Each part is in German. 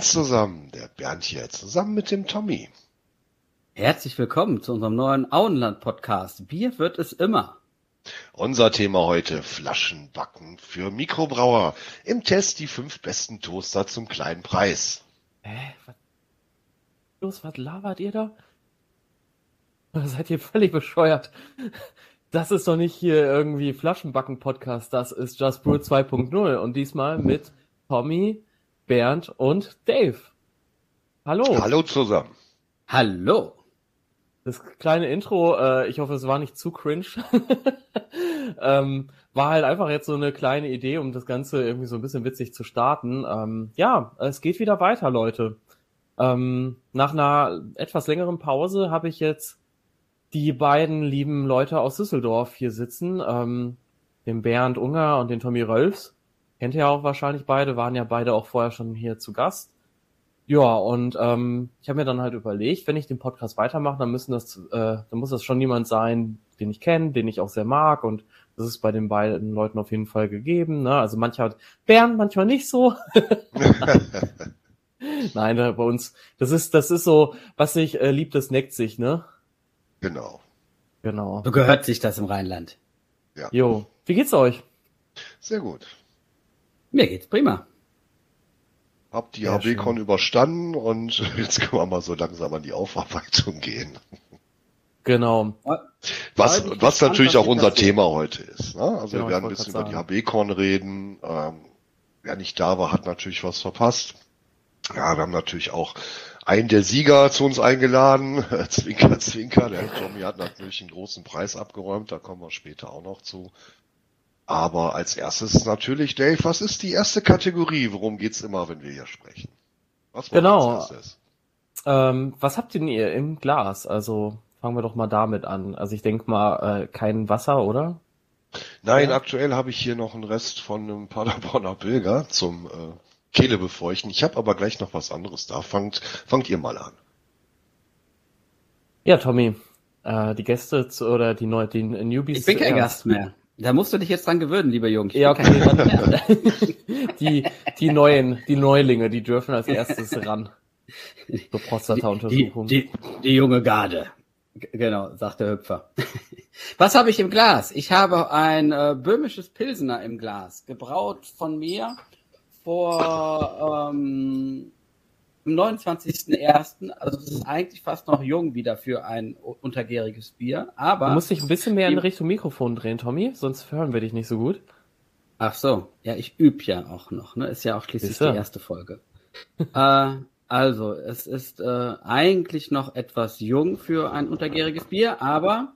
Moin zusammen, der Bernd hier, zusammen mit dem Tommy. Herzlich willkommen zu unserem neuen Auenland-Podcast. Bier wird es immer. Unser Thema heute Flaschenbacken für Mikrobrauer. Im Test die fünf besten Toaster zum kleinen Preis. Hä? Was, los, was labert ihr da? Seid ihr völlig bescheuert? Das ist doch nicht hier irgendwie Flaschenbacken-Podcast, das ist Just Brew 2.0 und diesmal mit Tommy, Bernd und Dave. Hallo. Hallo zusammen. Hallo. Das kleine Intro, äh, ich hoffe, es war nicht zu cringe. ähm, war halt einfach jetzt so eine kleine Idee, um das Ganze irgendwie so ein bisschen witzig zu starten. Ähm, ja, es geht wieder weiter, Leute. Ähm, nach einer etwas längeren Pause habe ich jetzt die beiden lieben Leute aus Düsseldorf hier sitzen, ähm, den Bernd Unger und den Tommy Rölfs. Kennt ihr ja auch wahrscheinlich beide, waren ja beide auch vorher schon hier zu Gast. Ja, und ähm, ich habe mir dann halt überlegt, wenn ich den Podcast weitermache, dann müssen das, äh, dann muss das schon jemand sein, den ich kenne, den ich auch sehr mag und das ist bei den beiden Leuten auf jeden Fall gegeben. Ne? Also mancher hat Bernd, manchmal nicht so. Nein, bei uns, das ist, das ist so, was sich äh, liebt, das neckt sich, ne? Genau. Genau. So gehört sich das im Rheinland. Ja. Jo, wie geht's euch? Sehr gut. Mir geht's prima. Hab die Sehr HB-Con überstanden und jetzt können wir mal so langsam an die Aufarbeitung gehen. Genau. Was, was natürlich auch unser. Thema heute ist. Ne? Also Genau, wir werden ein bisschen über die HB-Con reden. Ähm, wer nicht da war, hat natürlich was verpasst. Ja, wir haben natürlich auch einen der Sieger zu uns eingeladen. Zwinker, Zwinker. Der Tommy hat natürlich einen großen Preis abgeräumt. Da kommen wir später auch noch zu. Aber als erstes natürlich, Dave, was ist die erste Kategorie? Worum geht's immer, wenn wir hier sprechen? Was Genau. Ähm, was habt denn ihr im Glas? Also fangen wir doch mal damit an. Also ich denke mal, äh, kein Wasser, oder? Nein, Ja. aktuell habe ich hier noch einen Rest von einem Paderborner Pilger zum äh, Kehle befeuchten. Ich habe aber gleich noch was anderes da. Fangt, fangt ihr mal an. Ja, Tommy, äh, die Gäste zu, oder die Neu die Newbies. Ich bin kein. Gast mehr. Da musst du dich jetzt dran gewöhnen, lieber Junge. Ich Ja, okay. Die, die neuen, die Neulinge, die dürfen als erstes ran. Die, Prostata-Untersuchung. die, die junge Garde. G- Genau, sagt der Hüpfer. Was habe ich im Glas? Ich habe ein äh, böhmisches Pilsener im Glas, gebraut von mir vor ähm, am 29.01. Also es ist eigentlich fast noch jung wieder für ein untergäriges Bier, aber Du musst dich ein bisschen mehr in Richtung Mikrofon drehen, Tommy, sonst hören wir dich nicht so gut. Ach so, ja, ich übe ja auch noch, ne? Ist ja auch schließlich die erste Folge. äh, also, es ist äh, eigentlich noch etwas jung für ein untergäriges Bier, aber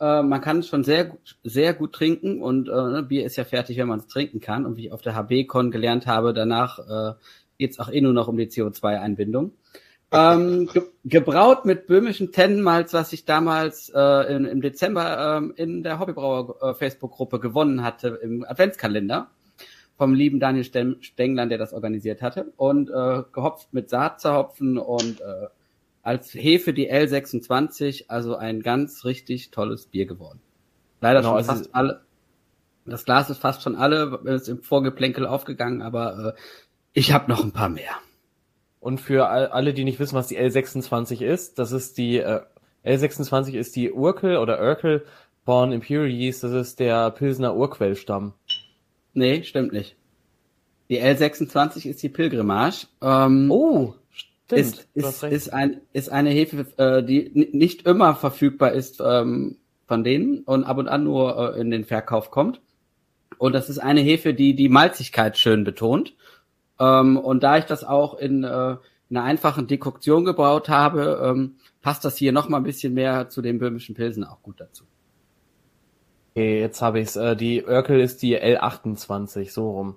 äh, man kann es schon sehr, gut- sehr gut trinken und äh, ne, Bier ist ja fertig, wenn man es trinken kann. Und wie ich auf der HB-Con gelernt habe, danach äh, geht's auch eh nur noch um die CO2-Einbindung. Ähm, ge gebraut mit böhmischen Tennenmalz, was ich damals äh, in, im Dezember ähm, in der Hobbybrauer äh, Facebook-Gruppe gewonnen hatte im Adventskalender vom lieben Daniel Stem Stenglan, der das organisiert hatte und äh, gehopft mit Saatzerhopfen und äh, als Hefe die L26, also ein ganz richtig tolles Bier geworden. Leider Genau, schon also- fast alle. Das Glas ist fast schon alle, ist im Vorgeplänkel aufgegangen, aber äh, ich habe noch ein paar mehr. Und für all- alle, die nicht wissen, was die L26 ist, das ist die äh, L26 ist die Urkel oder Urkel von Imperial Yeast, das ist der Pilsner Urquellstamm. Nee, stimmt nicht. Die L26 ist die Pilgrimage. Ähm, Oh, stimmt. ist, ist, ist, ein, ist eine Hefe, äh, die nicht immer verfügbar ist ähm, von denen und ab und an nur äh, in den Verkauf kommt. Und das ist eine Hefe, die die Malzigkeit schön betont. Ähm, und da ich das auch in, äh, in einer einfachen Dekoktion gebraut habe, ähm, passt das hier noch mal ein bisschen mehr zu den böhmischen Pilsen auch gut dazu. Okay, jetzt habe ich's. Äh, die Urkel ist die L28, so rum.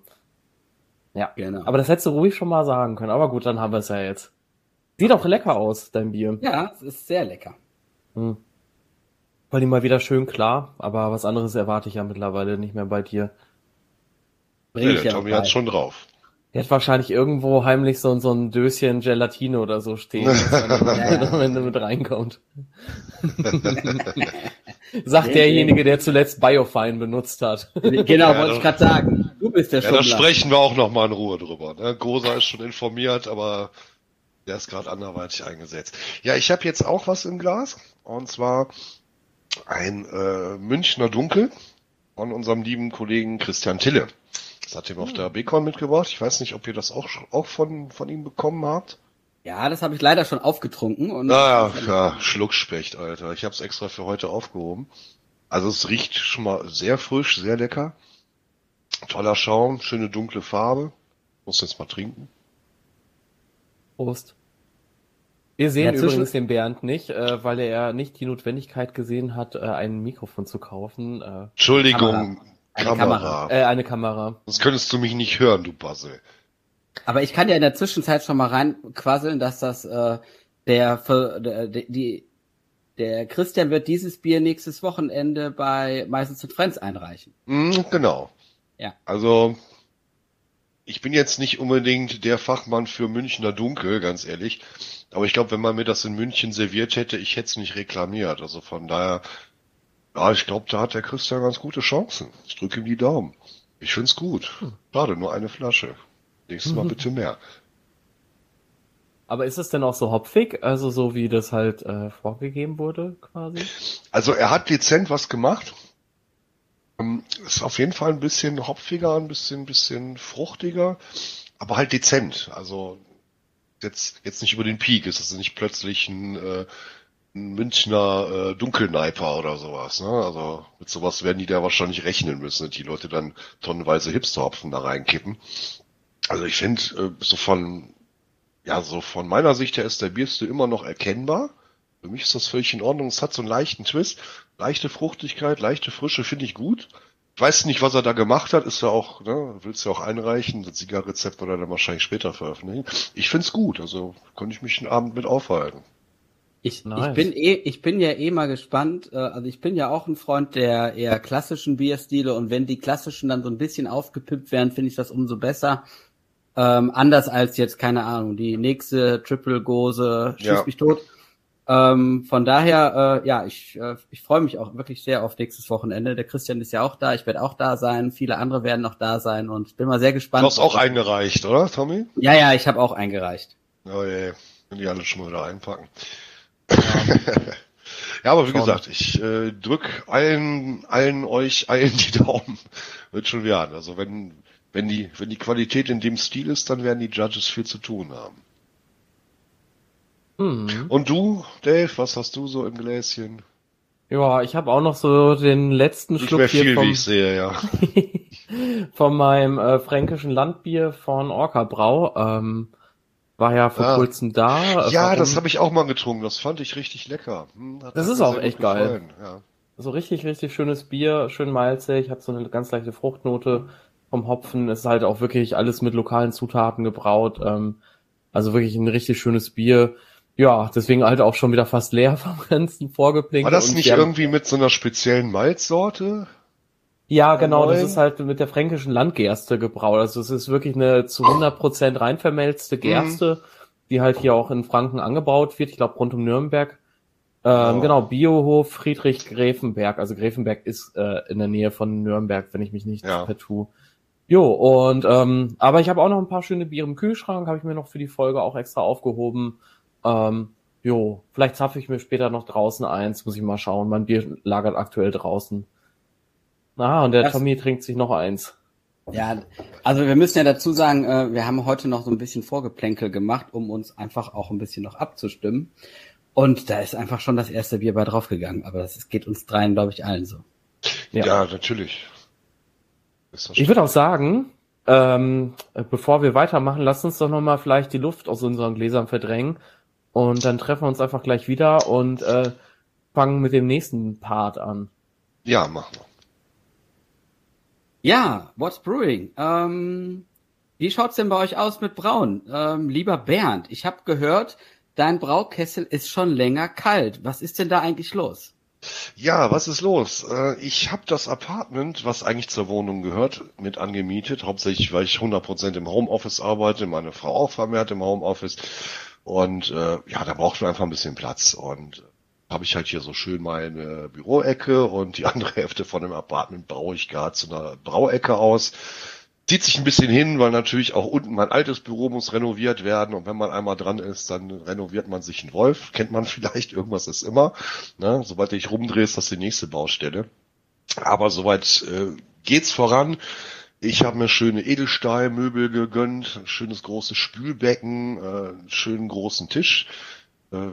Ja, Genau. aber das hättest du ruhig schon mal sagen können. Aber gut, dann haben wir es ja jetzt. Sieht auch lecker aus, dein Bier. Ja, es ist sehr lecker. Hm. Vor allem mal wieder schön klar, aber was anderes erwarte ich ja mittlerweile nicht mehr bei dir. Bring Ja, ich der ja Tommy hat's schon drauf. Der hat wahrscheinlich irgendwo heimlich so, so ein Döschen Gelatine oder so stehen, am Ende mit reinkommt. Sagt derjenige, der zuletzt Biofine benutzt hat. Genau, Ja, wollte ich gerade sagen. Du bist der Ja, da sprechen wir auch noch mal in Ruhe drüber. Ne? Gosa ist schon informiert, aber der ist gerade anderweitig eingesetzt. Ja, ich habe jetzt auch was im Glas. Und zwar ein äh, Münchner Dunkel von unserem lieben Kollegen Christian Tille. Das hat ihm auf der Bacon mitgebracht. Ich weiß nicht, ob ihr das auch, auch von, von ihm bekommen habt. Ja, das habe ich leider schon aufgetrunken. Und Naja, ja, Schluckspecht, Alter. Ich habe es extra für heute aufgehoben. Also es riecht schon mal sehr frisch, sehr lecker. Toller Schaum, schöne dunkle Farbe. Muss jetzt mal trinken. Prost. Wir sehen Ja, übrigens den Bernd nicht, äh, weil er nicht die Notwendigkeit gesehen hat, äh, ein Mikrofon zu kaufen. Äh, Entschuldigung, Eine Kamera. Kamera. äh, eine Kamera. Sonst könntest du mich nicht hören, du Bassel. Aber ich kann ja in der Zwischenzeit schon mal reinquasseln, dass das äh, der, der die der Christian wird dieses Bier nächstes Wochenende bei Meistens und Friends einreichen. Hm, genau. Ja. Also, ich bin jetzt nicht unbedingt der Fachmann für Münchner Dunkel, ganz ehrlich. Aber ich glaube, wenn man mir das in München serviert hätte, ich hätte es nicht reklamiert. Also von daher, ja, ich glaube, da hat der Christian ganz gute Chancen. Ich drücke ihm die Daumen. Ich find's gut. Schade, nur eine Flasche. Nächstes Mal bitte mehr. Aber ist es denn auch so hopfig? Also so wie das halt äh, vorgegeben wurde, quasi? Also er hat dezent was gemacht. Ähm, Ist auf jeden Fall ein bisschen hopfiger, ein bisschen, bisschen fruchtiger, aber halt dezent. Also jetzt, jetzt nicht über den Peak. Es ist nicht plötzlich ein, äh, ein Münchner äh, Dunkelneiper oder sowas. Ne? Also mit sowas werden die da wahrscheinlich rechnen müssen, die Leute dann tonnenweise Hipsterhopfen da reinkippen. Also ich finde, äh, so von, ja, so von meiner Sicht her ist der Bierste immer noch erkennbar. Für mich ist das völlig in Ordnung. Es hat so einen leichten Twist, leichte Fruchtigkeit, leichte Frische, finde ich gut. Ich weiß nicht, was er da gemacht hat, ist ja auch, ne, willst du ja auch einreichen, das Siegerrezept wird er dann wahrscheinlich später veröffentlichen. Ich find's gut, also konnte ich mich einen Abend mit aufhalten. Ich, Nice. ich bin eh, ich bin ja eh mal gespannt. Äh, also ich bin ja auch ein Freund der eher klassischen Bierstile und wenn die klassischen dann so ein bisschen aufgepippt werden, finde ich das umso besser. Ähm, anders als jetzt keine Ahnung die nächste Triple Gose schieß Ja. mich tot. Ähm, von daher, äh, ja, ich, äh, ich freue mich auch wirklich sehr auf nächstes Wochenende. Der Christian ist ja auch da, ich werde auch da sein, viele andere werden noch da sein und ich bin mal sehr Du gespannt. hast auch eingereicht, oder, Tommy? Ja, ja, ich habe auch eingereicht. Oh je, wenn die alle schon mal wieder einpacken. Ja, aber wie Schauen. gesagt, ich äh, drück allen, allen euch, allen die Daumen. Wird schon werden. Also wenn, wenn die, wenn die Qualität in dem Stil ist, dann werden die Judges viel zu tun haben. Mhm. Und du, Dave, was hast du so im Gläschen? Ja, ich habe auch noch so den letzten Schluck hier viel, vom, wie ich sehe, ja. von meinem äh, fränkischen Landbier von Orca Brau. Ähm, war ja vor Ah. kurzem da. Ja, Warum? das habe ich auch mal getrunken. Das fand ich richtig lecker. Hm, hat Das ist auch echt geil. Ja. So richtig, richtig schönes Bier, schön malzig, hat so eine ganz leichte Fruchtnote vom Hopfen. Ist halt auch wirklich alles mit lokalen Zutaten gebraut. Ähm, also wirklich ein richtig schönes Bier. Ja, deswegen halt auch schon wieder fast leer vom ganzen Vorgeplinkel. War das nicht irgendwie mit so einer speziellen Malzsorte? Ja, genau, das ist halt mit der fränkischen Landgerste gebraut. Also es ist wirklich eine zu 100% rein vermelzte Gerste, die halt hier auch in Franken angebaut wird. Ich glaube rund um Nürnberg. Ähm, Oh. Genau, Biohof Friedrich Gräfenberg. Also Gräfenberg ist äh, in der Nähe von Nürnberg, wenn ich mich nicht Ja. vertue. Jo, und ähm, aber ich habe auch noch ein paar schöne Biere im Kühlschrank, habe ich mir noch für die Folge auch extra aufgehoben. Ähm, jo, vielleicht zapfe ich mir später noch draußen eins, muss ich mal schauen. Mein Bier lagert aktuell draußen. Ah, und der Das- Tommy trinkt sich noch eins. Ja, also wir müssen ja dazu sagen, äh, wir haben heute noch so ein bisschen Vorgeplänkel gemacht, um uns einfach auch ein bisschen noch abzustimmen. Und da ist einfach schon das erste Bier bei draufgegangen. Aber das geht uns dreien, glaube ich, allen so. Ja. Ja, natürlich. Ich würde auch sagen, ähm, äh, bevor wir weitermachen, lasst uns doch nochmal vielleicht die Luft aus unseren Gläsern verdrängen. Und dann treffen wir uns einfach gleich wieder und äh, fangen mit dem nächsten Part an. ja, machen wir. Ja, What's Brewing? Ähm, wie schaut's denn bei euch aus mit Brauen? Ähm, lieber Bernd, ich habe gehört, dein Braukessel ist schon länger kalt. Was ist denn da eigentlich los? Ja, was ist los? Äh, Ich habe das Apartment, was eigentlich zur Wohnung gehört, mit angemietet. Hauptsächlich, weil ich 100% im Homeoffice arbeite, meine Frau auch vermehrt im Homeoffice. Und äh, ja, da braucht man einfach ein bisschen Platz. Und habe ich halt hier so schön meine Büroecke und die andere Hälfte von dem Apartment baue ich gerade zu einer Brauecke aus. zieht sich ein bisschen hin, weil natürlich auch unten mein altes Büro muss renoviert werden und wenn man einmal dran ist, dann renoviert man sich einen Wolf. Kennt man vielleicht, irgendwas ist immer. Ne? Sobald ich rumdrehe, ist das die nächste Baustelle. Aber soweit äh, geht's voran. Ich habe mir schöne Edelstahlmöbel gegönnt, schönes großes Spülbecken, äh, schönen großen Tisch. Äh,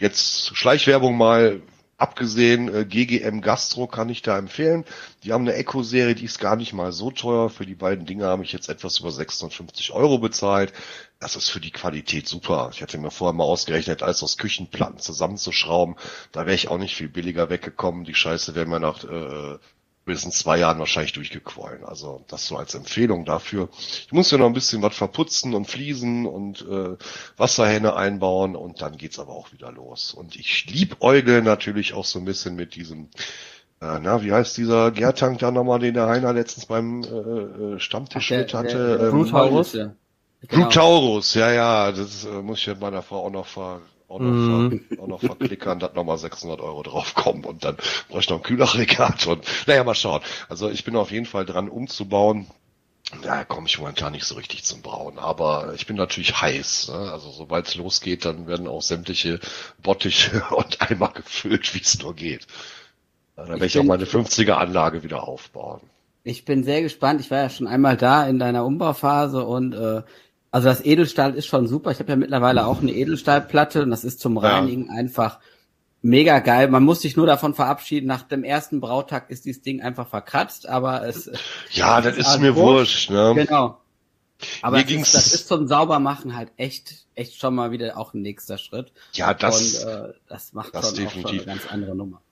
jetzt Schleichwerbung mal abgesehen, äh, GGM Gastro kann ich da empfehlen. Die haben eine Eco-Serie, die ist gar nicht mal so teuer. Für die beiden Dinge habe ich jetzt etwas über 650 Euro bezahlt. Das ist für die Qualität super. Ich hatte mir vorher mal ausgerechnet, alles aus Küchenplatten zusammenzuschrauben. Da wäre ich auch nicht viel billiger weggekommen. Die Scheiße wäre mir nach äh, mindestens zwei Jahren wahrscheinlich durchgequollen. Also das so als Empfehlung dafür. Ich muss ja noch ein bisschen was verputzen und fließen und äh, Wasserhähne einbauen und dann geht's aber auch wieder los. Und ich liebäugle natürlich auch so ein bisschen mit diesem äh, na, wie heißt dieser Gärtank da nochmal, den der Heiner letztens beim äh, äh Stammtisch Ach, der, mit hatte? Der, der ähm, Brutaurus? Ja. Brutaurus, ja, ja, das äh, muss ich mit meiner Frau auch noch ver auch noch, mhm. ver, auch noch verklickern, dass nochmal 600 Euro draufkommen und dann brauche ich noch ein Kühleraggregat und naja, mal schauen. Also ich bin auf jeden Fall dran umzubauen. Da komme ich momentan nicht so richtig zum Brauen, aber ich bin natürlich heiß. Ne? Also sobald es losgeht, dann werden auch sämtliche Bottiche und Eimer gefüllt, wie es nur geht. Dann werde ich, ich auch meine 50er Anlage wieder aufbauen. Ich bin sehr gespannt. Ich war ja schon einmal da in deiner Umbauphase und äh, also das Edelstahl ist schon super. Ich habe ja mittlerweile auch eine Edelstahlplatte und das ist zum Reinigen ja. einfach mega geil. Man muss sich nur davon verabschieden. Nach dem ersten Brautag ist dieses Ding einfach verkratzt, aber es. Ja, das ist, ist mir wurscht. Ne? Genau. Aber mir ging's... Ist, das ist zum Saubermachen halt echt, echt schon mal wieder auch ein nächster Schritt. Ja, das. Und, äh, das macht das schon, definitiv. schon eine ganz andere Nummer.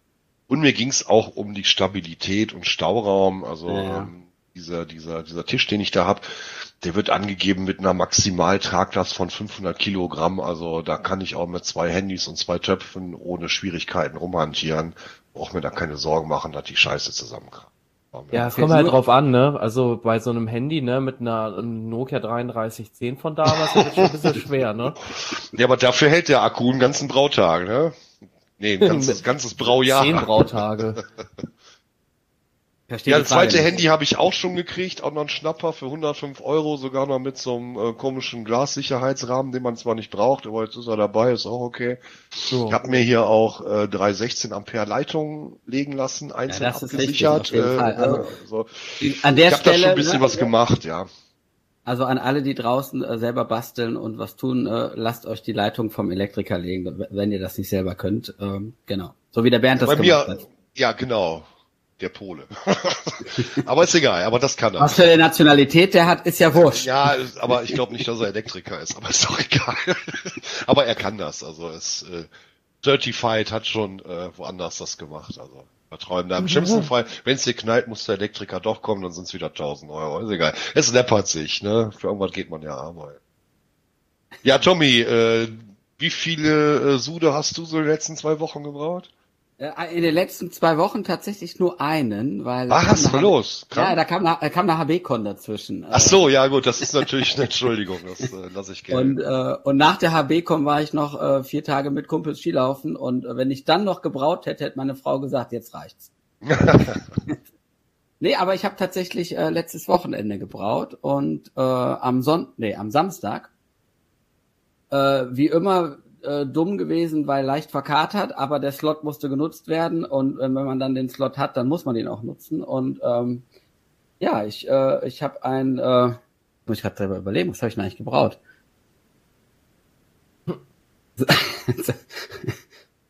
Und mir ging's auch um die Stabilität und Stauraum. Also ja. ähm, dieser, dieser, dieser Tisch, den ich da hab, der wird angegeben mit einer Maximaltraglast von 500 Kilogramm. Also da kann ich auch mit zwei Handys und zwei Töpfen ohne Schwierigkeiten rumhantieren. Brauche mir da keine Sorgen machen, dass die Scheiße zusammenkommt. Ja, es kommt halt drauf an, ne? Also bei so einem Handy, ne, mit einer Nokia 3310 von damals, das ist schon ein bisschen schwer, ne? Ja, aber dafür hält der Akku einen ganzen Brautag, ne? Nee, ein ganzes, ganzes Braujahr. Zehn Brautage. Verstehe ja, das zweite Handy habe ich auch schon gekriegt, auch noch ein Schnapper für 105 Euro, sogar noch mit so einem äh, komischen Glassicherheitsrahmen, den man zwar nicht braucht, aber jetzt ist er dabei, ist auch okay. So. Ich habe mir hier auch äh, 316 Ampere Leitungen legen lassen, einzeln ja, abgesichert. Richtig, äh, also, so. An der ich habe da schon ein bisschen ne, was gemacht, ja. Also an alle, die draußen äh, selber basteln und was tun, äh, lasst euch die Leitung vom Elektriker legen, wenn ihr das nicht selber könnt. Ähm, genau. So wie der Bernd das Bei gemacht mir, hat. Ja, genau der Pole. aber ist egal, aber das kann er. Was für eine Nationalität der hat, ist ja wurscht. Ja, aber ich glaube nicht, dass er Elektriker ist, aber ist doch egal. aber er kann das, also es äh, Certified hat schon äh, woanders das gemacht, also vertrauen da. Im schlimmsten Fall, wenn es dir knallt, muss der Elektriker doch kommen, dann sind es wieder 1000 Euro. Ist egal. Es läppert sich, ne? Für irgendwas geht man ja arbeiten. Ja, Tommy, äh, wie viele äh, Sude hast du so in den letzten zwei Wochen gebraut? Äh, in den letzten zwei Wochen tatsächlich nur einen, weil. Ach, was ist los? Kram? Ja, da kam, da kam eine HB-Con dazwischen. Ach so, ja gut, das ist natürlich eine Entschuldigung, das äh, lasse ich gerne. Und, äh, und nach der HB-Con war ich noch äh, vier Tage mit Kumpels Skilaufen und äh, wenn ich dann noch gebraut hätte, hätte meine Frau gesagt, jetzt reicht's. nee, aber ich habe tatsächlich äh, letztes Wochenende gebraut und äh, am Son nee, am Samstag äh, wie immer äh, dumm gewesen, weil leicht verkatert, aber der Slot musste genutzt werden und äh, wenn man dann den Slot hat, dann muss man den auch nutzen. Und ähm, ja, ich, äh, ich habe ein, äh, muss ich gerade selber überlegen, was habe ich denn eigentlich gebraut?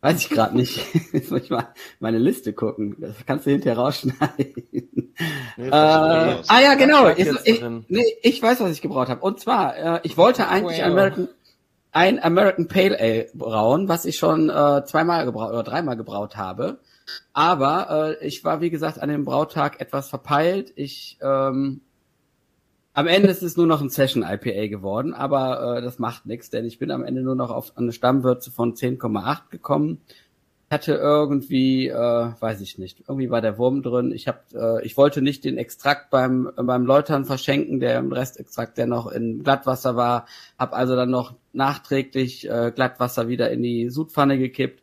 Weiß ich gerade nicht. Jetzt muss ich mal meine Liste gucken. Das kannst du hinterher rausschneiden. Nee, äh, ah ja, genau. Ich, ich, nee, ich weiß, was ich gebraucht habe. Und zwar, äh, ich wollte eigentlich American, ein American Pale Ale brauen, was ich schon äh, zweimal gebraut oder dreimal gebraut habe. Aber äh, ich war, wie gesagt, an dem Brautag etwas verpeilt. Ich ähm, am Ende ist es nur noch ein Session IPA geworden, aber äh, das macht nichts, denn ich bin am Ende nur noch auf eine Stammwürze von 10,8 gekommen hatte irgendwie, äh, weiß ich nicht, irgendwie war der Wurm drin. Ich hab, äh, ich wollte nicht den Extrakt beim beim Läutern verschenken, der im Restextrakt, der noch in Glattwasser war, hab also dann noch nachträglich äh, Glattwasser wieder in die Sudpfanne gekippt.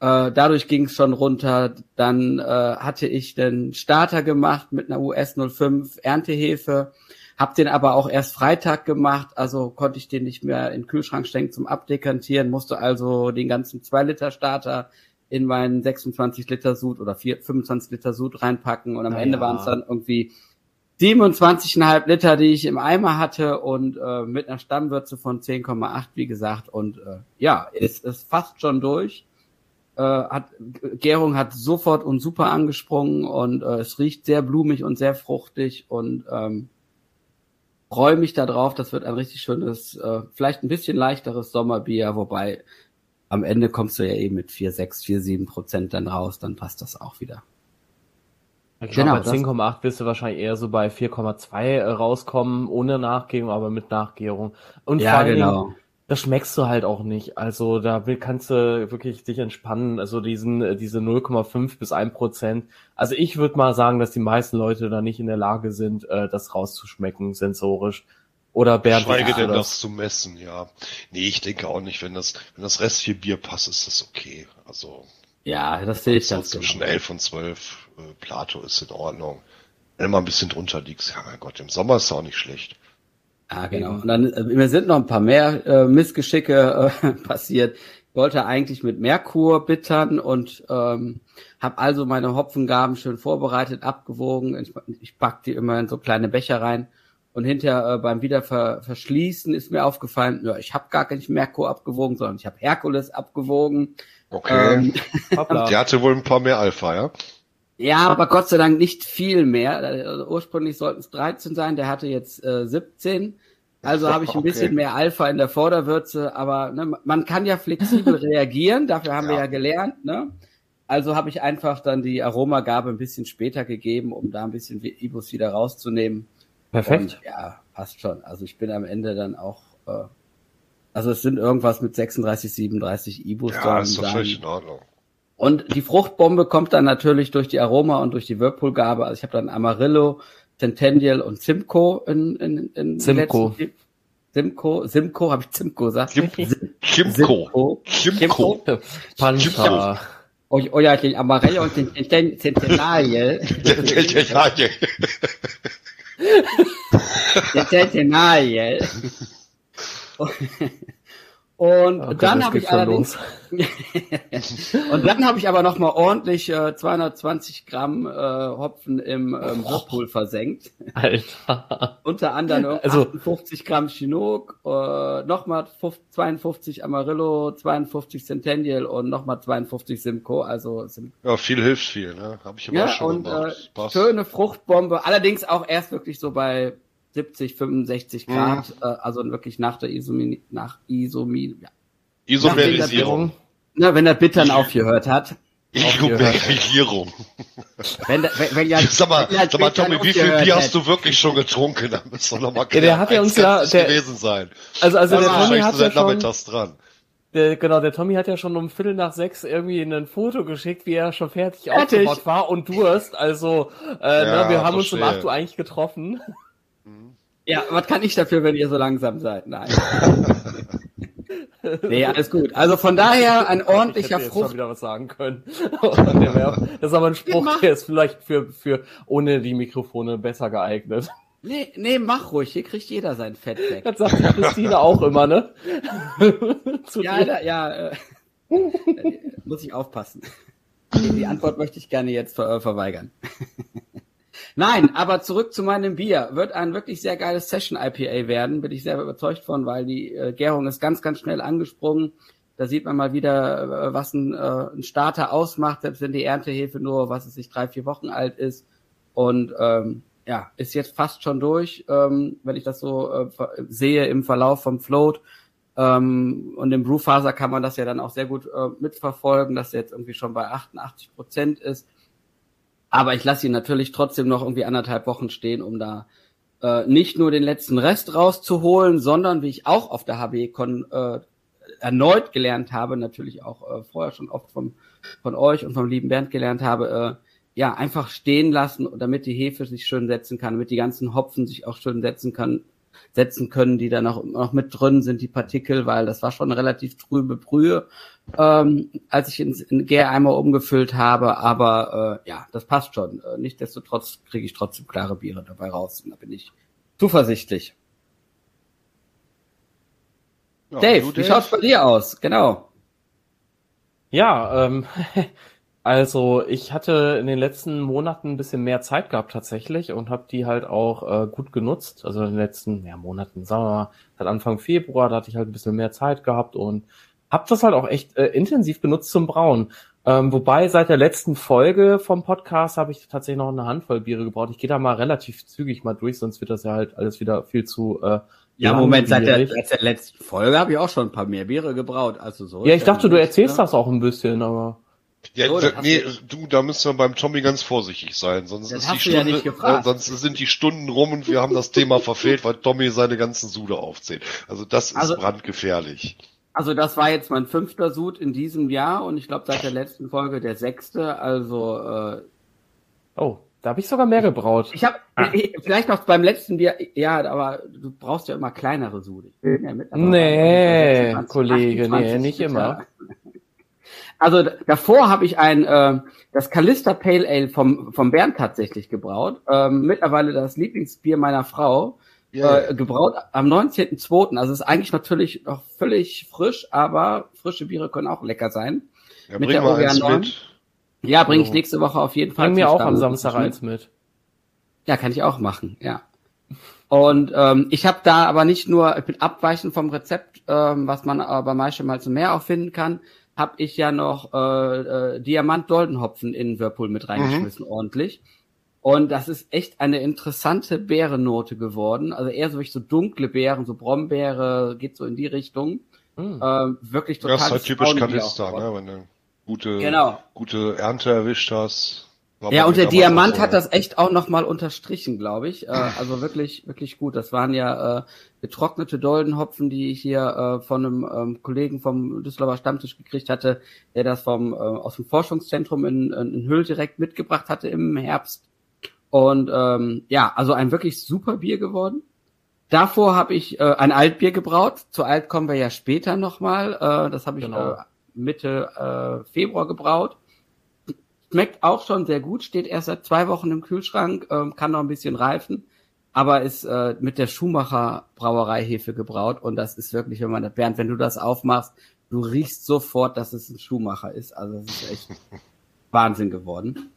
Äh, dadurch ging es schon runter. Dann äh, hatte ich den Starter gemacht mit einer US 05 Erntehefe, hab den aber auch erst Freitag gemacht, also konnte ich den nicht mehr in den Kühlschrank stecken zum Abdekantieren, musste also den ganzen 2 Liter Starter in meinen 26 Liter Sud oder 4, 25 Liter Sud reinpacken und am Na Ende ja. waren es dann irgendwie 27,5 Liter, die ich im Eimer hatte und äh, mit einer Stammwürze von 10,8, wie gesagt. Und äh, ja, es ist fast schon durch. Äh, hat, Gärung hat sofort und super angesprungen und äh, es riecht sehr blumig und sehr fruchtig und ähm, freue mich darauf. Das wird ein richtig schönes, äh, vielleicht ein bisschen leichteres Sommerbier, wobei am Ende kommst du ja eben mit 4, 6, 4, 7 Prozent dann raus, dann passt das auch wieder. Ich Genau, glaube, bei 10,8 wirst du wahrscheinlich eher so bei 4,2 äh, rauskommen, ohne Nachgärung, aber mit Nachgärung. Und vor allen Dingen, das schmeckst du halt auch nicht. Also da will, kannst du wirklich dich entspannen. Also diesen, äh, diese 0,5 bis 1 Prozent. Also ich würde mal sagen, dass die meisten Leute da nicht in der Lage sind, äh, das rauszuschmecken, sensorisch. Oder Bernd, wie Schweige denn das zu messen, ja. Nee, ich denke auch nicht, wenn das, wenn das Rest viel Bier passt, ist das okay. Also, Ja, das sehe ich so ganz zwischen genau. 11 und 12 äh, Plato ist in Ordnung. Wenn du mal ein bisschen drunter liegst, ja mein Gott, im Sommer ist es auch nicht schlecht. Ja, genau. Und dann, äh, mir sind noch ein paar mehr äh, Missgeschicke äh, passiert. Ich wollte eigentlich mit Merkur bittern und ähm, habe also meine Hopfengaben schön vorbereitet, abgewogen. Ich, ich pack die immer in so kleine Becher rein. Und hinterher äh, beim Wiederver verschließen ist mir aufgefallen, ja, ich habe gar nicht Merkur abgewogen, sondern ich habe Herkules abgewogen. Okay. Ähm. Der hatte wohl ein paar mehr Alpha, ja? Ja, aber Gott sei Dank nicht viel mehr. Also ursprünglich sollten es 13 sein, der hatte jetzt äh, 17. Also habe ich ein Okay. bisschen mehr Alpha in der Vorderwürze, aber ne, man kann ja flexibel reagieren, dafür haben wir Ja. ja gelernt. Ne? Also habe ich einfach dann die Aromagabe ein bisschen später gegeben, um da ein bisschen wie- Ibus wieder rauszunehmen. Perfekt. Und, ja, passt schon. Also ich bin am Ende dann auch, äh, also es sind irgendwas mit 36, 37 Ibus. Ja, ist doch völlig in Ordnung. Und die Fruchtbombe kommt dann natürlich durch die Aroma und durch die Whirlpool-Gabe. Also ich habe dann Amarillo, Centennial und Simcoe in, in, in Simcoe. Simcoe, Simcoe, habe ich Simcoe gesagt? Simcoe. Kimco. Pancha. Oh, oh ja, den Amarillo und den Centen- Centennial. Den Centennial. Und Okay, dann habe geht ich allerdings, und dann habe ich aber noch mal ordentlich äh, 220 Gramm äh, Hopfen im ähm, Whirlpool versenkt. Alter. Unter anderem Also- 58 Gramm Chinook, äh, nochmal 52 Amarillo, 52 Centennial und nochmal 52 Simcoe. Also Sim ja, viel hilft viel, ne? Hab ich aber ja, schon und äh, gemacht. Passt. schöne Fruchtbombe. Allerdings auch erst wirklich so bei 70, 65 Grad. Mhm. Äh, also wirklich nach der Isomin, nach Isomin, ja. Isomerisierung. Na, wenn der Bittern aufgehört hat. Isomerisierung. Wenn, der- wenn, wenn ja, Sag mal, wenn ja sag mal, Tommy, wie viel Bier hätte. hast du wirklich schon getrunken? Da müssen wir noch mal Ja, der hat ja uns ja- der- gewesen sein. Also, also der Ja, Tommy hat ja schon, dran. der, genau, der Tommy hat ja schon um Viertel nach sechs irgendwie ein Foto geschickt, wie er schon fertig, Fertig. aufgebaut war und Durst. Also, äh, Ja, ne, wir haben uns um verstehe. 8 Uhr eigentlich getroffen. Ja, was kann ich dafür, wenn ihr so langsam seid? Nein. nee, alles gut. Also von daher ein ich ordentlicher hätte jetzt schon Frucht. wieder was sagen können. Das ist aber ein Spruch, der ist vielleicht für, für ohne die Mikrofone besser geeignet. Nee, nee, mach ruhig. Hier kriegt jeder sein Fett weg. Das sagt die Christine auch immer, ne? Ja, da, ja, äh, muss ich aufpassen. Die, die Antwort möchte ich gerne jetzt ver äh, verweigern. Nein, aber zurück zu meinem Bier. Wird ein wirklich sehr geiles Session IPA werden, bin ich sehr überzeugt von, weil die äh, Gärung ist ganz, ganz schnell angesprungen. Da sieht man mal wieder, äh, was ein, äh, ein Starter ausmacht, selbst wenn die Erntehefe nur, was es sich drei, vier Wochen alt ist. Und ähm, ja, ist jetzt fast schon durch, ähm, wenn ich das so äh, sehe im Verlauf vom Float. Ähm, und im Brewfaser kann man das ja dann auch sehr gut äh, mitverfolgen, dass er jetzt irgendwie schon bei 88 Prozent ist. Aber ich lasse ihn natürlich trotzdem noch irgendwie anderthalb Wochen stehen, um da äh, nicht nur den letzten Rest rauszuholen, sondern wie ich auch auf der HB-Con äh, erneut gelernt habe, natürlich auch äh, vorher schon oft vom, von euch und vom lieben Bernd gelernt habe, äh, ja, einfach stehen lassen, damit die Hefe sich schön setzen kann, damit die ganzen Hopfen sich auch schön setzen kann, setzen können, die dann noch, noch mit drin sind, die Partikel, weil das war schon eine relativ trübe Brühe, ähm, als ich ins in Gäreimer umgefüllt habe. Aber äh, ja, das passt schon. Äh, Nichtsdestotrotz kriege ich trotzdem klare Biere dabei raus. Und da bin ich zuversichtlich. Ja, Dave, du, wie schaut's bei dir aus? Genau. Ja, ähm, also ich hatte in den letzten Monaten ein bisschen mehr Zeit gehabt tatsächlich und habe die halt auch äh, gut genutzt. Also in den letzten ja, Monaten, sagen wir mal, seit Anfang Februar, da hatte ich halt ein bisschen mehr Zeit gehabt und habe das halt auch echt äh, intensiv genutzt zum Brauen. Ähm, wobei seit der letzten Folge vom Podcast habe ich tatsächlich noch eine Handvoll Biere gebraut. Ich gehe da mal relativ zügig mal durch, sonst wird das ja halt alles wieder viel zu äh, Ja, Moment, seit der, seit der letzten Folge habe ich auch schon ein paar mehr Biere gebraut. Also so. Ja, ich dachte, du erzählst ne? das auch ein bisschen, aber. Ja, So, da, nee, du, da müssen wir beim Tommy ganz vorsichtig sein, sonst Das ist die ja Stunde, nicht gefragt. äh, sonst sind die Stunden rum und wir haben das Thema verfehlt, weil Tommy seine ganzen Sude aufzählt. Also das ist Also- brandgefährlich. Also das war jetzt mein fünfter Sud in diesem Jahr und ich glaube seit der letzten Folge der sechste. Also äh, Oh, da habe ich sogar mehr gebraut. ich habe vielleicht noch beim letzten Bier, ja, aber du brauchst ja immer kleinere Sud. Ich bin ja Nee, bei 26, Kollege, nee, 28 nicht Liter. immer. Also davor habe ich ein äh, das Callista Pale Ale vom vom Bernd tatsächlich gebraut. Ähm, mittlerweile das Lieblingsbier meiner Frau. Ja, äh, gebraut am 19.02. Also ist eigentlich natürlich noch völlig frisch, aber frische Biere können auch lecker sein. ja, mit bring der OWR 9. mit. Ja, bringe ich nächste Woche auf jeden Fall. Bring mir auch am. Samstag eins mit. Ja, kann ich auch machen, ja. Und ähm, ich habe da aber nicht nur, ich bin abweichend vom Rezept, ähm, was man aber bei Maische mal zum Meer auch finden kann, habe ich ja noch äh, äh, Diamant-Doldenhopfen in Whirlpool mit reingeschmissen, ordentlich. Und das ist echt eine interessante Beerennote geworden. Also eher so wirklich so dunkle Beeren, so Brombeere, geht so in die Richtung. Hm. Ähm, wirklich total. ist halt typisch Kalista, ne? wenn du gute, Genau. gute Ernte erwischt hast. Ja, und der Diamant hat das echt auch nochmal unterstrichen, glaube ich. Äh, also wirklich, wirklich gut. Das waren ja äh, getrocknete Doldenhopfen, die ich hier äh, von einem ähm, Kollegen vom Düsseldorfer Stammtisch gekriegt hatte, der das vom äh, aus dem Forschungszentrum in, in Hüll direkt mitgebracht hatte im Herbst. Und ähm, ja, also ein wirklich super Bier geworden. Davor habe ich äh, ein Altbier gebraut. Zu Alt kommen wir ja später nochmal. Äh, das habe ich Genau. äh, Mitte äh, Februar gebraut. Schmeckt auch schon sehr gut, steht erst seit zwei Wochen im Kühlschrank, ähm, kann noch ein bisschen reifen, aber ist äh, mit der Schumacher Brauereihefe gebraut und das ist wirklich, wenn man das, Bernd, wenn du das aufmachst, du riechst sofort, dass es ein Schumacher ist. Also es ist echt Wahnsinn geworden.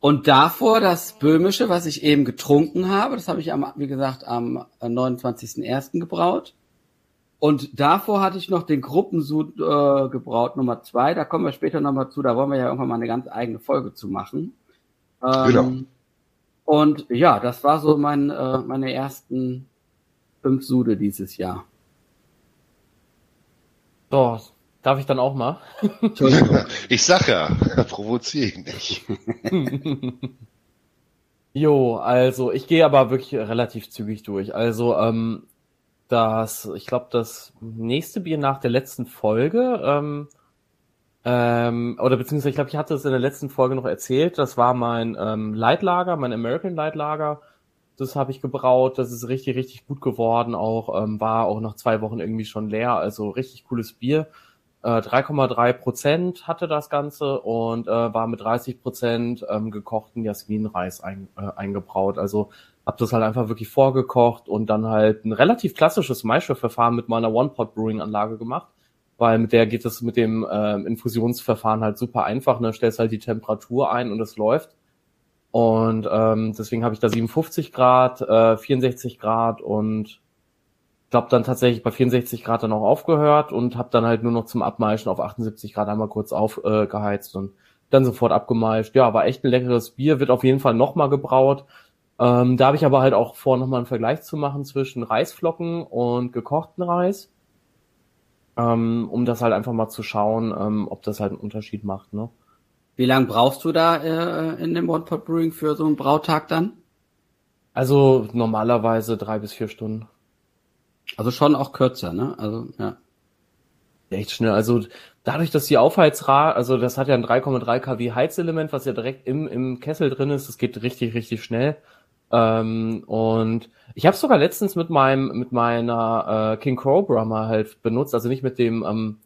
Und davor das Böhmische, was ich eben getrunken habe, das habe ich am, wie gesagt, am 29.01. gebraut. Und davor hatte ich noch den Gruppensud äh, gebraut Nummer zwei. Da kommen wir später nochmal zu. Da wollen wir ja irgendwann mal eine ganz eigene Folge zu machen. Ähm, Genau. Und ja, das war so mein, äh, meine ersten fünf Sude dieses Jahr. So, darf ich dann auch mal? Ich sag ja, provoziere ihn nicht. Jo, also ich gehe aber wirklich relativ zügig durch. Also ähm, das, ich glaube, das nächste Bier nach der letzten Folge, ähm, ähm, oder beziehungsweise ich glaube, ich hatte es in der letzten Folge noch erzählt. Das war mein ähm, Leitlager, mein American Leitlager. Das habe ich gebraut. Das ist richtig, richtig gut geworden. Auch ähm, war auch nach zwei Wochen irgendwie schon leer. Also richtig cooles Bier. Äh, 3,3 Prozent hatte das Ganze und äh, war mit 30 Prozent ähm, gekochten Jasminreis ein, äh, eingebraut. Also hab das halt einfach wirklich vorgekocht und dann halt ein relativ klassisches Maischeverfahren mit meiner One-Pot-Brewing-Anlage gemacht, weil mit der geht es mit dem ähm, Infusionsverfahren halt super einfach. Ne? Stellst halt die Temperatur ein und es läuft. Und ähm, deswegen habe ich da 57 Grad, äh, 64 Grad und glaube dann tatsächlich bei 64 Grad dann auch aufgehört und habe dann halt nur noch zum Abmeischen auf 78 Grad einmal kurz aufgeheizt äh, und dann sofort abgemeischt. Ja, war echt ein leckeres Bier, wird auf jeden Fall nochmal gebraut. Ähm, da habe ich aber halt auch vor, nochmal einen Vergleich zu machen zwischen Reisflocken und gekochten Reis, ähm, um das halt einfach mal zu schauen, ähm, ob das halt einen Unterschied macht. Ne? Wie lange brauchst du da äh, in dem One Pot Brewing für so einen Brautag dann? Also normalerweise drei bis vier Stunden. Also schon auch kürzer, ne? Also ja. Echt schnell. Also dadurch, dass die Aufheizrate, also das hat ja ein 3,3 kW Heizelement, was ja direkt im, im Kessel drin ist, das geht richtig, richtig schnell. Ähm, und ich habe sogar letztens mit meinem mit meiner äh, King Cobra mal halt benutzt, also nicht mit dem ähm,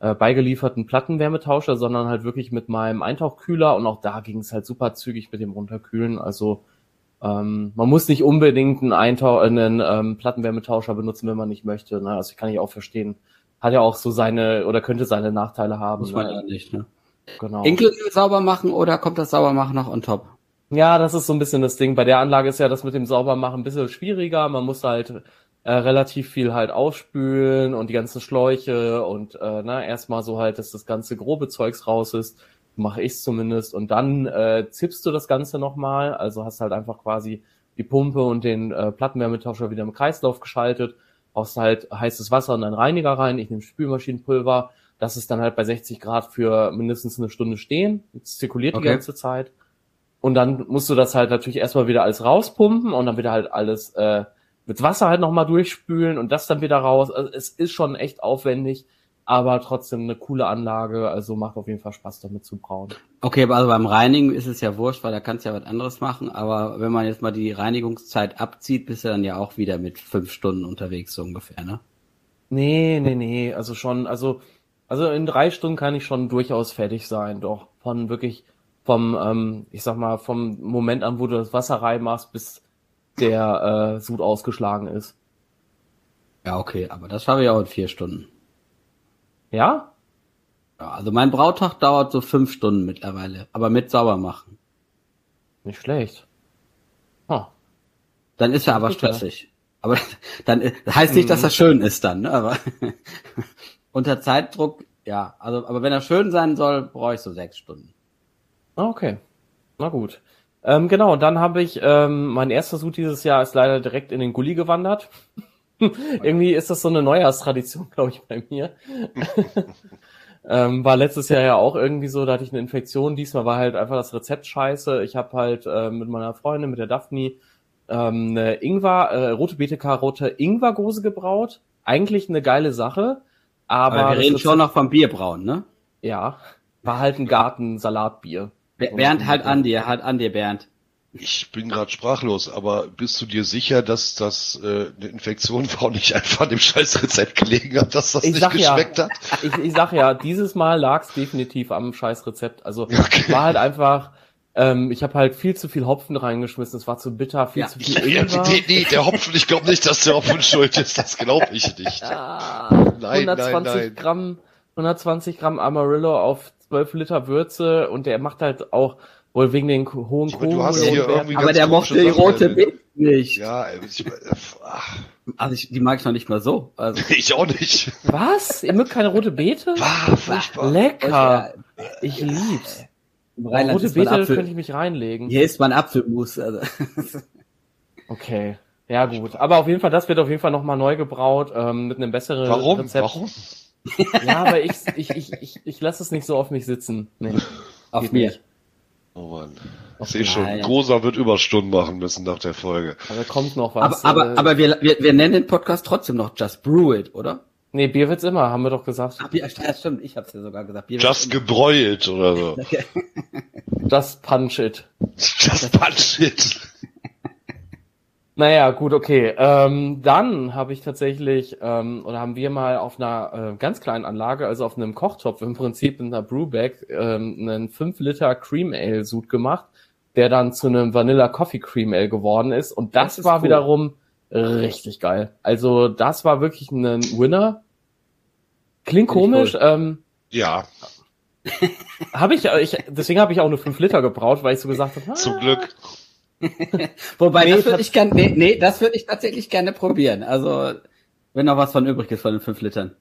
äh, beigelieferten Plattenwärmetauscher, sondern halt wirklich mit meinem Eintauchkühler und auch da ging es halt super zügig mit dem Runterkühlen. Also ähm, man muss nicht unbedingt einen, Eintau einen ähm, Plattenwärmetauscher benutzen, wenn man nicht möchte. Ne? Also kann ich auch verstehen. Hat ja auch so seine oder könnte seine Nachteile haben. Muss man ne? ja nicht, ne? Genau. Inklusive sauber machen oder kommt das Saubermachen noch on top? Ja, das ist so ein bisschen das Ding. Bei der Anlage ist ja das mit dem Saubermachen ein bisschen schwieriger. Man muss halt äh, relativ viel halt ausspülen und die ganzen Schläuche und äh, na, erstmal so halt, dass das ganze grobe Zeugs raus ist. Mache ich zumindest. Und dann äh, zippst du das Ganze nochmal. Also hast halt einfach quasi die Pumpe und den äh, Plattenwärmetauscher wieder im Kreislauf geschaltet. Brauchst halt heißes Wasser und einen Reiniger rein. Ich nehme Spülmaschinenpulver. Das ist dann halt bei 60 Grad für mindestens eine Stunde stehen. Es zirkuliert Okay. die ganze Zeit. Und dann musst du das halt natürlich erstmal wieder alles rauspumpen und dann wieder halt alles äh, mit Wasser halt nochmal durchspülen und das dann wieder raus. Also es ist schon echt aufwendig, aber trotzdem eine coole Anlage. Also macht auf jeden Fall Spaß damit zu brauen. Okay, aber also beim Reinigen ist es ja wurscht, weil da kannst du ja was anderes machen. Aber wenn man jetzt mal die Reinigungszeit abzieht, bist du dann ja auch wieder mit fünf Stunden unterwegs, so ungefähr, ne? Nee, nee, nee, also schon, also, also in drei Stunden kann ich schon durchaus fertig sein, doch. Von wirklich vom, ähm, ich sag mal, vom Moment an, wo du das Wasser reinmachst, bis der äh, Sud ausgeschlagen ist. Ja, okay, aber das schaffe ich auch in vier Stunden. Ja? Ja, also mein Brautag dauert so fünf Stunden mittlerweile, aber mit Saubermachen. Nicht schlecht. Huh. Dann ist er aber Super. stressig. Aber dann das heißt nicht, dass das schön ist dann, ne? aber unter Zeitdruck, ja. Also, aber wenn er schön sein soll, brauche ich so sechs Stunden. Ah, Okay. Na gut. Ähm, genau, und dann habe ich, ähm, mein erster Sud dieses Jahr ist leider direkt in den Gully gewandert. Irgendwie ist das so eine Neujahrstradition, glaube ich, bei mir. ähm, war letztes Jahr ja auch irgendwie so, da hatte ich eine Infektion. Diesmal war halt einfach das Rezept scheiße. Ich habe halt äh, mit meiner Freundin, mit der Daphne, ähm, eine Ingwer, äh, rote Beete Karotte Ingwergose gebraut. Eigentlich eine geile Sache. Aber, Aber wir reden schon noch vom Bierbrauen, ne? Ja, war halt ein Gartensalatbier. Ber- Bernd, halt an dir, halt an dir, Bernd. Ich bin gerade sprachlos, aber bist du dir sicher, dass das äh, eine Infektion war und nicht einfach an dem scheiß Rezept gelegen hat, dass das Ich nicht sag ja. geschmeckt hat? ich, ich sag ja, dieses Mal lag's definitiv am scheiß Rezept. Also Okay. war halt einfach, ähm, ich habe halt viel zu viel Hopfen reingeschmissen, es war zu bitter, viel Ja. zu viel Ja, Ingwer. nee, nee, der Hopfen, ich glaube nicht, dass der Hopfen schuld ist, das glaube ich nicht. Ah, Nein, 120 nein, nein. Gramm, 120 Gramm Amarillo auf 12 Liter Würze und der macht halt auch wohl wegen den hohen irgendwie Aber der mochte die rote. Beete nicht. Ja, ich, ach, Also ich, die mag ich noch nicht mal so. Also, ich auch nicht. Was? Ihr mögt keine rote Beete? War furchtbar. Lecker. Ich lieb's. Im Rote Rheinland ist man Beete könnte Apfel. ich mich reinlegen. Hier ist man Apfelmus. Also. Okay. Ja gut, aber auf jeden Fall, das wird auf jeden Fall nochmal neu gebraut, ähm, mit einem besseren Warum? Rezept. Warum? Ja, aber ich, ich, ich, ich, ich lasse es nicht so auf mich sitzen. Nee, Auf mir. nicht. Oh Mann. Ich sehe schon. Großer wird Überstunden machen müssen nach der Folge. Aber kommt noch Aber, was. aber, äh, aber wir, wir, wir nennen den Podcast trotzdem noch Just Brew It, oder? nee, Bier wird's immer, haben wir doch gesagt. Ach, ja, ja, stimmt. Ich hab's ja sogar gesagt. Bier Just gebräuelt oder so. Just punch it. Just punch it. Naja, gut, okay. Ähm, dann habe ich tatsächlich, ähm, oder haben wir mal auf einer äh, ganz kleinen Anlage, also auf einem Kochtopf im Prinzip in einer Brewbag, ähm, einen 5 Liter Cream Ale Sud gemacht, der dann zu einem Vanilla Coffee Cream Ale geworden ist. Und das, Das ist war cool. wiederum richtig geil. Also das war wirklich ein Winner. Klingt komisch, ähm, Ja, habe ich, äh, ich, deswegen habe ich auch nur 5 Liter gebraut, weil ich so gesagt habe, ah, zum Glück. Wobei, Nee, das würde ich gerne, nee, nee, das würde ich tatsächlich gerne probieren. Also, wenn noch was von übrig ist von den fünf Litern.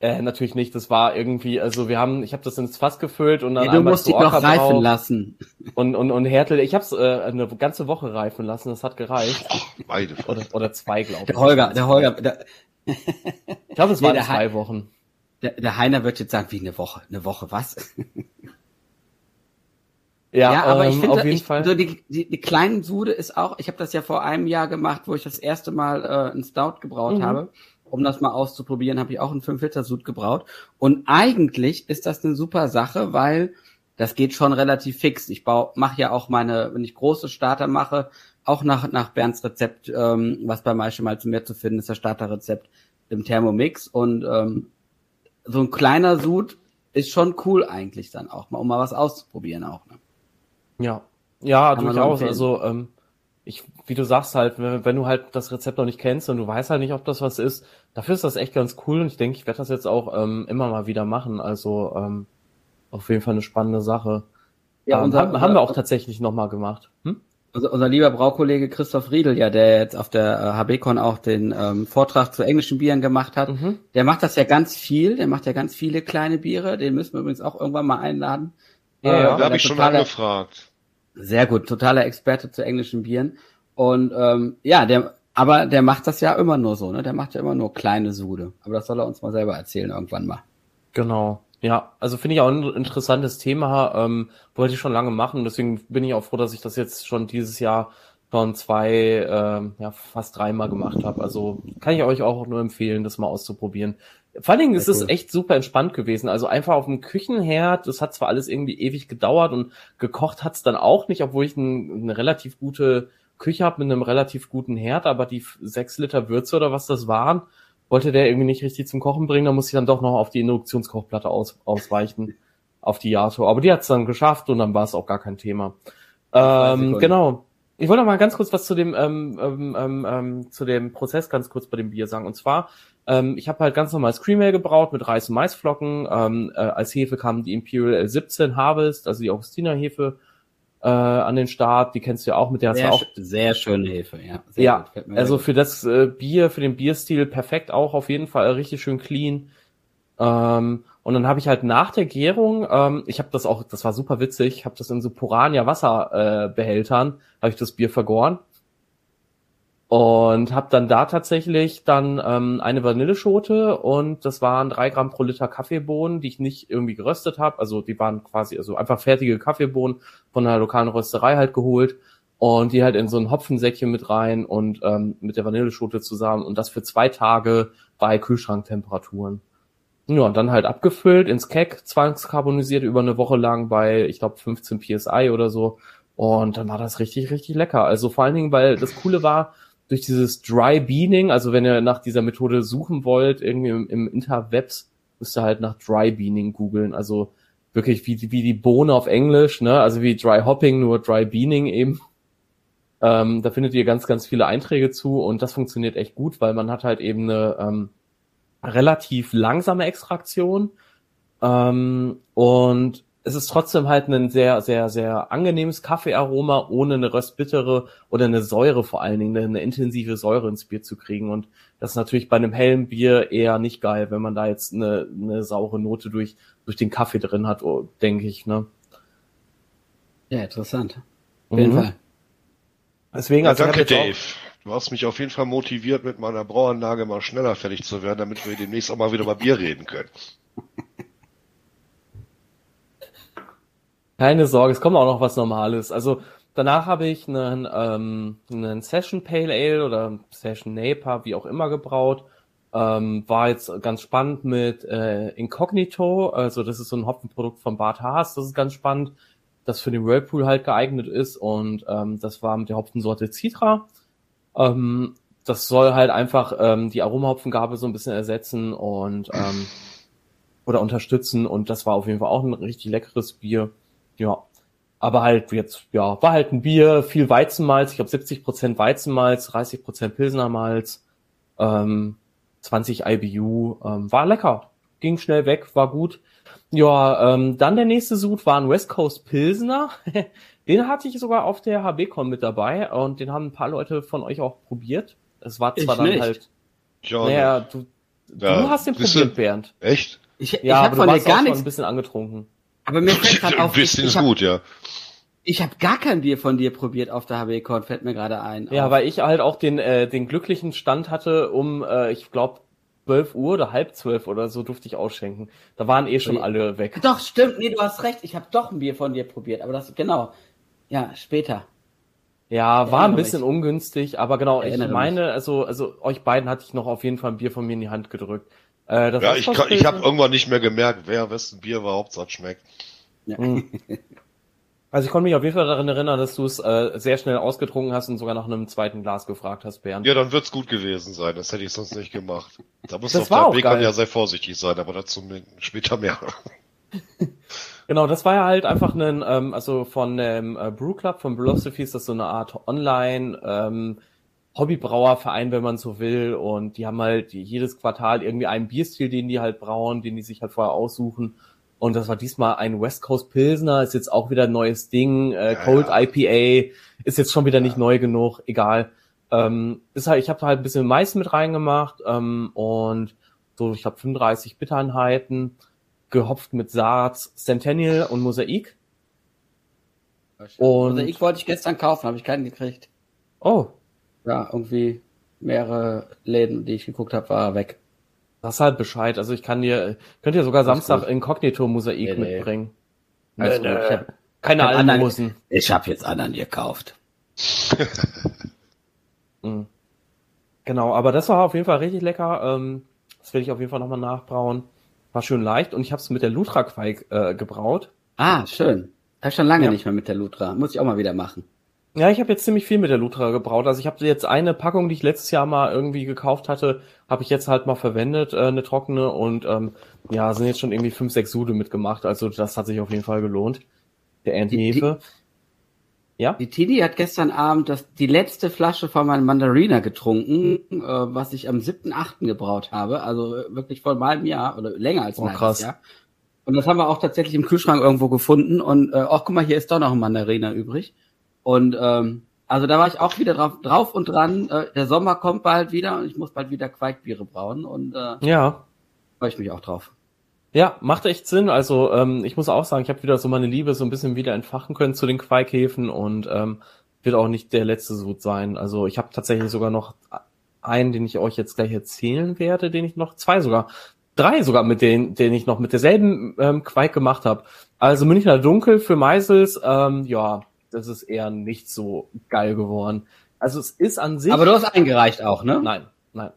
Äh, natürlich nicht. Das war irgendwie, also wir haben, ich habe das ins Fass gefüllt und dann Ja, du musst die noch reifen drauf lassen. und und und Härtel. Ich habe es äh, eine ganze Woche reifen lassen. Das hat gereicht. Meine Oder oder zwei, glaube ich. Der Holger, der Holger, der, Ich glaube, es Nee, waren zwei Wochen. der, der Heiner wird jetzt sagen, wie eine Woche, eine Woche, was? Ja, aber ähm, ich finde, auf jeden ich, Fall. so die, die, die kleinen Sude ist auch, ich habe das ja vor einem Jahr gemacht, wo ich das erste Mal äh, einen Stout gebraut Mhm. habe. Um das mal auszuprobieren, habe ich auch einen 5 Liter Sud gebraut. Und eigentlich ist das eine super Sache, weil das geht schon relativ fix. Ich mache ja auch meine, wenn ich große Starter mache, auch nach, nach Bernds Rezept, ähm, was bei Maische mal zu mehr zu finden ist, das Starterrezept im Thermomix. Und ähm, so ein kleiner Sud ist schon cool eigentlich dann auch mal, um mal was auszuprobieren auch. Ja, ja, durchaus. Also ähm, ich, wie du sagst halt, wenn, wenn, du halt das Rezept noch nicht kennst und du weißt halt nicht, ob das was ist, dafür ist das echt ganz cool und ich denke, ich werde das jetzt auch ähm, immer mal wieder machen. Also ähm, auf jeden Fall eine spannende Sache. Ja, ähm, unser, haben, haben wir auch tatsächlich nochmal gemacht. Hm? Also unser lieber Braukollege Christoph Riedel, ja, der jetzt auf der äh, HBCon auch den ähm, Vortrag zu englischen Bieren gemacht hat, mhm. der macht das ja ganz viel, der macht ja ganz viele kleine Biere, den müssen wir übrigens auch irgendwann mal einladen. Ja, äh, ja. habe ich schon angefragt. Sehr gut, totaler Experte zu englischen Bieren. Und ähm, ja, der, aber der macht das ja immer nur so, ne? Der macht ja immer nur kleine Sude. Aber das soll er uns mal selber erzählen irgendwann mal. Genau. Ja, also finde ich auch ein interessantes Thema, ähm, wollte ich schon lange machen. Deswegen bin ich auch froh, dass ich das jetzt schon dieses Jahr schon zwei, ähm, ja, fast dreimal gemacht habe. Also kann ich euch auch nur empfehlen, das mal auszuprobieren. Vor allen Dingen ist es echt super entspannt gewesen. Also einfach auf dem Küchenherd, das hat zwar alles irgendwie ewig gedauert und gekocht hat's dann auch nicht, obwohl ich ein, eine relativ gute Küche habe mit einem relativ guten Herd, aber die sechs Liter Würze oder was das waren, wollte der irgendwie nicht richtig zum Kochen bringen, da musste ich dann doch noch auf die Induktionskochplatte aus, ausweichen, auf die Yato. Aber die hat's dann geschafft und dann war es auch gar kein Thema. Ähm, genau. Ich wollte noch mal ganz kurz was zu dem ähm, ähm, ähm, ähm, zu dem Prozess ganz kurz bei dem Bier sagen. Und zwar, ähm, ich habe halt ganz normal Cream Ale gebraut mit Reis und Maisflocken. Ähm, äh, als Hefe kam die Imperial L17 Harvest, also die Augustiner Hefe äh, an den Start. Die kennst du ja auch, mit der sehr, hast du auch. Sehr schöne Hefe, ja. Sehr ja, also für das äh, Bier, für den Bierstil perfekt auch auf jeden Fall richtig schön clean. Ähm, und dann habe ich halt nach der Gärung, ähm, ich habe das auch, das war super witzig, ich habe das in so Porania Wasserbehältern, äh, habe ich das Bier vergoren und habe dann da tatsächlich dann ähm, eine Vanilleschote und das waren drei Gramm pro Liter Kaffeebohnen, die ich nicht irgendwie geröstet habe. Also die waren quasi also einfach fertige Kaffeebohnen von einer lokalen Rösterei halt geholt und die halt in so ein Hopfensäckchen mit rein und ähm, mit der Vanilleschote zusammen und das für zwei Tage bei Kühlschranktemperaturen. Ja, und dann halt abgefüllt ins Keck, zwangskarbonisiert über eine Woche lang bei, ich glaube, 15 PSI oder so. Und dann war das richtig, richtig lecker. Also vor allen Dingen, weil das Coole war, durch dieses Dry Beaning, also wenn ihr nach dieser Methode suchen wollt, irgendwie im, im Interwebs, müsst ihr halt nach Dry Beaning googeln. Also wirklich wie, wie die Bohne auf Englisch, ne? Also wie Dry Hopping, nur Dry Beaning eben. Ähm, da findet ihr ganz, ganz viele Einträge zu und das funktioniert echt gut, weil man hat halt eben eine ähm, relativ langsame Extraktion ähm, und es ist trotzdem halt ein sehr, sehr, sehr angenehmes Kaffeearoma, ohne eine röstbittere oder eine Säure vor allen Dingen, eine intensive Säure ins Bier zu kriegen. Und das ist natürlich bei einem hellen Bier eher nicht geil, wenn man da jetzt eine, eine saure Note durch, durch den Kaffee drin hat, oh, denke ich, ne? Ja, interessant. Auf jeden mhm. Fall. Deswegen, ja, also danke, Dave. Du hast mich auf jeden Fall motiviert, mit meiner Brauanlage mal schneller fertig zu werden, damit wir demnächst auch mal wieder über Bier reden können. Keine Sorge, es kommt auch noch was Normales. Also danach habe ich einen, ähm, einen Session Pale Ale oder Session Napa, wie auch immer, gebraut. Ähm, war jetzt ganz spannend mit äh, Incognito, also das ist so ein Hopfenprodukt von Bart Haas, das ist ganz spannend, das für den Whirlpool halt geeignet ist und ähm, das war mit der Hopfensorte Citra. Ähm, das soll halt einfach ähm, die Aromahopfengabe so ein bisschen ersetzen und ähm, oder unterstützen und das war auf jeden Fall auch ein richtig leckeres Bier. Ja. Aber halt jetzt, ja, war halt ein Bier, viel Weizenmalz, ich glaube 70 Prozent Weizenmalz, 30 Prozent Pilsnermalz, ähm, 20 IBU, ähm, war lecker, ging schnell weg, war gut. Ja, ähm, dann der nächste Sud war ein West Coast Pilsner. den hatte ich sogar auf der HBCon mit dabei und den haben ein paar Leute von euch auch probiert. Es war zwar ich dann nicht. halt. Ja, naja, du, ja, du hast den probiert, Bernd. Echt? Ich, ja, ich aber von du warst gar nichts. ein bisschen angetrunken. Aber mir fällt gerade auf. Ein bisschen ist gut, ja. Ich habe gar kein Bier von dir probiert auf der HB-Con, fällt mir gerade ein. Ja, auf. weil ich halt auch den, äh, den glücklichen Stand hatte, um, äh, ich glaube, 12 Uhr oder halb zwölf oder so durfte ich ausschenken. Da waren eh schon alle weg. Doch, stimmt, nee, du hast recht. Ich habe doch ein Bier von dir probiert, aber das, genau. Ja, später. Ja, war ein bisschen mich. ungünstig, aber genau, ich meine, also, also euch beiden hatte ich noch auf jeden Fall ein Bier von mir in die Hand gedrückt. Äh, ja, ich, kann, ich habe irgendwann nicht mehr gemerkt, wer wessen Bier überhaupt so schmeckt. Ja. Hm. Also ich konnte mich auf jeden Fall daran erinnern, dass du es äh, sehr schnell ausgetrunken hast und sogar nach einem zweiten Glas gefragt hast, Bernd. Ja, dann wird's gut gewesen sein. Das hätte ich sonst nicht gemacht. Da muss auf der Weg ja sehr vorsichtig sein, aber dazu später mehr. Genau, das war ja halt einfach ein, ähm, also von dem äh, Brew Club, von Philosophy ist das so eine Art Online ähm, Hobbybrauerverein, wenn man so will. Und die haben halt jedes Quartal irgendwie einen Bierstil, den die halt brauen, den die sich halt vorher aussuchen. Und das war diesmal ein West Coast Pilsner, ist jetzt auch wieder ein neues Ding. Äh, Ja, Cold ja. IPA ist jetzt schon wieder nicht neu genug, egal. Ähm, ist halt, ich habe halt ein bisschen Mais mit reingemacht ähm, und so, ich glaube 35 Bittereinheiten, gehopft mit Saats, Centennial und Mosaik. Und- Mosaik wollte ich gestern kaufen, habe ich keinen gekriegt. Oh, Ja, irgendwie mehrere Läden, die ich geguckt habe, war weg. das ist halt Bescheid. Also ich kann dir, könnt ihr sogar Alles Samstag gut. Inkognito Mosaik Nee, nee. mitbringen. Gut. nö. Ich hab- Keine Ich hab anderen- Almosen. Ich habe jetzt anderen gekauft. Mhm. Genau, aber das war auf jeden Fall richtig lecker. Ähm, das werde ich auf jeden Fall nochmal nachbrauen. War schön leicht und ich habe es mit der Lutra Quake äh, gebraut. Ah, schön. Hab ich schon lange Ja. nicht mehr mit der Lutra. Muss ich auch mal wieder machen. Ja, ich habe jetzt ziemlich viel mit der Lutra gebraut. Also ich habe jetzt eine Packung, die ich letztes Jahr mal irgendwie gekauft hatte, habe ich jetzt halt mal verwendet, äh, eine trockene und ähm, ja, sind jetzt schon irgendwie fünf, sechs Sude mitgemacht. Also das hat sich auf jeden Fall gelohnt. Der Erntehefe. Ja? Die Tini hat gestern Abend das, die letzte Flasche von meinem Mandarina getrunken, äh, was ich am 7.8. gebraut habe. Also äh, wirklich vor einem halben Jahr oder länger als ein Oh, krass. Jahr. Und das haben wir auch tatsächlich im Kühlschrank irgendwo gefunden. Und äh, ach, guck mal, hier ist doch noch ein Mandarina übrig. Und ähm, also da war ich auch wieder drauf, drauf und dran. Äh, der Sommer kommt bald wieder und ich muss bald wieder Quaikbiere brauen. Und äh, Ja. freue ich mich auch drauf. Ja, macht echt Sinn. Also ähm, ich muss auch sagen, ich habe wieder so meine Liebe so ein bisschen wieder entfachen können zu den Quaikhäfen und ähm, wird auch nicht der letzte Sud sein. Also ich habe tatsächlich sogar noch einen, den ich euch jetzt gleich erzählen werde, den ich noch zwei sogar, drei sogar mit denen, den ich noch mit derselben ähm, Quaik gemacht habe. Also Münchner Dunkel für Meisels, ähm, ja, das ist eher nicht so geil geworden. Also es ist an sich. Aber du hast eingereicht auch, ne? nein, nein.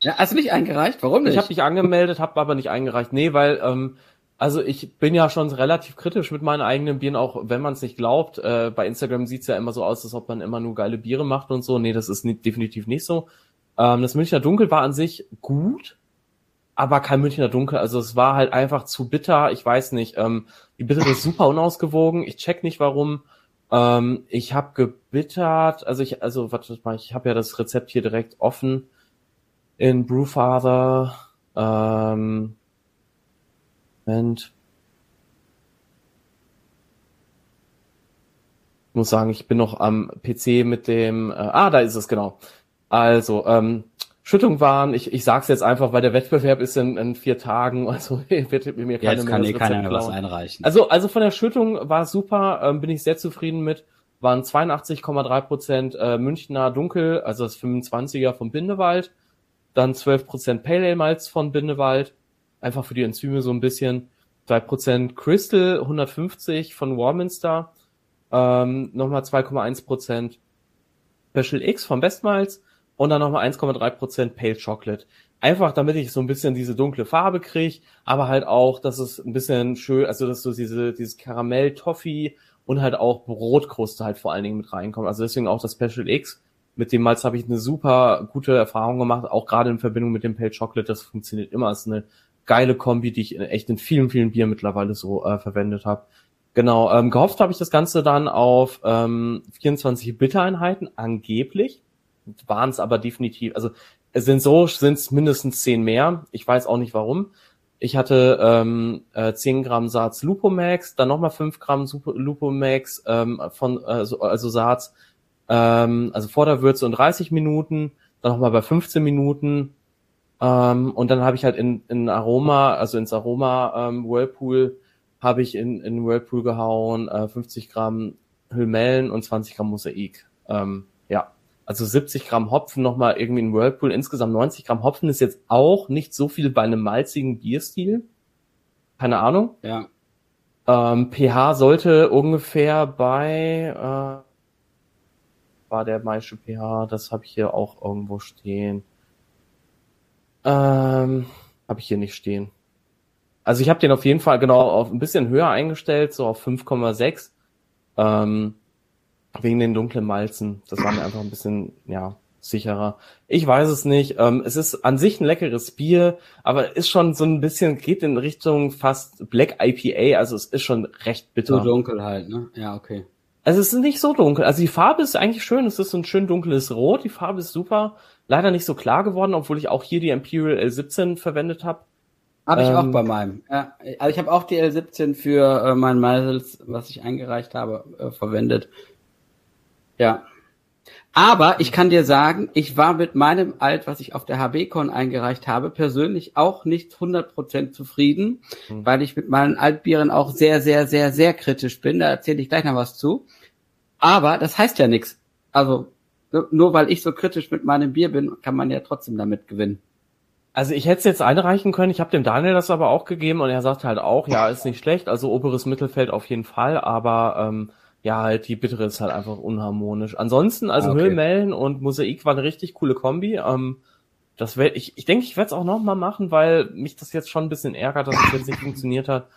Ja, hast du nicht eingereicht? Warum nicht? Ich habe mich angemeldet, habe aber nicht eingereicht. Nee, weil ähm, also ich bin ja schon relativ kritisch mit meinen eigenen Bieren, auch wenn man es nicht glaubt. Äh, bei Instagram sieht's ja immer so aus, als ob man immer nur geile Biere macht und so. Nee, das ist nicht, definitiv nicht so. Ähm, das Münchner Dunkel war an sich gut, aber kein Münchner Dunkel. Also es war halt einfach zu bitter. Ich weiß nicht. Ähm, die Bittere ist super unausgewogen. Ich check nicht warum. Ähm, ich habe gebittert. Also ich, also warte mal, ich habe ja das Rezept hier direkt offen in Brewfather. Ähm, Moment. Ich muss sagen, ich bin noch am PC mit dem. Äh, ah, da ist es genau. Also ähm, Schüttung waren. Ich, ich sag's jetzt einfach, weil der Wettbewerb ist in, in vier Tagen. Also wird mir keiner Jetzt mehr kann eh keiner mehr was einreichen. Also, also von der Schüttung war es super, ähm, bin ich sehr zufrieden mit. Waren 82,3 Prozent äh, Münchner Dunkel, also das 25er vom Bindewald. Dann 12 Prozent Pale Ale Malz von Bindewald. Einfach für die Enzyme so ein bisschen. 2 Prozent Crystal 150 von Warminster. Ähm, nochmal 2,1 Prozent Special X von Bestmalz. Und dann nochmal 1,3 Prozent Pale Chocolate. Einfach damit ich so ein bisschen diese dunkle Farbe kriege, aber halt auch, dass es ein bisschen schön, also dass so diese, dieses Karamell, Toffee und halt auch Brotkruste halt vor allen Dingen mit reinkommt. Also deswegen auch das Special X. Mit dem Malz habe ich eine super gute Erfahrung gemacht, auch gerade in Verbindung mit dem Pale Chocolate. Das funktioniert immer. Das ist eine geile Kombi, die ich in, echt in vielen, vielen Bieren mittlerweile so äh, verwendet habe. Genau, ähm, gehofft habe ich das Ganze dann auf ähm, 24 Bittereinheiten, angeblich. Waren es aber definitiv, also es sind so, sind es mindestens 10 mehr. Ich weiß auch nicht warum. Ich hatte ähm, äh, 10 Gramm Saats Lupomax, dann nochmal 5 Gramm Lupomax ähm, von, äh, so- also Saats, ähm, also vor der Würze und 30 Minuten, dann nochmal bei 15 Minuten. Ähm, und dann habe ich halt in, in Aroma, also ins Aroma ähm, Whirlpool, habe ich in, in Whirlpool gehauen, äh, 50 Gramm Hülmellen und 20 Gramm Mosaik. Ähm, also 70 Gramm Hopfen nochmal irgendwie in Whirlpool. Insgesamt 90 Gramm Hopfen ist jetzt auch nicht so viel bei einem malzigen Bierstil. Keine Ahnung. Ja. Ähm, pH sollte ungefähr bei äh, war der meiste pH, das habe ich hier auch irgendwo stehen. Ähm, habe ich hier nicht stehen. Also ich habe den auf jeden Fall genau auf ein bisschen höher eingestellt, so auf 5,6. Ähm, wegen den dunklen Malzen. Das war mir einfach ein bisschen, ja, sicherer. Ich weiß es nicht. Ähm, es ist an sich ein leckeres Bier, aber ist schon so ein bisschen, geht in Richtung fast Black IPA, also es ist schon recht bitter. So dunkel halt, ne? Ja, okay. Also es ist nicht so dunkel. Also die Farbe ist eigentlich schön. Es ist so ein schön dunkles Rot. Die Farbe ist super. Leider nicht so klar geworden, obwohl ich auch hier die Imperial L17 verwendet habe. Habe ich ähm, auch bei meinem. Ja, also ich habe auch die L17 für äh, mein Meisels, was ich eingereicht habe, äh, verwendet. Ja. Aber ich kann dir sagen, ich war mit meinem Alt, was ich auf der HBCon eingereicht habe, persönlich auch nicht 100% zufrieden, mhm. weil ich mit meinen Altbieren auch sehr, sehr, sehr, sehr kritisch bin. Da erzähle ich gleich noch was zu. Aber das heißt ja nichts. Also nur weil ich so kritisch mit meinem Bier bin, kann man ja trotzdem damit gewinnen. Also ich hätte es jetzt einreichen können, ich habe dem Daniel das aber auch gegeben und er sagt halt auch, ja, ist nicht schlecht, also oberes Mittelfeld auf jeden Fall, aber ähm, ja, halt die bittere ist halt einfach unharmonisch. Ansonsten, also ah, okay. Höhlmellen und Mosaik war eine richtig coole Kombi. Ähm, das wär, ich, ich denke, ich werde es auch nochmal machen, weil mich das jetzt schon ein bisschen ärgert, dass es jetzt nicht funktioniert hat.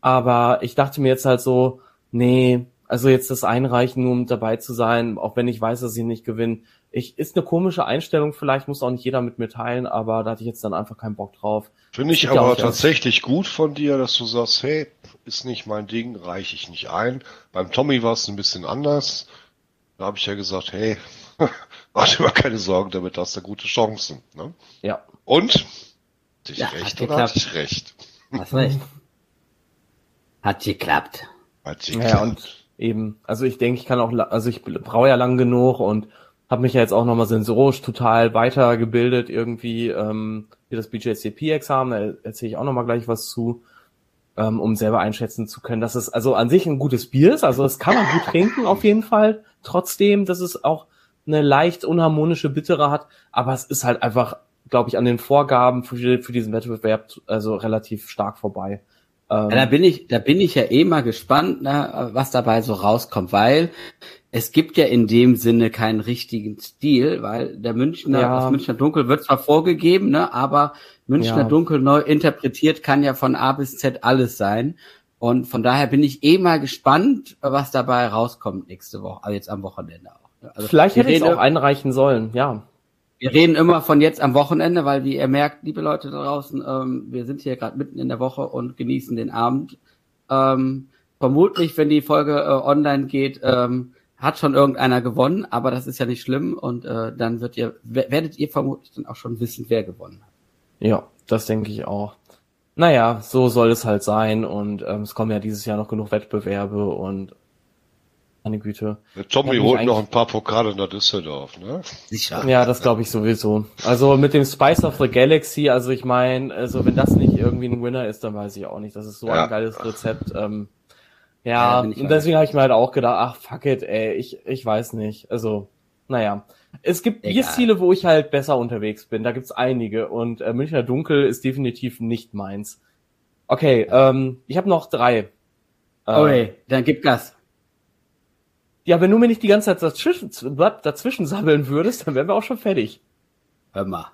Aber ich dachte mir jetzt halt so, nee, also jetzt das Einreichen, nur um dabei zu sein, auch wenn ich weiß, dass ich nicht gewinne. Ich, ist eine komische Einstellung, vielleicht muss auch nicht jeder mit mir teilen, aber da hatte ich jetzt dann einfach keinen Bock drauf. Finde ich aber tatsächlich gut von dir, dass du sagst, hey, ist nicht mein Ding, reiche ich nicht ein. Beim Tommy war es ein bisschen anders. Da habe ich ja gesagt, hey, mach dir mal keine Sorgen, damit hast du gute Chancen. Ne? Ja. Und? Dich ja, recht oder hatte ich recht? Hast recht. Hat geklappt. Hat geklappt. Ja, und eben, also ich denke, ich kann auch, also ich brauche ja lang genug und habe mich ja jetzt auch nochmal sensorisch total weitergebildet irgendwie ähm, für das BJCP-Examen, da erzähle ich auch nochmal gleich was zu ähm, um selber einschätzen zu können, dass es also an sich ein gutes Bier ist. Also das kann man gut trinken auf jeden Fall. Trotzdem, dass es auch eine leicht unharmonische Bittere hat, aber es ist halt einfach, glaube ich, an den Vorgaben für, für diesen Wettbewerb also relativ stark vorbei. Ähm, ja, da bin ich, da bin ich ja eh mal gespannt, ne, was dabei so rauskommt, weil es gibt ja in dem Sinne keinen richtigen Stil, weil der Münchner, ja. das Münchner Dunkel wird zwar vorgegeben, ne, aber Münchner ja. Dunkel neu interpretiert kann ja von A bis Z alles sein. Und von daher bin ich eh mal gespannt, was dabei rauskommt nächste Woche, also jetzt am Wochenende auch. Ne. Also Vielleicht hätte ich es auch einreichen sollen, ja. Wir reden immer von jetzt am Wochenende, weil wie ihr merkt, liebe Leute da draußen, ähm, wir sind hier gerade mitten in der Woche und genießen den Abend. Ähm, vermutlich, wenn die Folge äh, online geht, ähm, hat schon irgendeiner gewonnen, aber das ist ja nicht schlimm und äh, dann wird ihr, werdet ihr vermutlich dann auch schon wissen, wer gewonnen hat. Ja, das denke ich auch. Naja, so soll es halt sein und ähm, es kommen ja dieses Jahr noch genug Wettbewerbe und meine Güte. Der Tommy holt noch ein paar Pokale nach Düsseldorf, ne? Sicher. Ja, das glaube ich sowieso. Also mit dem Spice of the Galaxy, also ich meine, also wenn das nicht irgendwie ein Winner ist, dann weiß ich auch nicht. Das ist so ja. ein geiles Rezept. Ähm, ja, ja und deswegen habe ich mir halt auch gedacht, ach fuck it, ey, ich, ich weiß nicht. Also, naja. Es gibt Egal. Bierstile, wo ich halt besser unterwegs bin. Da gibt's einige. Und äh, Münchner Dunkel ist definitiv nicht meins. Okay, ähm, ich habe noch drei. Äh, okay, dann gib Gas. Ja, wenn du mir nicht die ganze Zeit dazwischen, dazwischen sammeln würdest, dann wären wir auch schon fertig. Hör mal.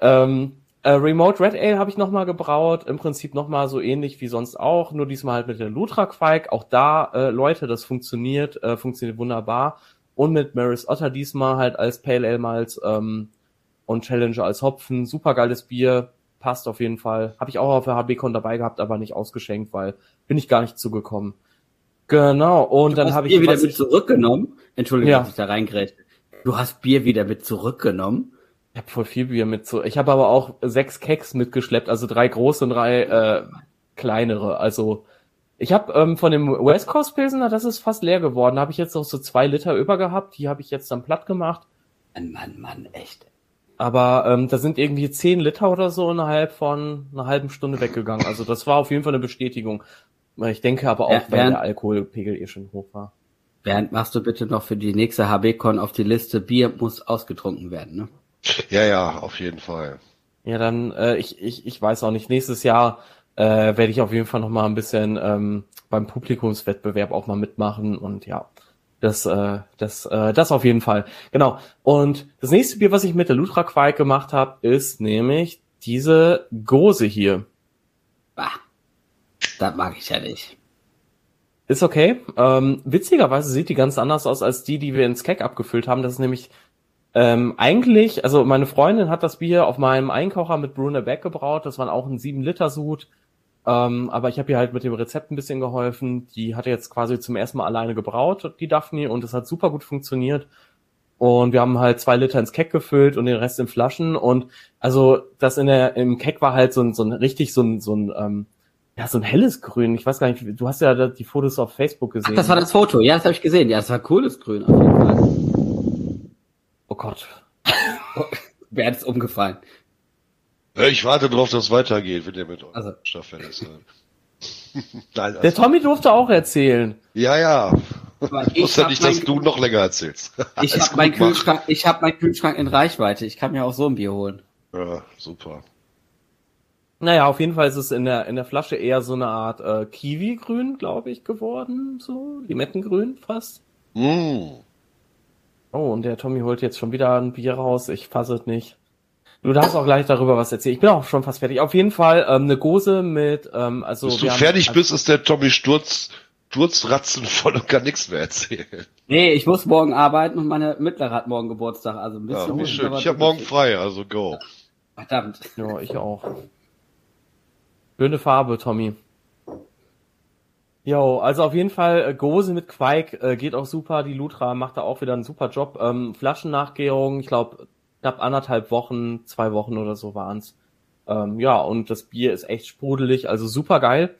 Ähm, äh, Remote Red Ale habe ich nochmal gebraut. Im Prinzip nochmal so ähnlich wie sonst auch, nur diesmal halt mit der Lutra Quake. Auch da, äh, Leute, das funktioniert, äh, funktioniert wunderbar und mit Maris Otter diesmal halt als Pale Ale Malz ähm, und Challenger als Hopfen. Super geiles Bier, passt auf jeden Fall. Habe ich auch auf der HBCon dabei gehabt, aber nicht ausgeschenkt, weil bin ich gar nicht zugekommen. Genau, und du dann habe ich Bier wieder mit zurückgenommen. Entschuldigung, ja. dass ich da reingrätsche. Du hast Bier wieder mit zurückgenommen. Ich habe voll viel Bier mit so. Ich habe aber auch sechs Keks mitgeschleppt, also drei große und drei äh, kleinere. Also ich habe ähm, von dem West Coast Pilsener, das ist fast leer geworden. Da habe ich jetzt noch so zwei Liter über gehabt. Die habe ich jetzt dann platt gemacht. Mann, Mann, Mann, echt. Aber ähm, da sind irgendwie zehn Liter oder so innerhalb von einer halben Stunde weggegangen. Also das war auf jeden Fall eine Bestätigung. Ich denke aber auch, ja, weil der Alkoholpegel eh schon hoch war. Bernd, machst du bitte noch für die nächste HB-Con auf die Liste, Bier muss ausgetrunken werden, ne? Ja, ja, auf jeden Fall. Ja, dann, äh, ich, ich, ich weiß auch nicht, nächstes Jahr äh, werde ich auf jeden Fall noch mal ein bisschen ähm, beim Publikumswettbewerb auch mal mitmachen und ja, das, äh, das, äh, das auf jeden Fall. Genau. Und das nächste Bier, was ich mit der Lutra Quake gemacht habe, ist nämlich diese Gose hier. Bah, das mag ich ja nicht. Ist okay. Ähm, witzigerweise sieht die ganz anders aus als die, die wir ins Keck abgefüllt haben. Das ist nämlich ähm, eigentlich, also meine Freundin hat das Bier auf meinem Einkocher mit Brunner Beck gebraut. Das war auch ein 7-Liter-Sud. Ähm, aber ich habe ihr halt mit dem Rezept ein bisschen geholfen. Die hat jetzt quasi zum ersten Mal alleine gebraut, die Daphne, und das hat super gut funktioniert. Und wir haben halt zwei Liter ins Keck gefüllt und den Rest in Flaschen. Und also das in der im Keck war halt so ein, so ein richtig so ein, so ein ähm, ja, so ein helles Grün. Ich weiß gar nicht, du hast ja die Fotos auf Facebook gesehen. Ach, das war das Foto, ja, das habe ich gesehen. Ja, das war cooles Grün auf jeden Fall. Oh Gott. Wer hat es umgefallen? Ich warte drauf, dass es weitergeht, wenn ihr mit also. Staffel ist. Nein, also. Der Tommy durfte auch erzählen. Ja, ja. Ich wusste nicht, dass du noch länger erzählst. ich habe meinen Kühlschrank, ich habe meinen Kühlschrank in Reichweite. Ich kann mir auch so ein Bier holen. Ja, super. Naja, auf jeden Fall ist es in der, in der Flasche eher so eine Art äh, Kiwi-Grün, glaube ich, geworden. So, Limettengrün fast. Mm. Oh, und der Tommy holt jetzt schon wieder ein Bier raus. Ich fasse es nicht. Du darfst auch gleich darüber was erzählen. Ich bin auch schon fast fertig. Auf jeden Fall ähm, eine Gose mit, ähm, also. Bis du fertig haben, bist, ist der Tommy Sturz, Sturzratzen voll und kann nichts mehr erzählen. Nee, ich muss morgen arbeiten und meine Mittlere hat morgen Geburtstag. Also ein bisschen. Ja, schön. Ich habe morgen frei, also go. Verdammt. Ja, ich auch. Schöne Farbe, Tommy. Jo, also auf jeden Fall äh, Gose mit Quake äh, geht auch super. Die Lutra macht da auch wieder einen super Job. Ähm, Flaschennachgärung, ich glaube knapp anderthalb Wochen, zwei Wochen oder so waren's. Ähm, ja, und das Bier ist echt sprudelig, also super geil.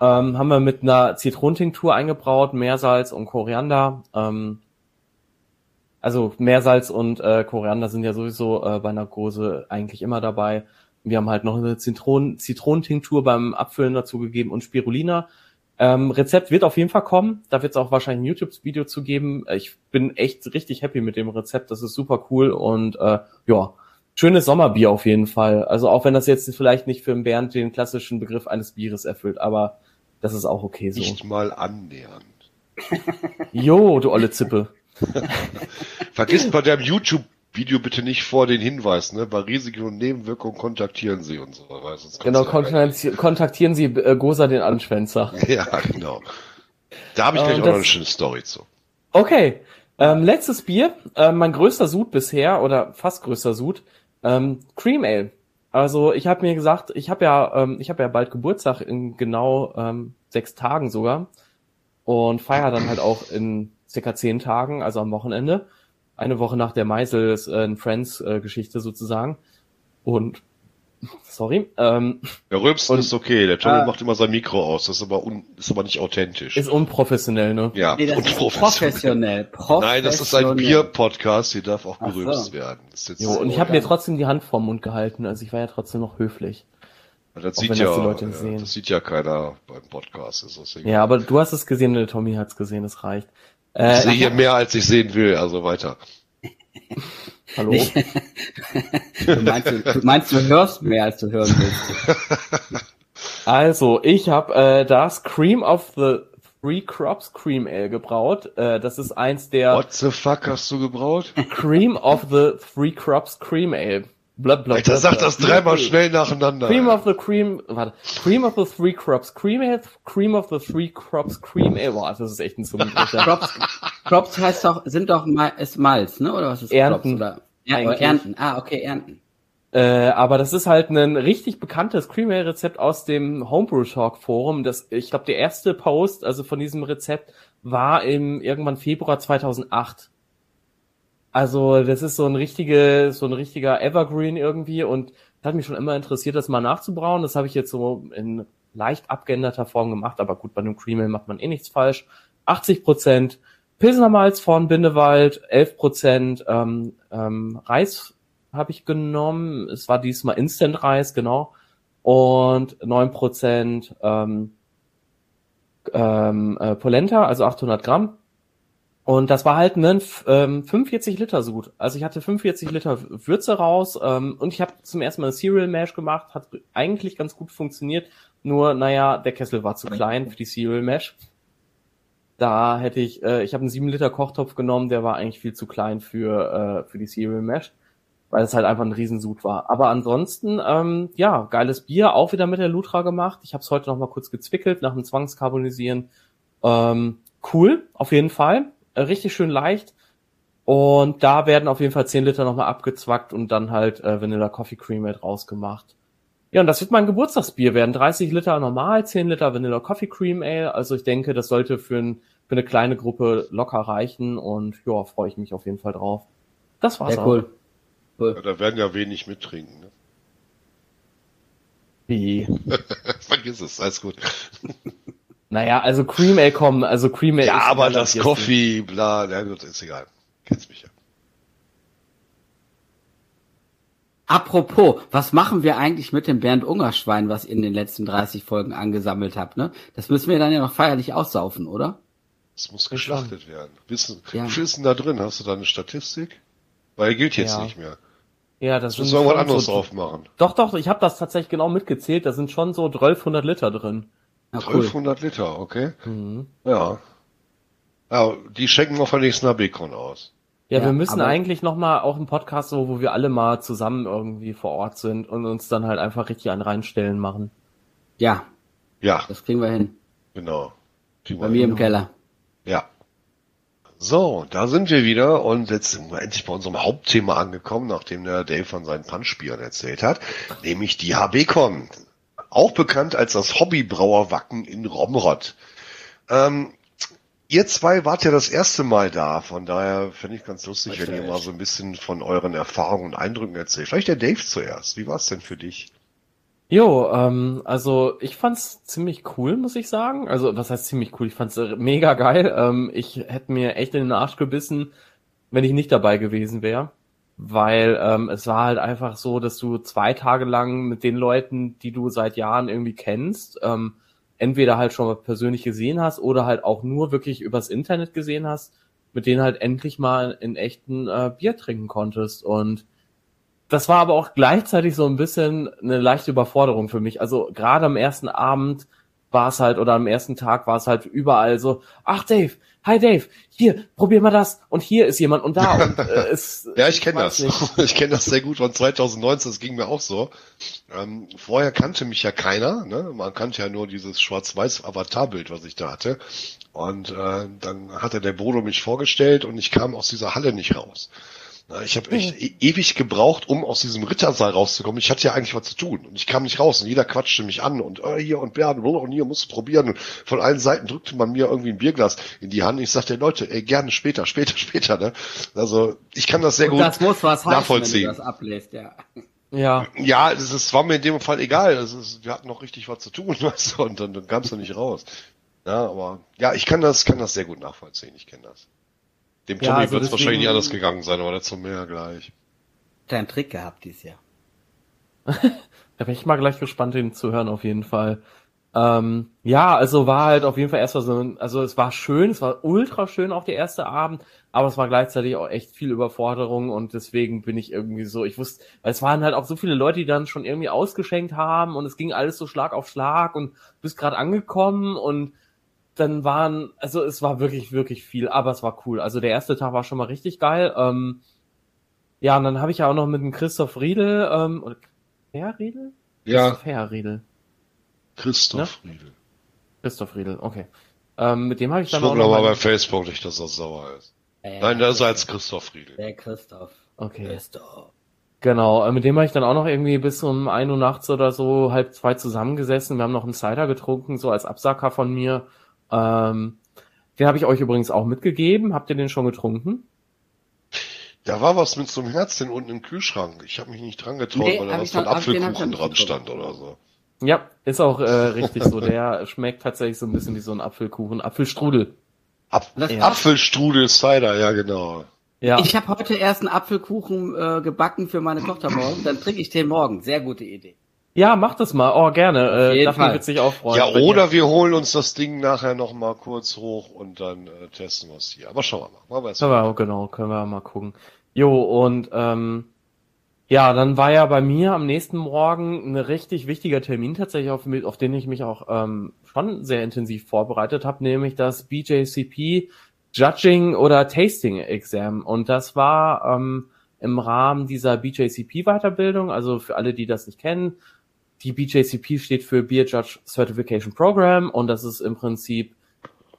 Ähm, haben wir mit einer Zitronentinktur eingebraut, Meersalz und Koriander. Ähm, also Meersalz und äh, Koriander sind ja sowieso äh, bei einer Gose eigentlich immer dabei. Wir haben halt noch eine Zitronen Zitronentinktur beim Abfüllen dazu gegeben und Spirulina. Ähm, Rezept wird auf jeden Fall kommen. Da wird es auch wahrscheinlich ein YouTube-Video zu geben. Ich bin echt richtig happy mit dem Rezept. Das ist super cool und äh, ja, schönes Sommerbier auf jeden Fall. Also auch wenn das jetzt vielleicht nicht für Bernd den klassischen Begriff eines Bieres erfüllt, aber das ist auch okay so. Nicht mal annähernd. Jo, du olle Zippe. Vergiss bei deinem YouTube Video bitte nicht vor den Hinweis, ne? Bei Risiken und Nebenwirkungen kontaktieren Sie und so. Weil genau, kontaktieren, kontaktieren Sie äh, Gosa den Anschwänzer. Ja, genau. Da habe ich gleich ähm, auch noch eine schöne Story zu. Okay. Ähm, letztes Bier, äh, mein größter Sud bisher, oder fast größter Sud, ähm, Cream Ale. Also ich habe mir gesagt, ich habe ja, ähm, ich habe ja bald Geburtstag in genau ähm, sechs Tagen sogar und feiere dann halt auch in circa zehn Tagen, also am Wochenende eine Woche nach der Meisels äh, Friends äh, Geschichte sozusagen. Und sorry. Ähm, ja, Rülpsen und, ist okay. Der Tommy äh, macht immer sein Mikro aus. Das ist aber un, ist aber nicht authentisch. Ist unprofessionell, ne? Ja, nee, das unprofessionell. Ist professionell. Nein, das ist ein Bier-Podcast. Hier darf auch gerülpst so. werden. jo, und ich habe mir trotzdem die Hand vorm Mund gehalten. Also ich war ja trotzdem noch höflich. Das sieht, ja, das, ja, das sieht ja keiner beim Podcast. Ist das ja, aber du hast es gesehen, der Tommy hat es gesehen, es reicht. Äh, ich sehe hier mehr, als ich sehen will, also weiter. Hallo? du, meinst, du, du, meinst, du hörst mehr, als du hören willst. Also, ich habe äh, das Cream of the Three Crops Cream Ale gebraut. Äh, das ist eins der... What the fuck hast du gebraut? Cream of the Three Crops Cream Ale. Blub, blub, Alter, sag das dreimal schnell nacheinander. Cream of the Cream, warte, Cream of the Three Crops, Cream Ale, Cream of the Three Crops, Cream Ale, boah, das ist echt ein Zungenbrecher. Crops, Crops heißt doch, sind doch mal, ist Malz, ne, oder was ist Ernten. Crops, oder? Ja, Ernten, ah, okay, Ernten. Äh, aber das ist halt ein richtig bekanntes Cream Ale Rezept aus dem Homebrew Talk Forum. Das, ich glaube, der erste Post, also von diesem Rezept, war im irgendwann Februar 2008. Also das ist so ein richtige, so ein richtiger Evergreen irgendwie und hat mich schon immer interessiert, das mal nachzubrauen. Das habe ich jetzt so in leicht abgeänderter Form gemacht, aber gut, bei einem Cream macht man eh nichts falsch. 80 Prozent Pilsnermalz von Bindewald, 11 Prozent ähm, ähm, Reis habe ich genommen. Es war diesmal Instant Reis, genau. Und 9 Prozent ähm, ähm, äh, Polenta, also 800 Gramm. Und das war halt ein ähm, 45 Liter Sud. Also ich hatte 45 Liter Würze raus ähm, und ich habe zum ersten Mal ein Cereal Mash gemacht, hat eigentlich ganz gut funktioniert. Nur, naja, der Kessel war zu klein für die Cereal Mash. Da hätte ich, äh, ich habe einen 7 Liter Kochtopf genommen, der war eigentlich viel zu klein für, äh, für die Cereal Mash, weil es halt einfach ein Riesensud war. Aber ansonsten, ähm, ja, geiles Bier, auch wieder mit der Lutra gemacht. Ich habe es heute noch mal kurz gezwickelt nach dem Zwangskarbonisieren Ähm, cool, auf jeden Fall. Äh, richtig schön leicht. Und da werden auf jeden Fall 10 Liter nochmal abgezwackt und dann halt äh, Vanilla Coffee Cream halt rausgemacht. Ja, und das wird mein Geburtstagsbier werden. 30 Liter normal, 10 Liter Vanilla Coffee Cream Ale. Also ich denke, das sollte für, ein, für eine kleine Gruppe locker reichen und ja, freue ich mich auf jeden Fall drauf. Das war's Sehr auch. cool. Ja, da werden ja wenig mittrinken. Ne? Wie? Vergiss es, alles gut. Naja, also Cream Ale kommen, also Cream Ale Ja, ist aber das Coffee, bla, ja gut, ist egal. Kennst mich ja. Apropos, was machen wir eigentlich mit dem Bernd Ungerschwein, was ihr in den letzten 30 Folgen angesammelt habt, ne? Das müssen wir dann ja noch feierlich aussaufen, oder? Es muss geschlachtet werden. Wissen, Ja. Wie viel ist denn da drin? Hast du da eine Statistik? Weil gilt jetzt Ja. nicht mehr. Ja, das Müssen wir irgendwas schon anderes so, drauf machen. Doch, doch, ich habe das tatsächlich genau mitgezählt. Da sind schon so 1200 Liter drin. Na cool. 1200 Liter, okay. Mhm. Ja. Ja, die schenken wir von nächsten Bacon aus. Ja, Ja, wir müssen eigentlich noch mal auch einen Podcast so, wo wir alle mal zusammen irgendwie vor Ort sind und uns dann halt einfach richtig einen reinstellen machen. Ja, Ja, das kriegen wir hin. genau. Kriegen Bei mir hin. im Keller. Ja. So, da sind wir wieder und jetzt sind wir endlich bei unserem Hauptthema angekommen, nachdem der Dave von seinen Punchbieren erzählt hat, nämlich die HBCon. Auch bekannt als das Hobbybrauerwacken in Romrod. Ähm, ihr zwei wart ja das erste Mal da, von daher finde ich ganz lustig, wenn ihr mal so ein bisschen von euren Erfahrungen und Eindrücken erzählt. Vielleicht der Dave zuerst. Wie war es denn für dich? Jo, ähm, also ich fand's ziemlich cool, muss ich sagen. Also was heißt ziemlich cool? Ich fand's äh, mega geil. Ähm, ich hätte mir echt in den Arsch gebissen, wenn ich nicht dabei gewesen wäre. Weil ähm, es war halt einfach so, dass du zwei Tage lang mit den Leuten, die du seit Jahren irgendwie kennst, ähm, entweder halt schon mal persönlich gesehen hast oder halt auch nur wirklich übers Internet gesehen hast, mit denen halt endlich mal in echten äh, Bier trinken konntest. Und das war aber auch gleichzeitig so ein bisschen eine leichte Überforderung für mich. Also gerade am ersten Abend war es halt, oder am ersten Tag war es halt überall so, ach Dave, hi Dave, hier, probier mal das und hier ist jemand und da und äh, es, Ja, ich kenne das. nicht. Ich kenne das sehr gut von 2019, das ging mir auch so. Ähm, vorher kannte mich ja keiner, ne? Man kannte ja nur dieses schwarz-weiß Avatarbild, was ich da hatte. Und äh, dann hatte der Bodo mich vorgestellt und ich kam aus dieser Halle nicht raus. Ich habe echt e ewig gebraucht, um aus diesem Rittersaal rauszukommen. Ich hatte ja eigentlich was zu tun und ich kam nicht raus und jeder quatschte mich an und äh, hier und Bernd und hier musst du probieren. Und von allen Seiten drückte man mir irgendwie ein Bierglas in die Hand. Ich sagte, Leute, ey, gerne später, später, später. Ne? Also ich kann das sehr Und gut das muss was heißen, nachvollziehen. wenn du das ablässt, ja. ja, Ja, es ist, war mir in dem Fall egal. Es ist, wir hatten noch richtig was zu tun, weißt du, und dann, dann kam es nicht raus. Ja, aber ja, ich kann das, kann das sehr gut nachvollziehen. Ich kenne das. Dem Ja, Tommy also wird es wahrscheinlich nicht anders gegangen sein, aber dazu mehr gleich. Deinen Trick gehabt dieses Jahr. Da bin ich mal gleich gespannt, den zu hören, auf jeden Fall. Ähm, ja, also war halt auf jeden Fall erstmal so ein, also es war schön, es war ultra schön auch der erste Abend, aber es war gleichzeitig auch echt viel Überforderung und deswegen bin ich irgendwie so, ich wusste, weil es waren halt auch so viele Leute, die dann schon irgendwie ausgeschenkt haben und es ging alles so Schlag auf Schlag und du bist gerade angekommen und dann waren, also es war wirklich, wirklich viel, aber es war cool. Also der erste Tag war schon mal richtig geil. Ähm, ja, und dann habe ich ja auch noch mit dem Christoph Riedel, ähm, oder Herr Riedel? Ja, Christoph Herr Riedel. Christoph Riedel. Christoph Riedel, okay. Ähm, mit dem habe ich dann Guck auch noch noch mal mal, bei Facebook nicht, dass das sauer ist. Äh, Nein, da ist er als Christoph Riedel. Der Christoph. Okay, Christoph. genau. Äh, mit dem habe ich dann auch noch irgendwie bis um ein Uhr nachts oder so, halb zwei zusammengesessen. Wir haben noch einen Cider getrunken, so als Absacker von mir. Ähm, den habe ich euch übrigens auch mitgegeben. Habt ihr den schon getrunken? Da war was mit so einem Herzchen unten im Kühlschrank. Ich habe mich nicht dran getraut, Nee, weil da was ich von Apfelkuchen dran stand oder so. Ja, ist auch äh, richtig so. Der schmeckt tatsächlich so ein bisschen wie so ein Apfelkuchen. Apfelstrudel. Ap Ja. Apfelstrudel Cider, ja genau. Ja. Ich habe heute erst einen Apfelkuchen äh, gebacken für meine Tochter morgen. Dann trinke ich den morgen. Sehr gute Idee. Ja, mach das mal. Oh, gerne. Äh, Daphne wird sich auch freuen. Ja, oder wir holen uns das Ding nachher noch mal kurz hoch und dann äh, testen wir es hier. Aber schauen wir mal. Machen wir, genau, können wir mal gucken. Jo, und ähm, ja, dann war ja bei mir am nächsten Morgen ein richtig wichtiger Termin tatsächlich, auf, auf den ich mich auch ähm, schon sehr intensiv vorbereitet habe, nämlich das BJCP Judging oder Tasting Exam. Und das war ähm, im Rahmen dieser BJCP Weiterbildung, also für alle, die das nicht kennen, die BJCP steht für Beer Judge Certification Program und das ist im Prinzip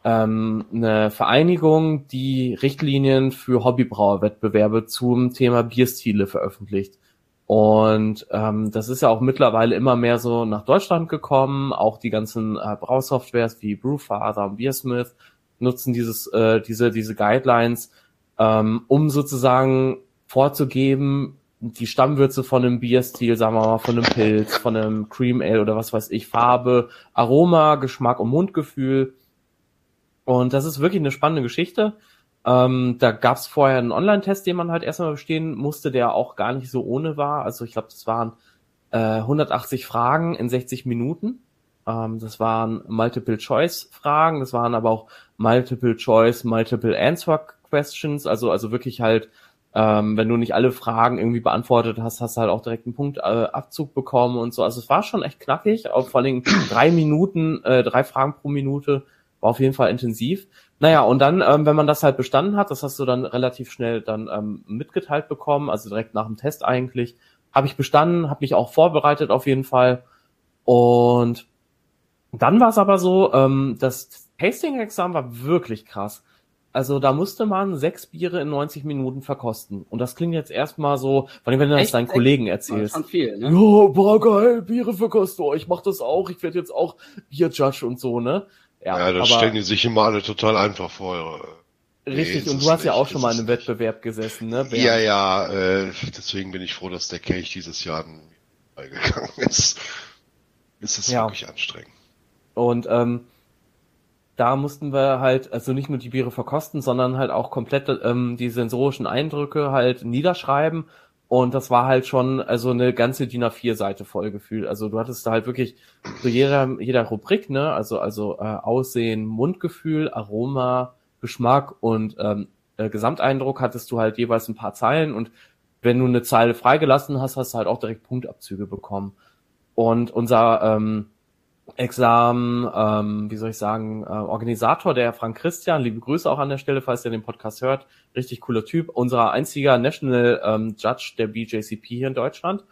ähm, eine Vereinigung, die Richtlinien für Hobbybrauerwettbewerbe zum Thema Bierstile veröffentlicht. Und ähm, das ist ja auch mittlerweile immer mehr so nach Deutschland gekommen. Auch die ganzen äh, Brausoftwares wie Brewfather und Beersmith nutzen dieses, äh, diese, diese Guidelines, ähm, um sozusagen vorzugeben, die Stammwürze von einem Bierstil, sagen wir mal, von einem Pilz, von einem Cream Ale oder was weiß ich, Farbe, Aroma, Geschmack und Mundgefühl. Und das ist wirklich eine spannende Geschichte. Ähm, da gab es vorher einen Online-Test, den man halt erstmal bestehen musste, der auch gar nicht so ohne war. Also ich glaube, das waren äh, 180 Fragen in 60 Minuten. Ähm, das waren Multiple-Choice-Fragen, das waren aber auch Multiple-Choice, Multiple-Answer-Questions, also, also wirklich halt ähm, wenn du nicht alle Fragen irgendwie beantwortet hast, hast du halt auch direkt einen Punktabzug äh, bekommen und so. Also es war schon echt knackig, auch vor allem drei Minuten, äh, drei Fragen pro Minute, war auf jeden Fall intensiv. Naja, und dann, ähm, wenn man das halt bestanden hat, das hast du dann relativ schnell dann ähm, mitgeteilt bekommen, also direkt nach dem Test eigentlich, habe ich bestanden, habe mich auch vorbereitet auf jeden Fall. Und dann war es aber so, ähm, das Tasting-Examen war wirklich krass. Also da musste man sechs Biere in 90 Minuten verkosten. Und das klingt jetzt erstmal so, vor allem wenn du das deinen Kollegen erzählst. Schon viel, ne? Ja, boah, geil, Biere verkosten. Oh, ich mach das auch. Ich werde jetzt auch Bierjudge und so, ne? Ja, ja das aber, stellen die sich immer alle total einfach vor. Richtig, nee, und du hast ja auch schon mal in einem Wettbewerb gesessen, ne? Wer ja, ja, äh, deswegen bin ich froh, dass der Kelch dieses Jahr eingegangen ist. Es ist ja. wirklich anstrengend. Und ähm, da mussten wir halt also nicht nur die Biere verkosten, sondern halt auch komplett ähm, die sensorischen Eindrücke halt niederschreiben. Und das war halt schon also eine ganze DIN A4-Seite voll gefühlt. Also du hattest da halt wirklich so jeder, jeder Rubrik, ne, also, also äh, Aussehen, Mundgefühl, Aroma, Geschmack und ähm, äh, Gesamteindruck hattest du halt jeweils ein paar Zeilen und wenn du eine Zeile freigelassen hast, hast du halt auch direkt Punktabzüge bekommen. Und unser ähm, Examen, ähm, wie soll ich sagen, äh, Organisator, der Frank Christian, liebe Grüße auch an der Stelle, falls ihr den Podcast hört, richtig cooler Typ, unser einziger National ähm, Judge der BJCP hier in Deutschland.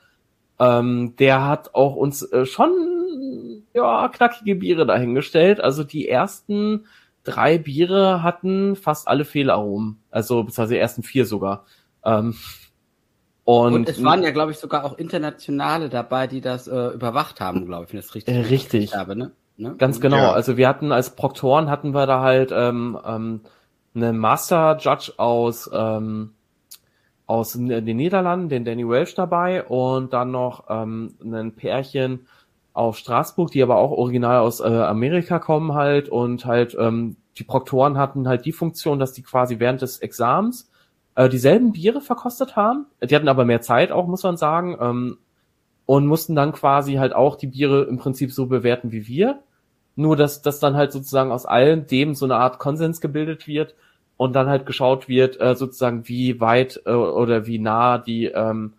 Ähm, der hat auch uns äh, schon ja knackige Biere dahingestellt. Also die ersten drei Biere hatten fast alle Fehlaromen, also beziehungsweise die ersten vier sogar. Ähm, und, und, es waren ja, glaube ich, sogar auch Internationale dabei, die das äh, überwacht haben, glaube ich, wenn ich das richtig, äh, richtig. habe. Ne? ne? Ganz genau. Ja. Also wir hatten als Proktoren hatten wir da halt ähm, ähm, einen Master Judge aus ähm, aus den Niederlanden, den Danny Welsh dabei und dann noch ähm, ein Pärchen aus Straßburg, die aber auch original aus äh, Amerika kommen halt und halt ähm, die Proktoren hatten halt die Funktion, dass die quasi während des Examens äh, dieselben Biere verkostet haben. Die hatten aber mehr Zeit auch, muss man sagen. Ähm, und mussten dann quasi halt auch die Biere im Prinzip so bewerten wie wir. Nur, dass, dass dann halt sozusagen aus allen dem so eine Art Konsens gebildet wird und dann halt geschaut wird, äh, sozusagen wie weit äh, oder wie nah die, ähm,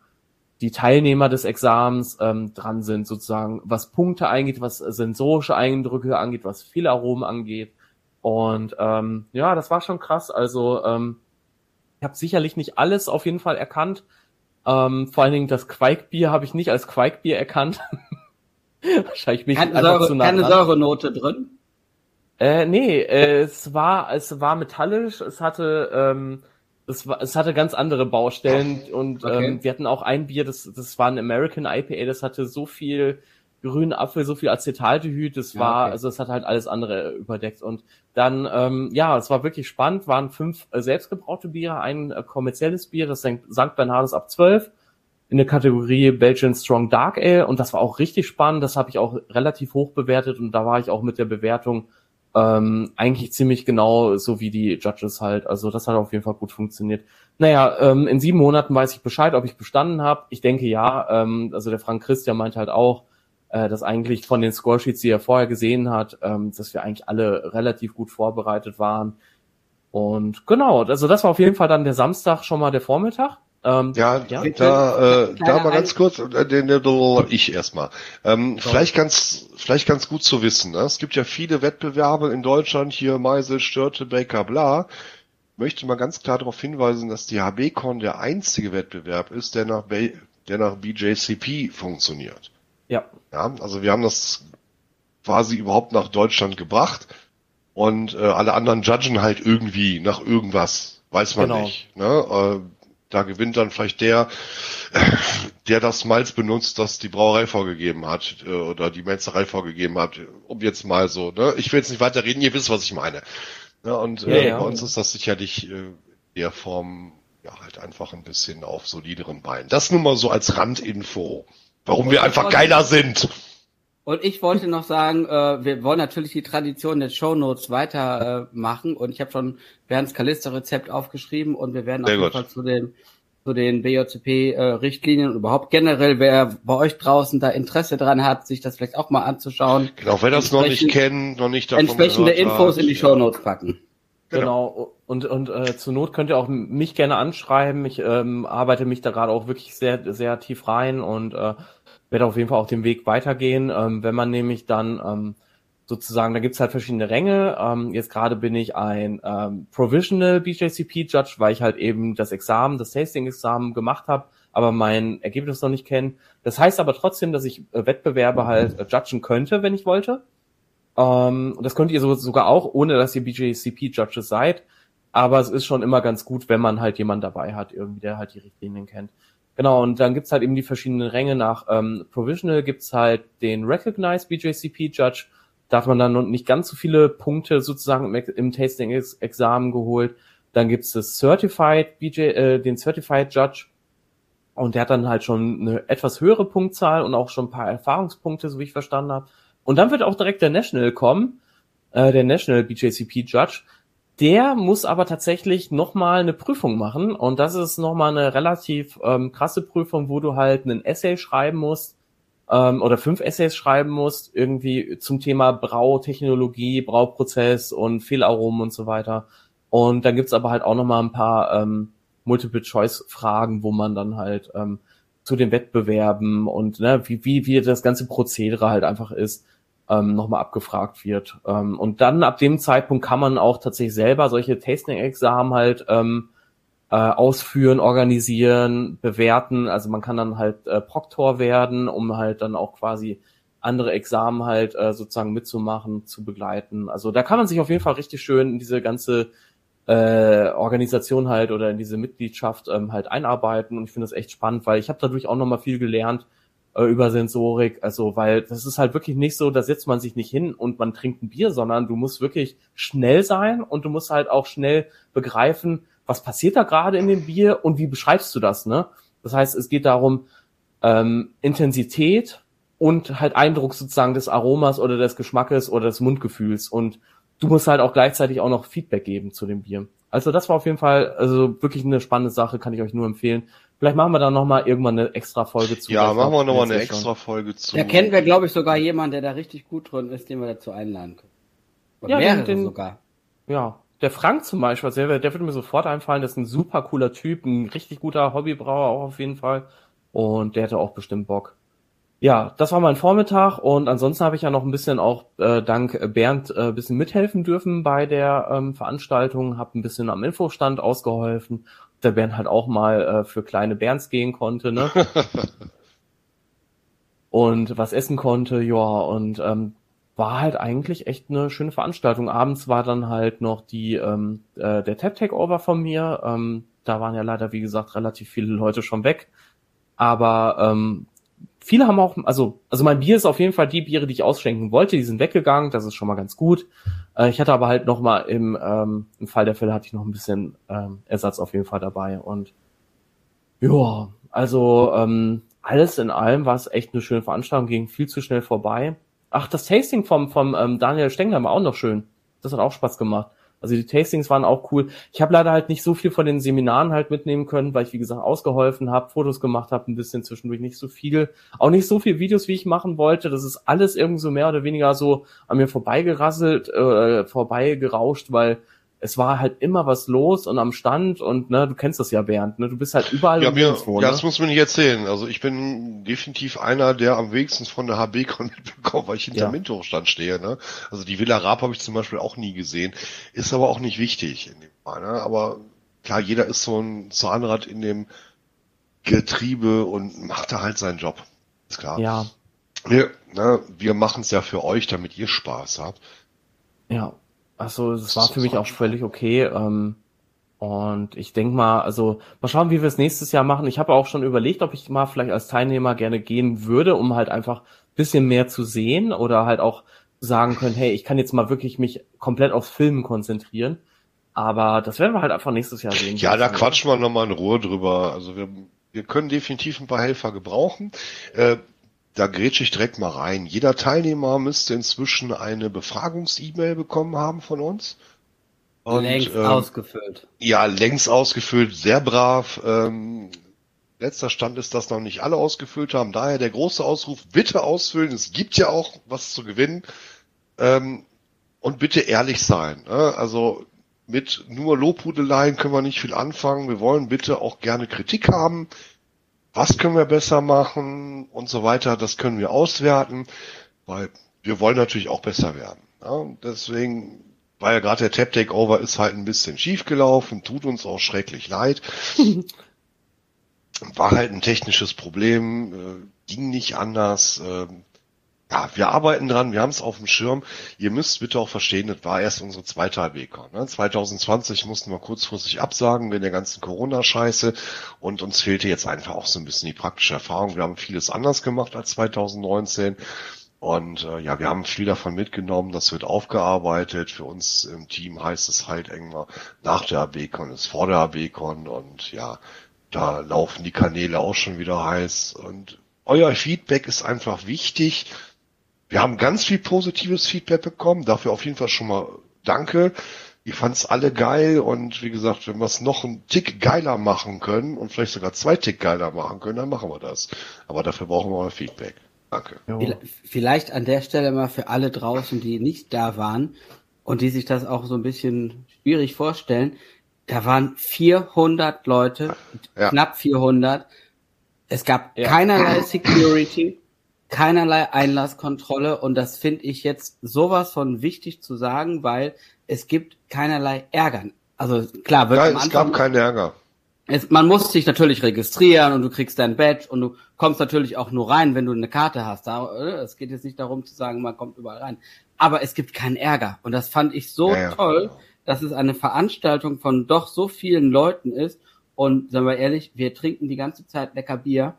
die Teilnehmer des Examens ähm, dran sind, sozusagen, was Punkte angeht, was sensorische Eindrücke angeht, was Fehlaromen angeht. Und ähm, ja, das war schon krass. Also ähm, ich habe sicherlich nicht alles auf jeden Fall erkannt. Ähm, vor allen Dingen das Quaikbier habe ich nicht als Quaikbier erkannt. Wahrscheinlich bin ich keine einfach Säure, zu nah Keine. Säurenote drin? Äh, nee, äh, es war es war metallisch, es hatte ähm, es, war, es hatte ganz andere Baustellen und okay. ähm, wir hatten auch ein Bier, das das war ein American IPA, das hatte so viel grünen Apfel, so viel Acetaldehyd, das war, ja, okay. also es hat halt alles andere überdeckt. Und dann, ähm, ja, es war wirklich spannend, waren fünf äh, selbstgebraute Biere, ein äh, kommerzielles Bier, das St. Bernhardus ab 12 in der Kategorie Belgian Strong Dark Ale und das war auch richtig spannend, das habe ich auch relativ hoch bewertet und da war ich auch mit der Bewertung ähm, eigentlich ziemlich genau so wie die Judges halt. Also das hat auf jeden Fall gut funktioniert. Naja, ähm, in sieben Monaten weiß ich Bescheid, ob ich bestanden habe. Ich denke ja. Ähm, also der Frank Christian meint halt auch, äh, dass eigentlich von den Scoresheets, die er vorher gesehen hat, ähm, dass wir eigentlich alle relativ gut vorbereitet waren. Und genau, also das war auf jeden Fall dann der Samstag schon mal der Vormittag. Ähm, ja, ja, da, äh, da mal ganz kurz, äh, den, den, ich erstmal. Ähm, vielleicht ganz, vielleicht ganz gut zu wissen. Ne? Es gibt ja viele Wettbewerbe in Deutschland, hier Meisel, Störte, Baker, bla. Möchte mal ganz klar darauf hinweisen, dass die HBCon der einzige Wettbewerb ist, der nach, B der nach BJCP funktioniert. Ja. Ja, also wir haben das quasi überhaupt nach Deutschland gebracht. und äh, alle anderen judgen halt irgendwie nach irgendwas, weiß man Genau. nicht. Ne? Äh, da gewinnt dann vielleicht der, der das Malz benutzt, das die Brauerei vorgegeben hat äh, oder die Metzgerei vorgegeben hat, um jetzt mal so. Ne? Ich will jetzt nicht weiter reden, ihr wisst, was ich meine. Ne? Und äh, Ja, ja. bei uns ist das sicherlich äh, der Form ja halt einfach ein bisschen auf solideren Beinen. Das nur mal so als Randinfo, warum wir einfach war- geiler sind. Und ich wollte noch sagen, äh, wir wollen natürlich die Tradition der Shownotes weitermachen äh, machen und ich habe schon Bernds Kalister-Rezept aufgeschrieben und wir werden Sehr auf jeden. Fall zu den zu den BJCP-Richtlinien und überhaupt generell, wer bei euch draußen da Interesse dran hat, sich das vielleicht auch mal anzuschauen, Genau, wer das noch nicht kennt, noch nicht davon entsprechende Infos hat, in die ja. Shownotes packen. Genau. Und, und äh, zur Not könnt ihr auch mich gerne anschreiben. Ich ähm, arbeite mich da gerade auch wirklich sehr, sehr tief rein und äh, werde auf jeden Fall auch den Weg weitergehen. Ähm, wenn man nämlich dann ähm, sozusagen, da gibt's halt verschiedene Ränge. Ähm, jetzt gerade bin ich ein ähm, Provisional BJCP Judge, weil ich halt eben das Examen, das Tasting-Examen gemacht habe, aber mein Ergebnis noch nicht kenne. Das heißt aber trotzdem, dass ich äh, Wettbewerbe halt äh, judgen könnte, wenn ich wollte. Ähm, das könnt ihr so, sogar auch, ohne dass ihr BJCP-Judges seid. Aber es ist schon immer ganz gut, wenn man halt jemanden dabei hat, irgendwie, der halt die Richtlinien kennt. Genau, und dann gibt's halt eben die verschiedenen Ränge. Nach ähm, Provisional gibt's halt den Recognized BJCP-Judge. Da hat man dann nicht ganz so viele Punkte sozusagen im, im Tasting-Examen geholt. Dann gibt's das Certified BJ, äh, den Certified Judge. Und der hat dann halt schon eine etwas höhere Punktzahl und auch schon ein paar Erfahrungspunkte, so wie ich verstanden habe. Und dann wird auch direkt der National kommen, äh, der National BJCP Judge. Der muss aber tatsächlich nochmal eine Prüfung machen. Und das ist nochmal eine relativ ähm, krasse Prüfung, wo du halt einen Essay schreiben musst ähm, oder fünf Essays schreiben musst, irgendwie zum Thema Brautechnologie, Brauprozess und Fehlaromen und so weiter. Und dann gibt's aber halt auch nochmal ein paar ähm, Multiple-Choice-Fragen, wo man dann halt ähm, zu den Wettbewerben und ne, wie, wie, wie das ganze Prozedere halt einfach ist, ähm, nochmal abgefragt wird. Ähm, und dann ab dem Zeitpunkt kann man auch tatsächlich selber solche Tasting-Examen halt ähm, äh, ausführen, organisieren, bewerten. Also man kann dann halt äh, Proktor werden, um halt dann auch quasi andere Examen halt äh, sozusagen mitzumachen, zu begleiten. Also da kann man sich auf jeden Fall richtig schön in diese ganze äh, Organisation halt oder in diese Mitgliedschaft ähm, halt einarbeiten und ich finde das echt spannend, weil ich habe dadurch auch nochmal viel gelernt äh, über Sensorik, also weil das ist halt wirklich nicht so, da setzt man sich nicht hin und man trinkt ein Bier, sondern du musst wirklich schnell sein und du musst halt auch schnell begreifen, was passiert da gerade in dem Bier und wie beschreibst du das, ne? Das heißt, es geht darum, ähm, Intensität und halt Eindruck sozusagen des Aromas oder des Geschmackes oder des Mundgefühls und du musst halt auch gleichzeitig auch noch Feedback geben zu dem Bier. Also das war auf jeden Fall also wirklich eine spannende Sache, kann ich euch nur empfehlen. Vielleicht machen wir dann noch mal irgendwann eine extra Folge zu. Ja, machen wir nochmal eine extra Folge zu. Da kennen wir, glaube ich, sogar jemanden, der da richtig gut drin ist, den wir dazu einladen können. Oder Ja, mehrere den- sogar. Ja, der Frank zum Beispiel, der, der würde mir sofort einfallen, das ist ein super cooler Typ, ein richtig guter Hobbybrauer auch auf jeden Fall. Und der hätte auch bestimmt Bock. Ja, das war mein Vormittag und ansonsten habe ich ja noch ein bisschen auch äh, dank Bernd äh, ein bisschen mithelfen dürfen bei der ähm, Veranstaltung, habe ein bisschen am Infostand ausgeholfen, der Bernd halt auch mal äh, für kleine Bernds gehen konnte, ne? und was essen konnte, ja, und ähm, war halt eigentlich echt eine schöne Veranstaltung. Abends war dann halt noch die ähm, äh, der Tap Takeover von mir. Ähm, da waren ja leider, wie gesagt, relativ viele Leute schon weg. Aber ähm, viele haben auch, also, also mein Bier ist auf jeden Fall die Biere, die ich ausschenken wollte, die sind weggegangen, das ist schon mal ganz gut. Äh, ich hatte aber halt noch mal im, ähm, im Fall der Fälle hatte ich noch ein bisschen ähm, Ersatz auf jeden Fall dabei. Und ja, also ähm, alles in allem war es echt eine schöne Veranstaltung, ging viel zu schnell vorbei. Ach, das Tasting vom, vom ähm, Daniel Stengler war auch noch schön. Das hat auch Spaß gemacht. Also die Tastings waren auch cool. Ich habe leider halt nicht so viel von den Seminaren halt mitnehmen können, weil ich, wie gesagt, ausgeholfen habe, Fotos gemacht habe, ein bisschen zwischendurch nicht so viel. Auch nicht so viel Videos, wie ich machen wollte. Das ist alles irgendwie so mehr oder weniger so an mir vorbeigerasselt, äh, vorbeigerauscht, weil es war halt immer was los und am Stand und ne, du kennst das ja, Bernd, ne? Du bist halt überall Ja, mir, ja, ne? das muss man nicht erzählen. Also ich bin definitiv einer, der am wenigsten von der HB mitbekommt, weil ich hinter Ja. Minto-Stand stehe. Ne? Also die Villa Raab habe ich zum Beispiel auch nie gesehen. Ist aber auch nicht wichtig in dem Fall. Ne? Aber klar, jeder ist so ein Zahnrad in dem Getriebe und macht da halt seinen Job. Ist klar. Ja, Wir, ne, wir machen es ja für euch, damit ihr Spaß habt. ja. Also es war für mich auch völlig okay. Ähm, und ich denke mal, also mal schauen, wie wir es nächstes Jahr machen. Ich habe auch schon überlegt, ob ich mal vielleicht als Teilnehmer gerne gehen würde, um halt einfach bisschen mehr zu sehen oder halt auch sagen können, hey, ich kann jetzt mal wirklich mich komplett aufs Filmen konzentrieren. Aber das werden wir halt einfach nächstes Jahr sehen. Ja, da quatschen wir nochmal in Ruhe drüber. Also wir, wir können definitiv ein paar Helfer gebrauchen. Äh, da grätsche ich direkt mal rein. Jeder Teilnehmer müsste inzwischen eine Befragungs-E-Mail bekommen haben von uns. Und, längst ähm, ausgefüllt. Ja, längst ausgefüllt, sehr brav. Ähm, letzter Stand ist, dass noch nicht alle ausgefüllt haben. Daher der große Ausruf, bitte ausfüllen. Es gibt ja auch was zu gewinnen. Ähm, und bitte ehrlich sein. Ne? Also mit nur Lobhudeleien können wir nicht viel anfangen. Wir wollen bitte auch gerne Kritik haben. Was können wir besser machen und so weiter. Das können wir auswerten, weil wir wollen natürlich auch besser werden. Ja? Deswegen weil ja gerade der Tap Takeover ist halt ein bisschen schief gelaufen, tut uns auch schrecklich leid. War halt ein technisches Problem, äh, ging nicht anders. Äh, ja, wir arbeiten dran, wir haben es auf dem Schirm. Ihr müsst bitte auch verstehen, das war erst unsere zweite ABK. Ne? 2020 mussten wir kurzfristig absagen wegen der ganzen Corona-Scheiße und uns fehlte jetzt einfach auch so ein bisschen die praktische Erfahrung. Wir haben vieles anders gemacht als 2019 und äh, ja, wir haben viel davon mitgenommen, das wird aufgearbeitet. Für uns im Team heißt es halt irgendwann nach der ABCon ist vor der ABCon und ja, da laufen die Kanäle auch schon wieder heiß. Und euer Feedback ist einfach wichtig. Wir haben ganz viel positives Feedback bekommen, dafür auf jeden Fall schon mal danke. Ich fand's alle geil und wie gesagt, wenn wir es noch einen Tick geiler machen können und vielleicht sogar zwei Tick geiler machen können, dann machen wir das. Aber dafür brauchen wir euer Feedback. Danke. Vielleicht an der Stelle mal für alle draußen, die nicht da waren und die sich das auch so ein bisschen schwierig vorstellen. Da waren 400 Leute, ja. knapp 400. Es gab ja. keinerlei Security, keinerlei Einlasskontrolle und das finde ich jetzt sowas von wichtig zu sagen, weil es gibt keinerlei Ärger. Also klar, wird Nein, es gab keinen Ärger es, man muss sich natürlich registrieren und du kriegst dein Badge und du kommst natürlich auch nur rein, wenn du eine Karte hast. Da, äh, es geht jetzt nicht darum zu sagen, man kommt überall rein. Aber es gibt keinen Ärger. Und das fand ich so ja, ja. toll, dass es eine Veranstaltung von doch so vielen Leuten ist. Und sagen wir ehrlich, wir trinken die ganze Zeit lecker Bier.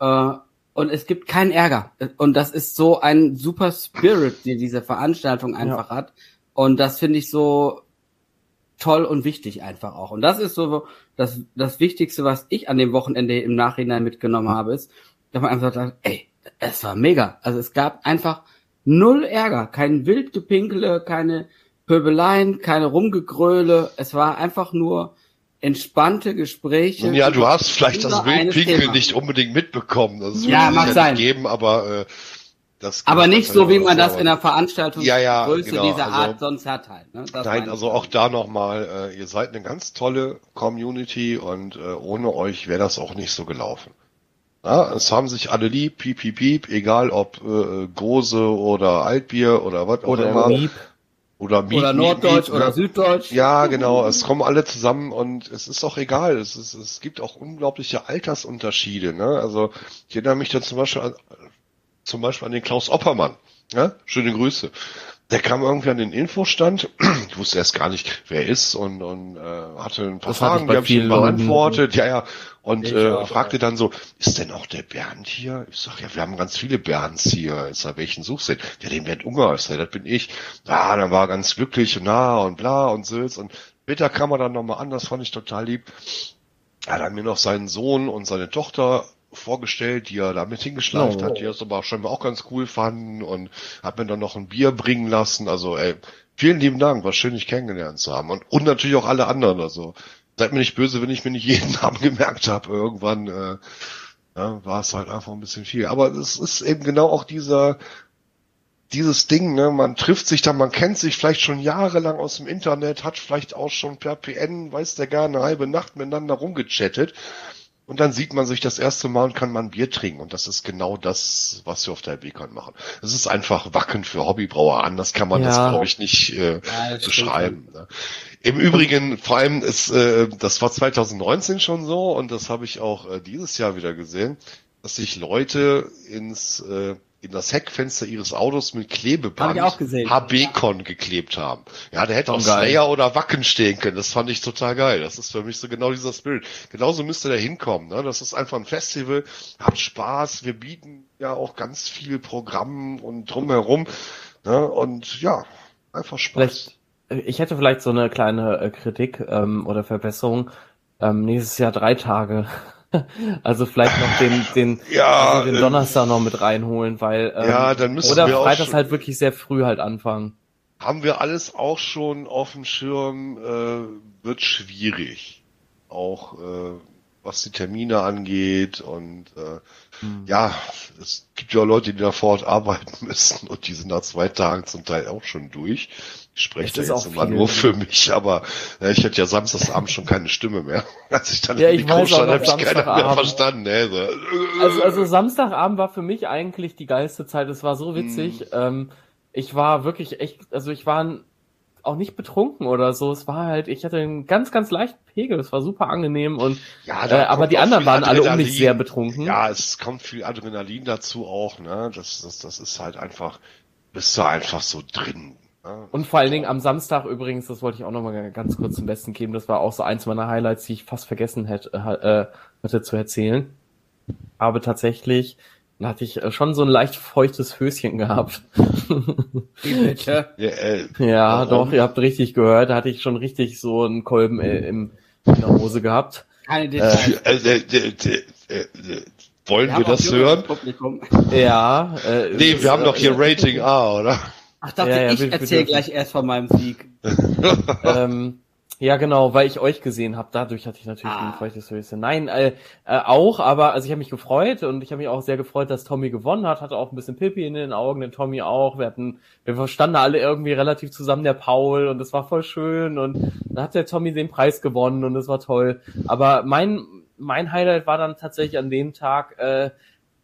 Äh, und es gibt keinen Ärger. Und das ist so ein super Spirit, die diese Veranstaltung einfach ja. hat. Und das finde ich so toll und wichtig einfach auch. Und das ist so das, das Wichtigste, was ich an dem Wochenende im Nachhinein mitgenommen habe, ist, dass man einfach sagt, ey, es war mega. Also es gab einfach null Ärger, kein Wildgepinkele, keine Pöbeleien, keine Rumgegröle. Es war einfach nur entspannte Gespräche. Ja, du hast vielleicht das Wildpinkel nicht unbedingt mitbekommen. Das ja, mag ja sein. Geben, aber äh, das aber nicht so, wie man das in der Veranstaltung ja, ja, Größe genau. dieser Art also, sonst hat halt. Ne? nein, also auch da nochmal, äh, ihr seid eine ganz tolle Community und äh, ohne euch wäre das auch nicht so gelaufen. Ja, es haben sich alle lieb, piep, piep, piep, egal ob äh, Gose oder Altbier oder was auch immer. Miep. Oder Miep, Oder Norddeutsch Miep, oder ne? Süddeutsch. Ja, genau. Es kommen alle zusammen und es ist auch egal. Es, ist, es gibt auch unglaubliche Altersunterschiede. Ne? Also ich erinnere mich da zum Beispiel an, zum Beispiel an den Klaus Oppermann. Ja? Schöne Grüße. Der kam irgendwie an den Infostand, ich wusste erst gar nicht, wer er ist und, und äh, hatte ein paar das Fragen, die habe ich ihm beantwortet, ja, ja, und äh, auch, fragte dann so, ist denn auch der Bernd hier? Ich sag, ja, wir haben ganz viele Bernds hier. Ich sag, welchen suchst du denn? Ja, den Bernd Unger, ich sag, das bin ich. Ja, dann war er ganz glücklich und na und bla und Sülz und später kam er dann nochmal an, das fand ich total lieb. Er hat mir noch seinen Sohn und seine Tochter vorgestellt, die er damit hingeschleift oh. hat, die das aber scheinbar auch ganz cool fanden und hat mir dann noch ein Bier bringen lassen. Also ey, vielen lieben Dank, war schön, dich kennengelernt zu haben. Und, und natürlich auch alle anderen. Also seid mir nicht böse, wenn ich mir nicht jeden Namen gemerkt habe. Irgendwann äh, ja, war es halt einfach ein bisschen viel. Aber es ist eben genau auch dieser dieses Ding, ne, man trifft sich dann, man kennt sich vielleicht schon jahrelang aus dem Internet, hat vielleicht auch schon per PN, weiß der gar, eine halbe Nacht miteinander rumgechattet und dann sieht man sich das erste Mal und kann man Bier trinken. Und das ist genau das, was wir auf der Beacon machen. Es ist einfach Wacken für Hobbybrauer an. Das kann man ja. das, glaube ich, nicht äh, ja, beschreiben. Ne? Im Übrigen, vor allem ist, äh, das war 2019 schon so und das habe ich auch äh, dieses Jahr wieder gesehen, dass sich Leute ins äh, in das Heckfenster ihres Autos mit Klebeband. HB-Con geklebt haben. Ja, der hätte auch geil. Slayer oder Wacken stehen können. Das fand ich total geil. Das ist für mich so genau dieser Spirit. Genauso müsste der hinkommen. Ne? Das ist einfach ein Festival. Habt Spaß. Wir bieten ja auch ganz viel Programm und drumherum. Ne? Und ja, einfach Spaß. Vielleicht, äh, ich hätte vielleicht so eine kleine äh, Kritik ähm, oder Verbesserung. Ähm, nächstes Jahr drei Tage. also vielleicht noch den, den, Ja, also den ähm, Donnerstag noch mit reinholen, weil ähm, Ja, dann müssen oder wir Freitags halt wirklich sehr früh halt anfangen. haben wir alles auch schon auf dem Schirm, äh, wird schwierig. Auch äh, was die Termine angeht und äh, Hm. ja, es gibt ja Leute, die da vor Ort arbeiten müssen und die sind nach zwei Tagen zum Teil auch schon durch. Ich spreche Es da jetzt immer nur für mich, aber äh, ich hatte ja samstagsabend schon keine Stimme mehr. Als ich dann Ja, ich Mikro stand, habe ich keiner mehr verstanden. Ne? So, Also, also Samstagabend war für mich eigentlich die geilste Zeit. Es war so witzig. Ähm, ich war wirklich echt, also ich war auch nicht betrunken oder so. Es war halt, ich hatte einen ganz, ganz leichten Pegel. Es war super angenehm und ja, äh, aber die anderen waren alle um mich sehr betrunken. Ja, es kommt viel Adrenalin dazu auch, ne? Das, das, das ist halt einfach, bist du einfach so drin. Ne? Und vor allen Dingen am Samstag übrigens, das wollte ich auch nochmal ganz kurz zum Besten geben, das war auch so eins meiner Highlights, die ich fast vergessen hätte, äh, hatte zu erzählen. Aber tatsächlich da hatte ich äh, schon so ein leicht feuchtes Höschen gehabt. Ja, äh, ja, doch, ihr habt richtig gehört, da hatte ich schon richtig so einen Kolben äh, im, in der Hose gehabt. Keine Details. äh, äh, äh, äh, äh, äh, wollen wir, auch das hören? Ja. Äh, Nee, wir ist, haben doch hier äh, Rating A, oder? Ach, dachte Ja, ja, ich erzähle gleich erst von meinem Sieg. ähm, ja, genau, weil ich euch gesehen habe. Dadurch hatte ich natürlich Ah. ein feuchtes Höschen. Nein, äh, äh, auch, aber also ich habe mich gefreut und ich habe mich auch sehr gefreut, dass Tommy gewonnen hat. Hatte auch ein bisschen Pippi in den Augen, den Tommy auch. Wir hatten, wir verstanden alle irgendwie relativ zusammen, der Paul, und es war voll schön. Und dann hat der Tommy den Preis gewonnen und es war toll. Aber mein mein Highlight war dann tatsächlich an dem Tag. Äh,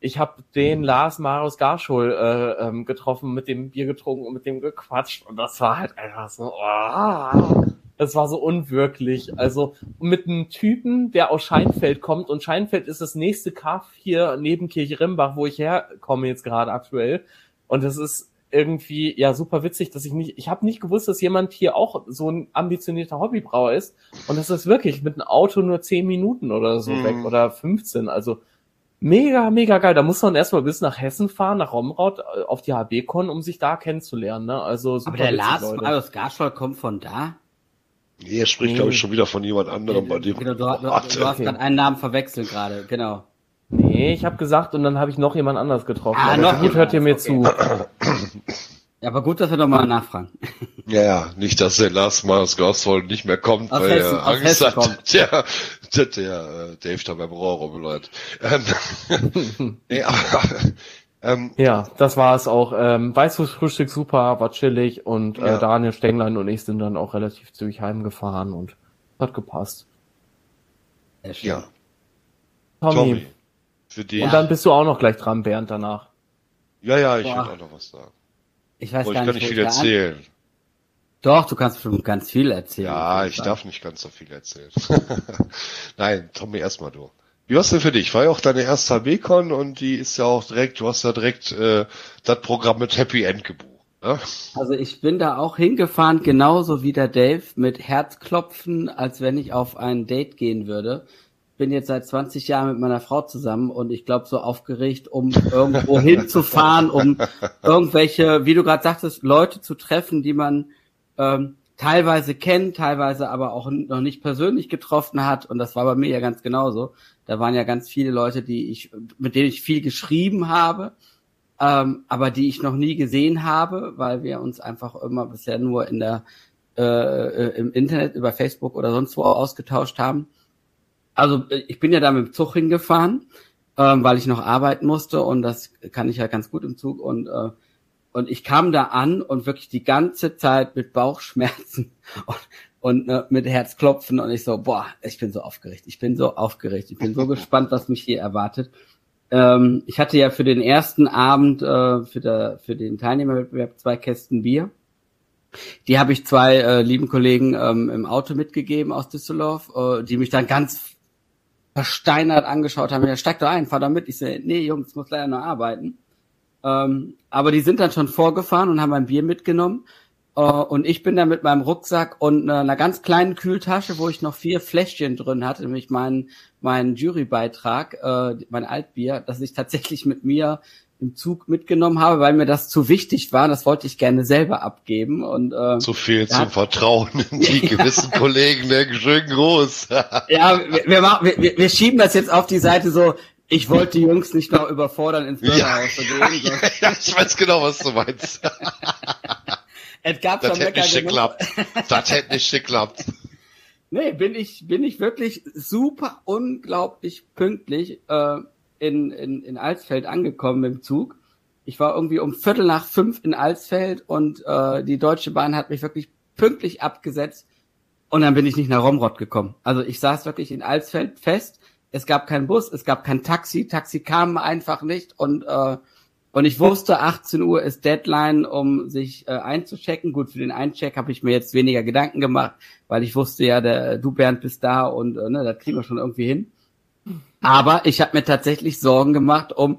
ich habe den Lars Marius Garschul äh, ähm, getroffen, mit dem Bier getrunken und mit dem gequatscht und das war halt einfach so. Oh, das war so unwirklich. Also mit einem Typen, der aus Scheinfeld kommt und Scheinfeld ist das nächste Kaff hier neben Kirchrimbach, wo ich herkomme jetzt gerade aktuell. Und das ist irgendwie ja super witzig, dass ich nicht, ich habe nicht gewusst, dass jemand hier auch so ein ambitionierter Hobbybrauer ist. Und das ist wirklich mit einem Auto nur 10 Minuten oder so Mhm. weg oder 15. Also mega, mega geil. Da muss man erstmal bis nach Hessen fahren, nach Romraut, äh, auf die HB-Con, um sich da kennenzulernen. Ne? Also super Aber der Lars Leute. Marius Garschwald kommt von da? Nee, er spricht, glaube ich, schon wieder von jemand anderem bei dem. Genau, du, du, du hast Okay. gerade einen Namen verwechselt gerade, genau. Nee, ich habe gesagt und dann habe ich noch jemand anders getroffen. Ah, Aber noch gut, jemand hört ihr mir anders, zu. Ja, aber gut, dass wir nochmal nachfragen. Ja, ja, nicht, dass der Lars Marius Goswold nicht mehr kommt, Aus weil Hessen- er Angst Hessen hat, kommt. der, der, der Dave da beim Rohr rumläuft. Ähm, nee, aber, ähm, Ja, das war es auch. Ähm, Weißwurstfrühstück super, war chillig und Ja. äh, Daniel Stenglein und ich sind dann auch relativ zügig heimgefahren und hat gepasst. Ja, Tommy. Tommy, für dich. Und dann bist du auch noch gleich dran, Bernd, danach. ja, ja, ich Boah. will auch noch was sagen. Ich weiß Aber gar ich kann nicht, nicht wo viel ich da an- erzählen. Doch, du kannst bestimmt ganz viel erzählen. Ja, ich darf nicht ganz so viel erzählen. Nein, Tommy, erstmal du. Wie war's denn für dich? War ja auch deine erste HB-Con und die ist ja auch direkt, du hast ja direkt äh, das Programm mit Happy End gebucht. Ne? Also ich bin da auch hingefahren, genauso wie der Dave, mit Herzklopfen, als wenn ich auf ein Date gehen würde. Bin jetzt seit 20 Jahren mit meiner Frau zusammen und ich glaube so aufgeregt, um irgendwo hinzufahren, um irgendwelche, wie du gerade sagtest, Leute zu treffen, die man ähm, teilweise kennt, teilweise aber auch noch nicht persönlich getroffen hat. Und das war bei mir ja ganz genauso. Da waren ja ganz viele Leute, die ich, mit denen ich viel geschrieben habe, ähm, aber die ich noch nie gesehen habe, weil wir uns einfach immer bisher nur in der äh, äh, im Internet über Facebook oder sonst wo ausgetauscht haben. Also äh, ich bin ja da mit dem Zug hingefahren, ähm, weil ich noch arbeiten musste und das kann ich ja ganz gut im Zug und äh, und ich kam da an und wirklich die ganze Zeit mit Bauchschmerzen und, und äh, mit Herzklopfen und ich so, boah, ich bin so aufgeregt, ich bin so aufgeregt, ich bin so gespannt, was mich hier erwartet. Ähm, ich hatte ja für den ersten Abend, äh, für, der, für den Teilnehmerwettbewerb zwei Kästen Bier. Die habe ich zwei äh, lieben Kollegen ähm, im Auto mitgegeben aus Düsseldorf, äh, die mich dann ganz versteinert angeschaut haben. Ja, steig doch ein, fahr da mit. Ich so, nee, Jungs, muss leider noch arbeiten. Ähm, aber die sind dann schon vorgefahren und haben ein Bier mitgenommen. Uh, und ich bin da mit meinem Rucksack und einer ganz kleinen Kühltasche, wo ich noch vier Fläschchen drin hatte, nämlich meinen mein Jurybeitrag, äh, mein Altbier, das ich tatsächlich mit mir im Zug mitgenommen habe, weil mir das zu wichtig war. Das wollte ich gerne selber abgeben. Und, äh, zu viel zum Vertrauen in die gewissen Kollegen, der schön groß. ja, wir, wir, machen, wir, wir schieben das jetzt auf die Seite so, ich wollte die Jungs nicht noch überfordern, ins Bürgerhaus ja, zu gehen. Ja, ich weiß genau, was du meinst. es gab das hätte nicht geklappt. Das hätte nicht geklappt. Nee, bin ich, bin ich wirklich super unglaublich pünktlich. Äh, in, in, in Alsfeld angekommen im Zug. Ich war irgendwie um Viertel nach fünf in Alsfeld und äh, die Deutsche Bahn hat mich wirklich pünktlich abgesetzt und dann bin ich nicht nach Romrod gekommen. Also ich saß wirklich in Alsfeld fest. Es gab keinen Bus, es gab kein Taxi, Taxi kam einfach nicht und äh, und ich wusste, 18 Uhr ist Deadline, um sich äh, einzuchecken. Gut, für den Eincheck habe ich mir jetzt weniger Gedanken gemacht, weil ich wusste ja, der du Bernd bist da und äh, ne, das kriegen wir schon irgendwie hin. Aber ich habe mir tatsächlich Sorgen gemacht um,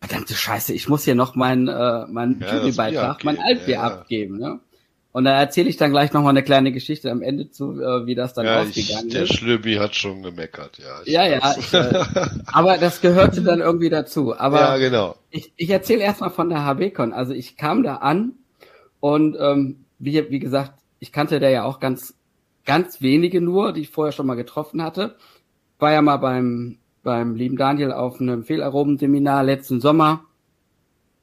verdammte Scheiße, ich muss hier noch mein, äh, mein ja, Jurybeitrag, mein Altbier ja, abgeben. Ne? Und da erzähle ich dann gleich noch mal eine kleine Geschichte am Ende zu, äh, wie das dann ja, ausgegangen ich, der ist. Der Schlübbi hat schon gemeckert, ja. Ja, ja. Ich, äh, aber das gehörte dann irgendwie dazu. Aber ja, genau. Ich, ich erzähle erstmal von der HBCon. Also ich kam da an und ähm, wie, wie gesagt, ich kannte da ja auch ganz, ganz wenige nur, die ich vorher schon mal getroffen hatte. War ja mal beim beim lieben Daniel auf einem Fehlaromen-Seminar letzten Sommer.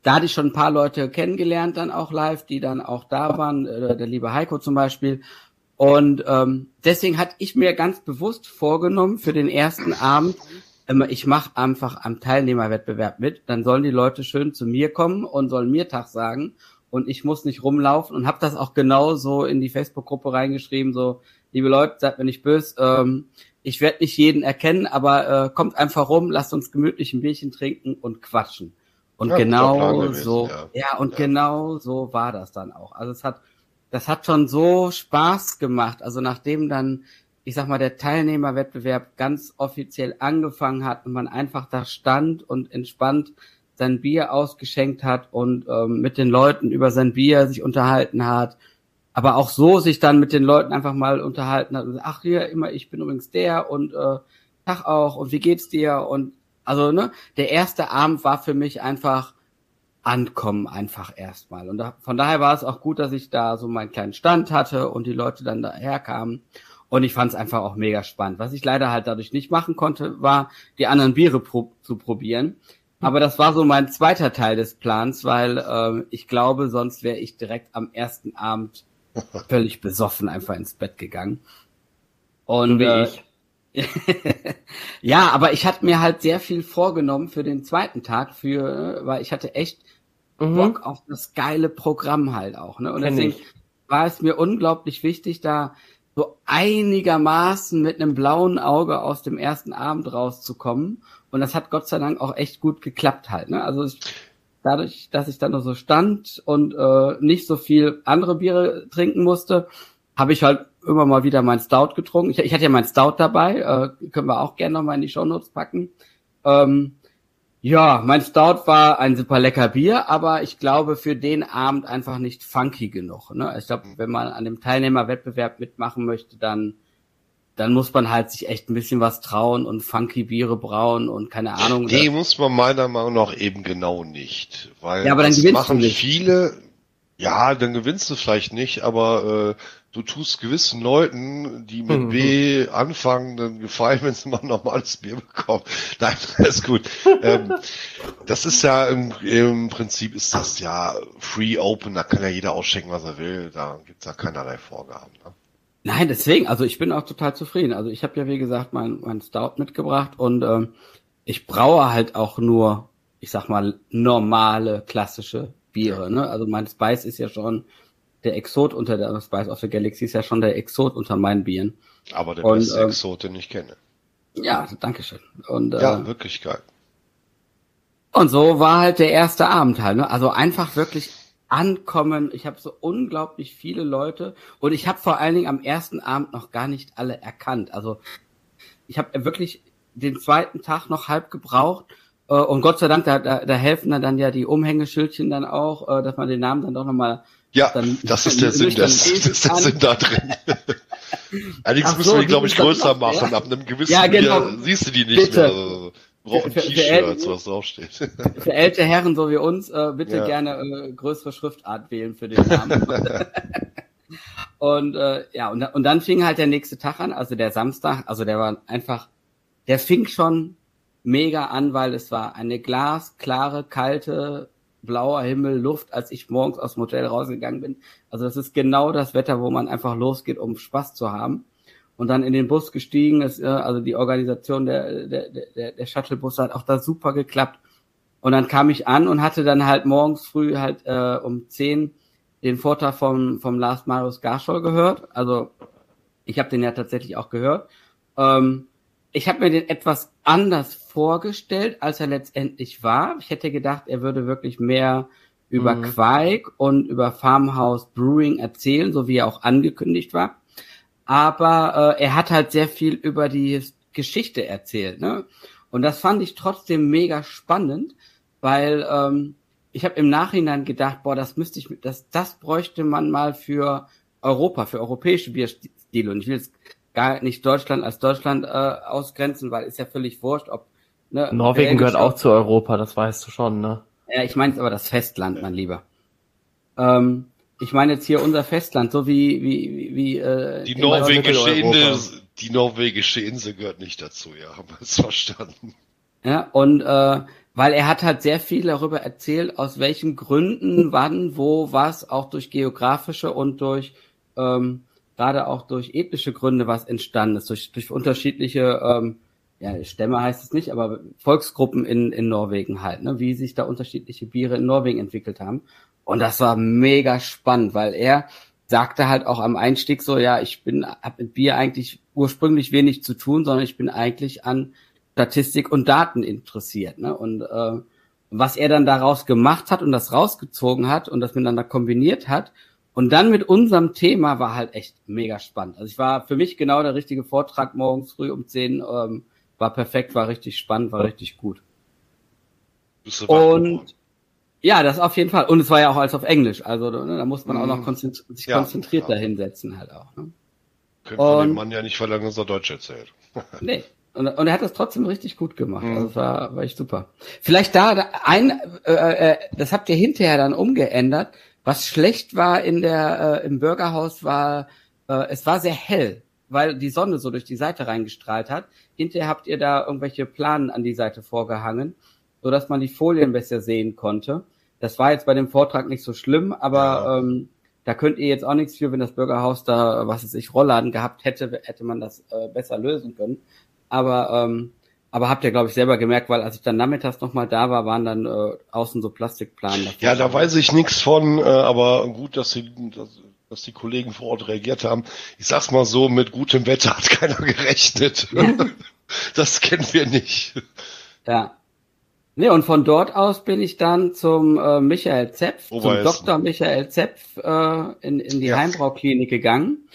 Da hatte ich schon ein paar Leute kennengelernt, dann auch live, die dann auch da waren, äh, der liebe Heiko zum Beispiel. Und ähm, deswegen hatte ich mir ganz bewusst vorgenommen für den ersten Abend, immer, ich mache einfach am Teilnehmerwettbewerb mit, dann sollen die Leute schön zu mir kommen und sollen mir Tag sagen und ich muss nicht rumlaufen und habe das auch genau so in die Facebook-Gruppe reingeschrieben, so, liebe Leute, seid mir nicht böse, ähm, ich werde nicht jeden erkennen, aber äh, kommt einfach rum, lasst uns gemütlich ein Bierchen trinken und quatschen. Und ja, genau so, ja. ja und ja. genau so war das dann auch. Also es hat, das hat schon so Spaß gemacht. Also nachdem dann, ich sag mal, der Teilnehmerwettbewerb ganz offiziell angefangen hat und man einfach da stand und entspannt sein Bier ausgeschenkt hat und ähm, mit den Leuten über sein Bier sich unterhalten hat aber auch so sich dann mit den Leuten einfach mal unterhalten hat und ach hier immer, ich bin übrigens der und äh, Tag auch und wie geht's dir und also ne, der erste Abend war für mich einfach ankommen einfach erstmal und da, von daher war es auch gut, dass ich da so meinen kleinen Stand hatte und die Leute dann daher kamen und ich fand es einfach auch mega spannend. Was ich leider halt dadurch nicht machen konnte, war die anderen Biere pro zu probieren. Aber das war so mein zweiter Teil des Plans, weil äh, ich glaube, sonst wäre ich direkt am ersten Abend völlig besoffen einfach ins Bett gegangen. Und wie äh, ich. Ja, aber ich hatte mir halt sehr viel vorgenommen für den zweiten Tag, für, weil ich hatte echt mhm. Bock auf das geile Programm halt auch. Ne? Und Kenn deswegen ich. war es mir unglaublich wichtig, da so einigermaßen mit einem blauen Auge aus dem ersten Abend rauszukommen. Und das hat Gott sei Dank auch echt gut geklappt halt. Ne? Also ich dadurch, dass ich dann noch so stand und äh, nicht so viel andere Biere trinken musste, habe ich halt immer mal wieder mein Stout getrunken. Ich, ich hatte ja mein Stout dabei, äh, können wir auch gerne noch mal in die Shownotes packen. Ähm, ja, mein Stout war ein super lecker Bier, aber ich glaube für den Abend einfach nicht funky genug. Ne? Ich glaube, wenn man an dem Teilnehmerwettbewerb mitmachen möchte, dann dann muss man halt sich echt ein bisschen was trauen und funky Biere brauen und keine Ahnung. Nee, muss man meiner Meinung nach eben genau nicht. Weil ja, aber dann das gewinnst machen viele, ja, dann gewinnst du vielleicht nicht, aber äh, du tust gewissen Leuten, die mit mhm. B anfangen, dann gefallen, wenn sie mal ein normales Bier bekommen. Nein, ist gut. ähm, das ist ja im, im Prinzip ist das ja free open, da kann ja jeder ausschenken, was er will, da gibt's ja keinerlei Vorgaben. Ne? Nein, deswegen, also ich bin auch total zufrieden. Also ich habe ja, wie gesagt, mein, mein Stout mitgebracht und ähm, ich braue halt auch nur, ich sag mal, normale, klassische Biere. Ne? Also mein Spice ist ja schon der Exot unter der Spice of the Galaxy ist ja schon der Exot unter meinen Bieren. Aber der und, beste ähm, Exot, den ich kenne. Ja, danke schön. Und, ja, äh, wirklich geil. Und so war halt der erste Abend halt. Ne? Also einfach wirklich ankommen. Ich habe so unglaublich viele Leute und ich habe vor allen Dingen am ersten Abend noch gar nicht alle erkannt. Also ich habe wirklich den zweiten Tag noch halb gebraucht, Äh, und Gott sei Dank, da, da, da helfen dann ja die Umhängeschildchen dann auch, äh, dass man den Namen dann doch nochmal ja, dann, das ist der Sinn, das, das ist der Sinn da drin. Allerdings so, müssen wir die, glaube ich, größer machen. Ja? Ab einem gewissen ja, genau. Bier siehst du die nicht bitte. mehr. Also, brauchen T-Shirts, was draufsteht. Für ältere Herren so wie uns, äh, bitte ja. gerne äh, größere Schriftart wählen für den Namen. und äh, ja, und, und dann fing halt der nächste Tag an, also der Samstag, also der war einfach, der fing schon mega an, weil es war eine glasklare, kalte, blauer Himmel, Luft, als ich morgens aus dem Hotel rausgegangen bin. Also das ist genau das Wetter, wo man einfach losgeht, um Spaß zu haben. Und dann in den Bus gestiegen ist, also die Organisation der, der, der, der Shuttlebusse hat auch da super geklappt. Und dann kam ich an und hatte dann halt morgens früh halt äh, um zehn den Vortrag vom, vom Last Marius Garschol gehört. Also ich habe den ja tatsächlich auch gehört. Ähm, ich habe mir den etwas anders vorgestellt, als er letztendlich war. Ich hätte gedacht, er würde wirklich mehr über mhm. Quake und über Farmhouse Brewing erzählen, so wie er auch angekündigt war. Aber äh, er hat halt sehr viel über die Geschichte erzählt. Ne? Und das fand ich trotzdem mega spannend, weil ähm, ich habe im Nachhinein gedacht, boah, das müsste ich, das, das bräuchte man mal für Europa, für europäische Bierstile. Und ich will jetzt gar nicht Deutschland als Deutschland äh, ausgrenzen, weil ist ja völlig wurscht, ob ne, Norwegen gehört auch zu Europa, das weißt du schon, ne? Ja, ich meine jetzt aber das Festland, mein Lieber. Ähm, ich meine jetzt hier unser Festland, so wie wie wie äh, die norwegische Insel, die norwegische Insel gehört nicht dazu, ja, haben wir es verstanden. Ja, und äh, weil er hat halt sehr viel darüber erzählt, aus welchen Gründen, wann, wo, was, auch durch geografische und durch ähm, gerade auch durch ethnische Gründe was entstanden ist, durch, durch unterschiedliche, ähm, ja, Stämme heißt es nicht, aber Volksgruppen in, in Norwegen halt, ne, wie sich da unterschiedliche Biere in Norwegen entwickelt haben. Und das war mega spannend, weil er sagte halt auch am Einstieg so, ja, ich bin, hab mit Bier eigentlich ursprünglich wenig zu tun, sondern ich bin eigentlich an Statistik und Daten interessiert, ne, und, äh, was er dann daraus gemacht hat und das rausgezogen hat und das miteinander kombiniert hat und dann mit unserem Thema war halt echt mega spannend. Also ich war für mich genau der richtige Vortrag morgens früh um 10, ähm, war perfekt, war richtig spannend, war richtig gut. Und ja, das auf jeden Fall. Und es war ja auch alles auf Englisch, also ne, da muss man auch noch mhm. konzentri sich ja, konzentriert ja. dahinsetzen halt auch. Ne? Könnte man dem Mann ja nicht verlangen, dass er Deutsch erzählt. nee. Und, und er hat das trotzdem richtig gut gemacht. Mhm. Also war, war echt super. Vielleicht da ein, äh, äh, das habt ihr hinterher dann umgeändert. Was schlecht war in der äh, im Bürgerhaus war, äh, es war sehr hell, weil die Sonne so durch die Seite reingestrahlt hat. Hinterher habt ihr da irgendwelche Planen an die Seite vorgehangen, so dass man die Folien besser sehen konnte. Das war jetzt bei dem Vortrag nicht so schlimm, aber ja. ähm, da könnt ihr jetzt auch nichts für, wenn das Bürgerhaus da, was es sich Rollladen gehabt hätte, hätte man das äh, besser lösen können. Aber ähm, aber habt ihr, glaube ich, selber gemerkt, weil als ich dann nachmittags nochmal da war, waren dann äh, außen so Plastikplanen. Ja, da weiß ich nichts von, äh, aber gut, dass sie, dass, dass die Kollegen vor Ort reagiert haben. Ich sag's mal so, mit gutem Wetter hat keiner gerechnet. das kennen wir nicht. Ja. Nee, und von dort aus bin ich dann zum äh, Michael Zepf, Oberessen. zum Dr. Michael Zepf äh, in, in die ja. Heimbраuklinik gegangen.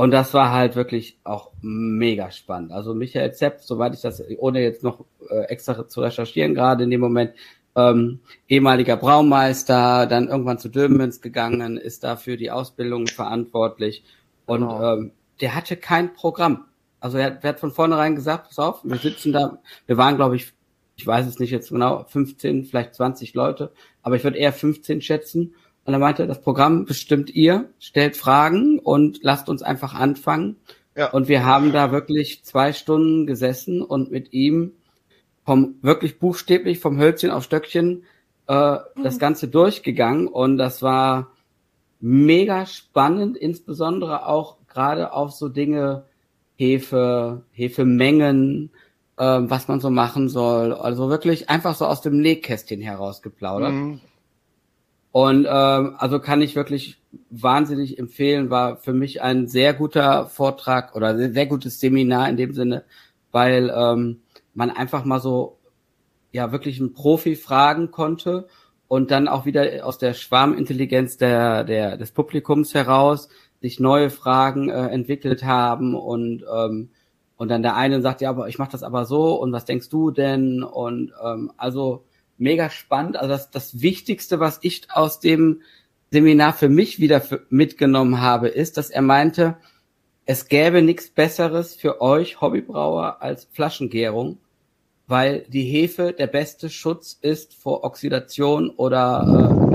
Und das war halt wirklich auch mega spannend. Also Michael Zepp, soweit ich das, ohne jetzt noch äh, extra zu recherchieren, gerade in dem Moment, ähm, ehemaliger Braumeister, dann irgendwann zu Döbens gegangen, ist dafür die Ausbildung verantwortlich. Und genau. ähm, der hatte kein Programm. Also er, er hat von vornherein gesagt, pass auf, wir sitzen da, wir waren, glaube ich, ich weiß es nicht jetzt genau, 15, vielleicht 20 Leute, aber ich würde eher 15 schätzen. Und er meinte, das Programm bestimmt ihr, stellt Fragen und lasst uns einfach anfangen. Ja. Und wir haben da wirklich zwei Stunden gesessen und mit ihm vom wirklich buchstäblich vom Hölzchen auf Stöckchen äh, mhm. das Ganze durchgegangen. Und das war mega spannend, insbesondere auch gerade auf so Dinge Hefe, Hefemengen, äh, was man so machen soll. Also wirklich einfach so aus dem Nähkästchen herausgeplaudert. Mhm. Und ähm, also kann ich wirklich wahnsinnig empfehlen, war für mich ein sehr guter Vortrag oder sehr, sehr gutes Seminar in dem Sinne, weil ähm, man einfach mal so ja wirklich einen Profi fragen konnte und dann auch wieder aus der Schwarmintelligenz der, der, des Publikums heraus sich neue Fragen äh, entwickelt haben und ähm, Und dann der eine sagt, ja, aber ich mache das aber so und was denkst du denn? Und ähm, also mega spannend. Also das, das Wichtigste, was ich aus dem Seminar für mich wieder für, mitgenommen habe, ist, dass er meinte, es gäbe nichts Besseres für euch Hobbybrauer als Flaschengärung, weil die Hefe der beste Schutz ist vor Oxidation oder äh,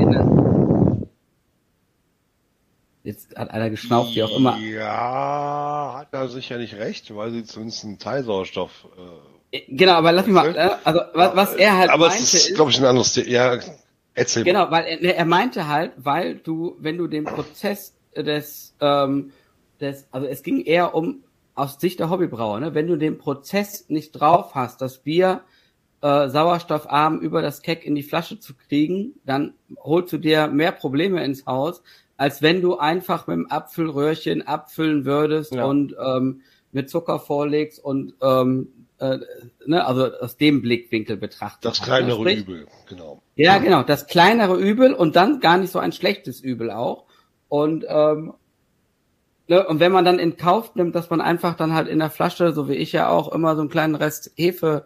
Jetzt hat einer geschnauft, wie auch immer. Ja, hat er sicher nicht recht, weil sie zumindest einen Teilsauerstoff. Äh, genau, aber lass mich mal, äh, also was, was er halt aber meinte es ist, glaube ich, ein anderes. Ja, erzähl Genau, weil er, er meinte halt, weil du, wenn du den Prozess des, ähm, des, also es ging eher um aus Sicht der Hobbybrauer, ne? wenn du den Prozess nicht drauf hast, das Bier äh, sauerstoffarm über das Keck in die Flasche zu kriegen, dann holst du dir mehr Probleme ins Haus, als wenn du einfach mit dem Apfelröhrchen abfüllen würdest ja. und ähm, mit Zucker vorlegst und ähm, äh, ne, also aus dem Blickwinkel betrachtet. Das kleinere Sprich, Übel, genau. Ja, genau, das kleinere Übel und dann gar nicht so ein schlechtes Übel auch. Und ähm, ne, und wenn man dann in Kauf nimmt, dass man einfach dann halt in der Flasche, so wie ich ja auch, immer so einen kleinen Rest Hefe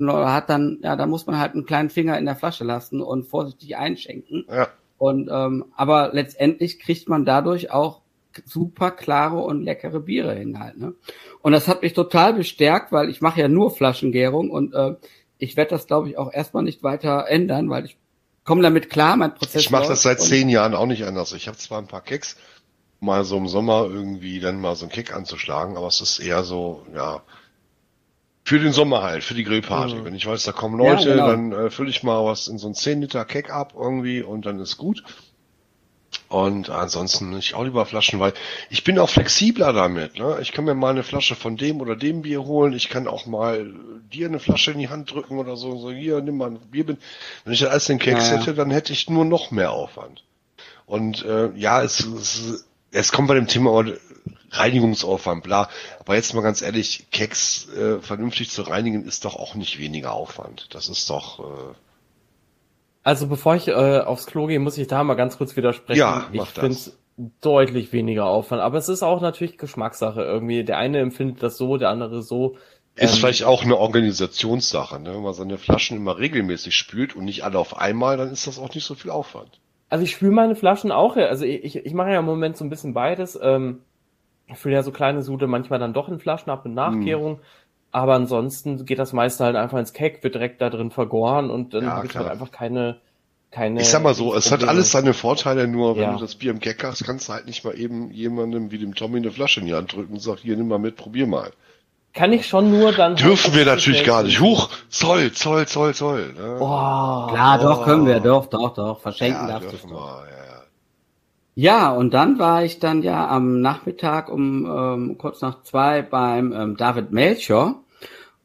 hat, dann ja, da muss man halt einen kleinen Finger in der Flasche lassen und vorsichtig einschenken. Ja. Und ähm, aber letztendlich kriegt man dadurch auch super klare und leckere Biere hin halt. Ne? Und das hat mich total bestärkt, weil ich mache ja nur Flaschengärung und äh, ich werde das, glaube ich, auch erstmal nicht weiter ändern, weil ich komme damit klar, mein Prozess. Ich mache das seit zehn Jahren auch nicht anders. Ich habe zwar ein paar Kicks, mal so im Sommer irgendwie dann mal so einen Kick anzuschlagen, aber es ist eher so, ja, für den Sommer halt, für die Grillparty. Mhm. Wenn ich weiß, da kommen Leute, ja, genau. dann äh, fülle ich mal was in so ein 10 Liter Keck ab irgendwie und dann ist gut. Und ansonsten nicht auch lieber Flaschen, weil ich bin auch flexibler damit. Ne? Ich kann mir mal eine Flasche von dem oder dem Bier holen. Ich kann auch mal dir eine Flasche in die Hand drücken oder so. So hier, nimm mal ein Bier. Wenn ich das alles den Keks ja. hätte, dann hätte ich nur noch mehr Aufwand. Und äh, ja, es, es, es kommt bei dem Thema Reinigungsaufwand, bla. Aber jetzt mal ganz ehrlich, Keks äh, vernünftig zu reinigen ist doch auch nicht weniger Aufwand. Das ist doch. Äh also bevor ich äh, aufs Klo gehe, muss ich da mal ganz kurz widersprechen. Ja, ich finde es deutlich weniger Aufwand. Aber es ist auch natürlich Geschmackssache irgendwie. Der eine empfindet das so, der andere so. Ist ähm, vielleicht auch eine Organisationssache, ne? Wenn man seine Flaschen immer regelmäßig spült und nicht alle auf einmal, dann ist das auch nicht so viel Aufwand. Also ich spüle meine Flaschen auch, also ich, ich mache ja im Moment so ein bisschen beides. Ähm, ich fülle ja so kleine Sude manchmal dann doch in Flaschen ab mit Nachkehrung. Mhm. Aber ansonsten geht das meiste halt einfach ins Keck, wird direkt da drin vergoren und dann ja, habe ich halt einfach keine, keine. Ich sag mal so, es hat alles seine Vorteile, nur wenn ja. du das Bier im Keck hast, kannst du halt nicht mal eben jemandem wie dem Tommy eine Flasche in die Hand drücken und sag, hier nimm mal mit, probier mal. Kann ich schon nur dann. Dürfen halt wir natürlich gar nicht. Huch, Zoll, Zoll, Zoll, Zoll. Ne? Oh, Klar, oh. doch, können wir, doch, doch, doch. Verschenken ja, darfst du. Wir, ja. Ja, und dann war ich dann ja am Nachmittag um ähm, kurz nach zwei beim ähm, David Melchior.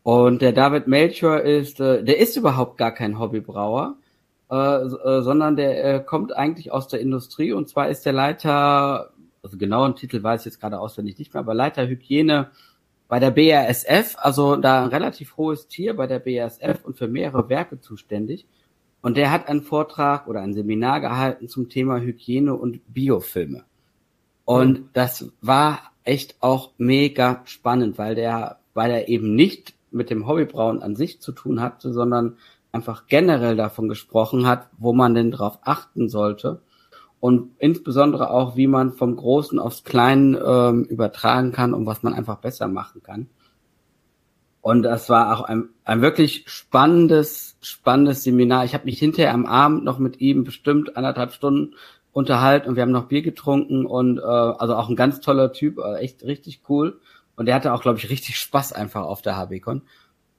Und der David Melchior ist, äh, der ist überhaupt gar kein Hobbybrauer, äh, äh, sondern der äh, kommt eigentlich aus der Industrie. Und zwar ist der Leiter, also genauen Titel weiß ich jetzt gerade auswendig nicht mehr, aber Leiter Hygiene bei der BASF, also da ein relativ hohes Tier bei der BASF und für mehrere Werke zuständig. Und der hat einen Vortrag oder ein Seminar gehalten zum Thema Hygiene und Biofilme. Und mhm. das war echt auch mega spannend, weil der, weil er eben nicht mit dem Hobbybrauen an sich zu tun hatte, sondern einfach generell davon gesprochen hat, wo man denn drauf achten sollte und insbesondere auch, wie man vom Großen aufs Kleinen ähm, übertragen kann und was man einfach besser machen kann. Und das war auch ein, ein wirklich spannendes, spannendes Seminar. Ich habe mich hinterher am Abend noch mit ihm bestimmt anderthalb Stunden unterhalten und wir haben noch Bier getrunken und äh, also auch ein ganz toller Typ, äh, echt richtig cool. Und der hatte auch, glaube ich, richtig Spaß einfach auf der HBCon.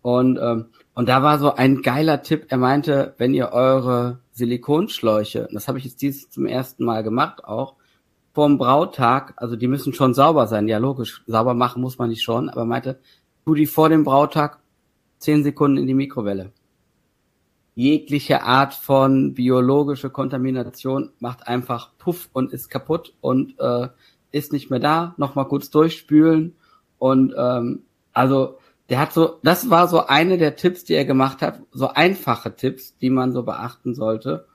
Und, ähm, und da war so ein geiler Tipp. Er meinte, wenn ihr eure Silikonschläuche, das habe ich jetzt dieses zum ersten Mal gemacht auch, vorm Brautag, also die müssen schon sauber sein, ja logisch, sauber machen muss man nicht schon, aber meinte, tu die vor dem Brautag zehn Sekunden in die Mikrowelle. Jegliche Art von biologische Kontamination macht einfach Puff und ist kaputt und äh, ist nicht mehr da. Nochmal kurz durchspülen und ähm, also der hat so, das war so eine der Tipps, die er gemacht hat, so einfache Tipps, die man so beachten sollte,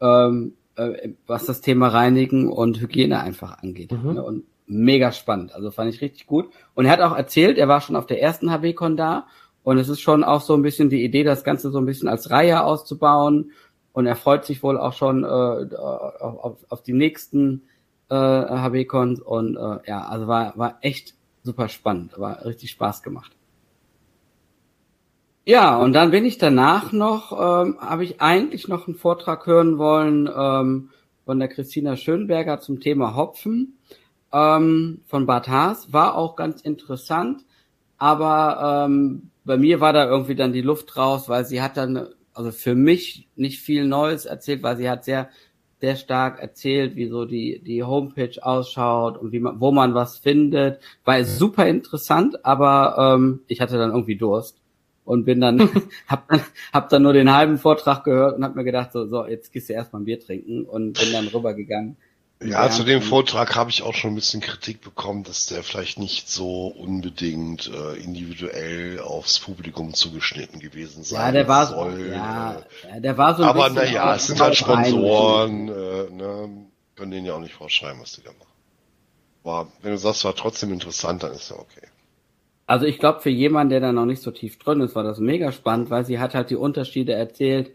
ähm, äh, was das Thema Reinigen und Hygiene einfach angeht. Mhm. Und mega spannend. Also fand ich richtig gut. Und er hat auch erzählt, er war schon auf der ersten HB-Con da und es ist schon auch so ein bisschen die Idee, das Ganze so ein bisschen als Reihe auszubauen. Und er freut sich wohl auch schon äh, auf, auf die nächsten äh, HB-Cons. Und äh, ja, also war, war echt super spannend. War richtig Spaß gemacht. Ja, und dann bin ich danach noch, ähm, habe ich eigentlich noch einen Vortrag hören wollen ähm, von der Christina Schönberger zum Thema Hopfen ähm, von Bad Haas. War auch ganz interessant, aber ähm, bei mir war da irgendwie dann die Luft raus, weil sie hat dann, also für mich nicht viel Neues erzählt, weil sie hat sehr sehr stark erzählt, wie so die die Homepage ausschaut und wie man wo man was findet. War super interessant, aber ähm, ich hatte dann irgendwie Durst und bin dann, hab dann, hab dann nur den halben Vortrag gehört und hab mir gedacht, so, so, jetzt gehst du erstmal ein Bier trinken und bin dann rübergegangen. Ja, ja, zu dem Vortrag habe ich auch schon ein bisschen Kritik bekommen, dass der vielleicht nicht so unbedingt äh, individuell aufs Publikum zugeschnitten gewesen sein ja, der war soll. So, ja, äh, der war so ein aber naja, es sind halt Sponsoren, äh, ne, können denen ja auch nicht vorschreiben, was die da machen. Aber wenn du sagst, war trotzdem interessant, dann ist ja okay. Also ich glaube, für jemanden, der da noch nicht so tief drin ist, war das mega spannend, weil sie hat halt die Unterschiede erzählt,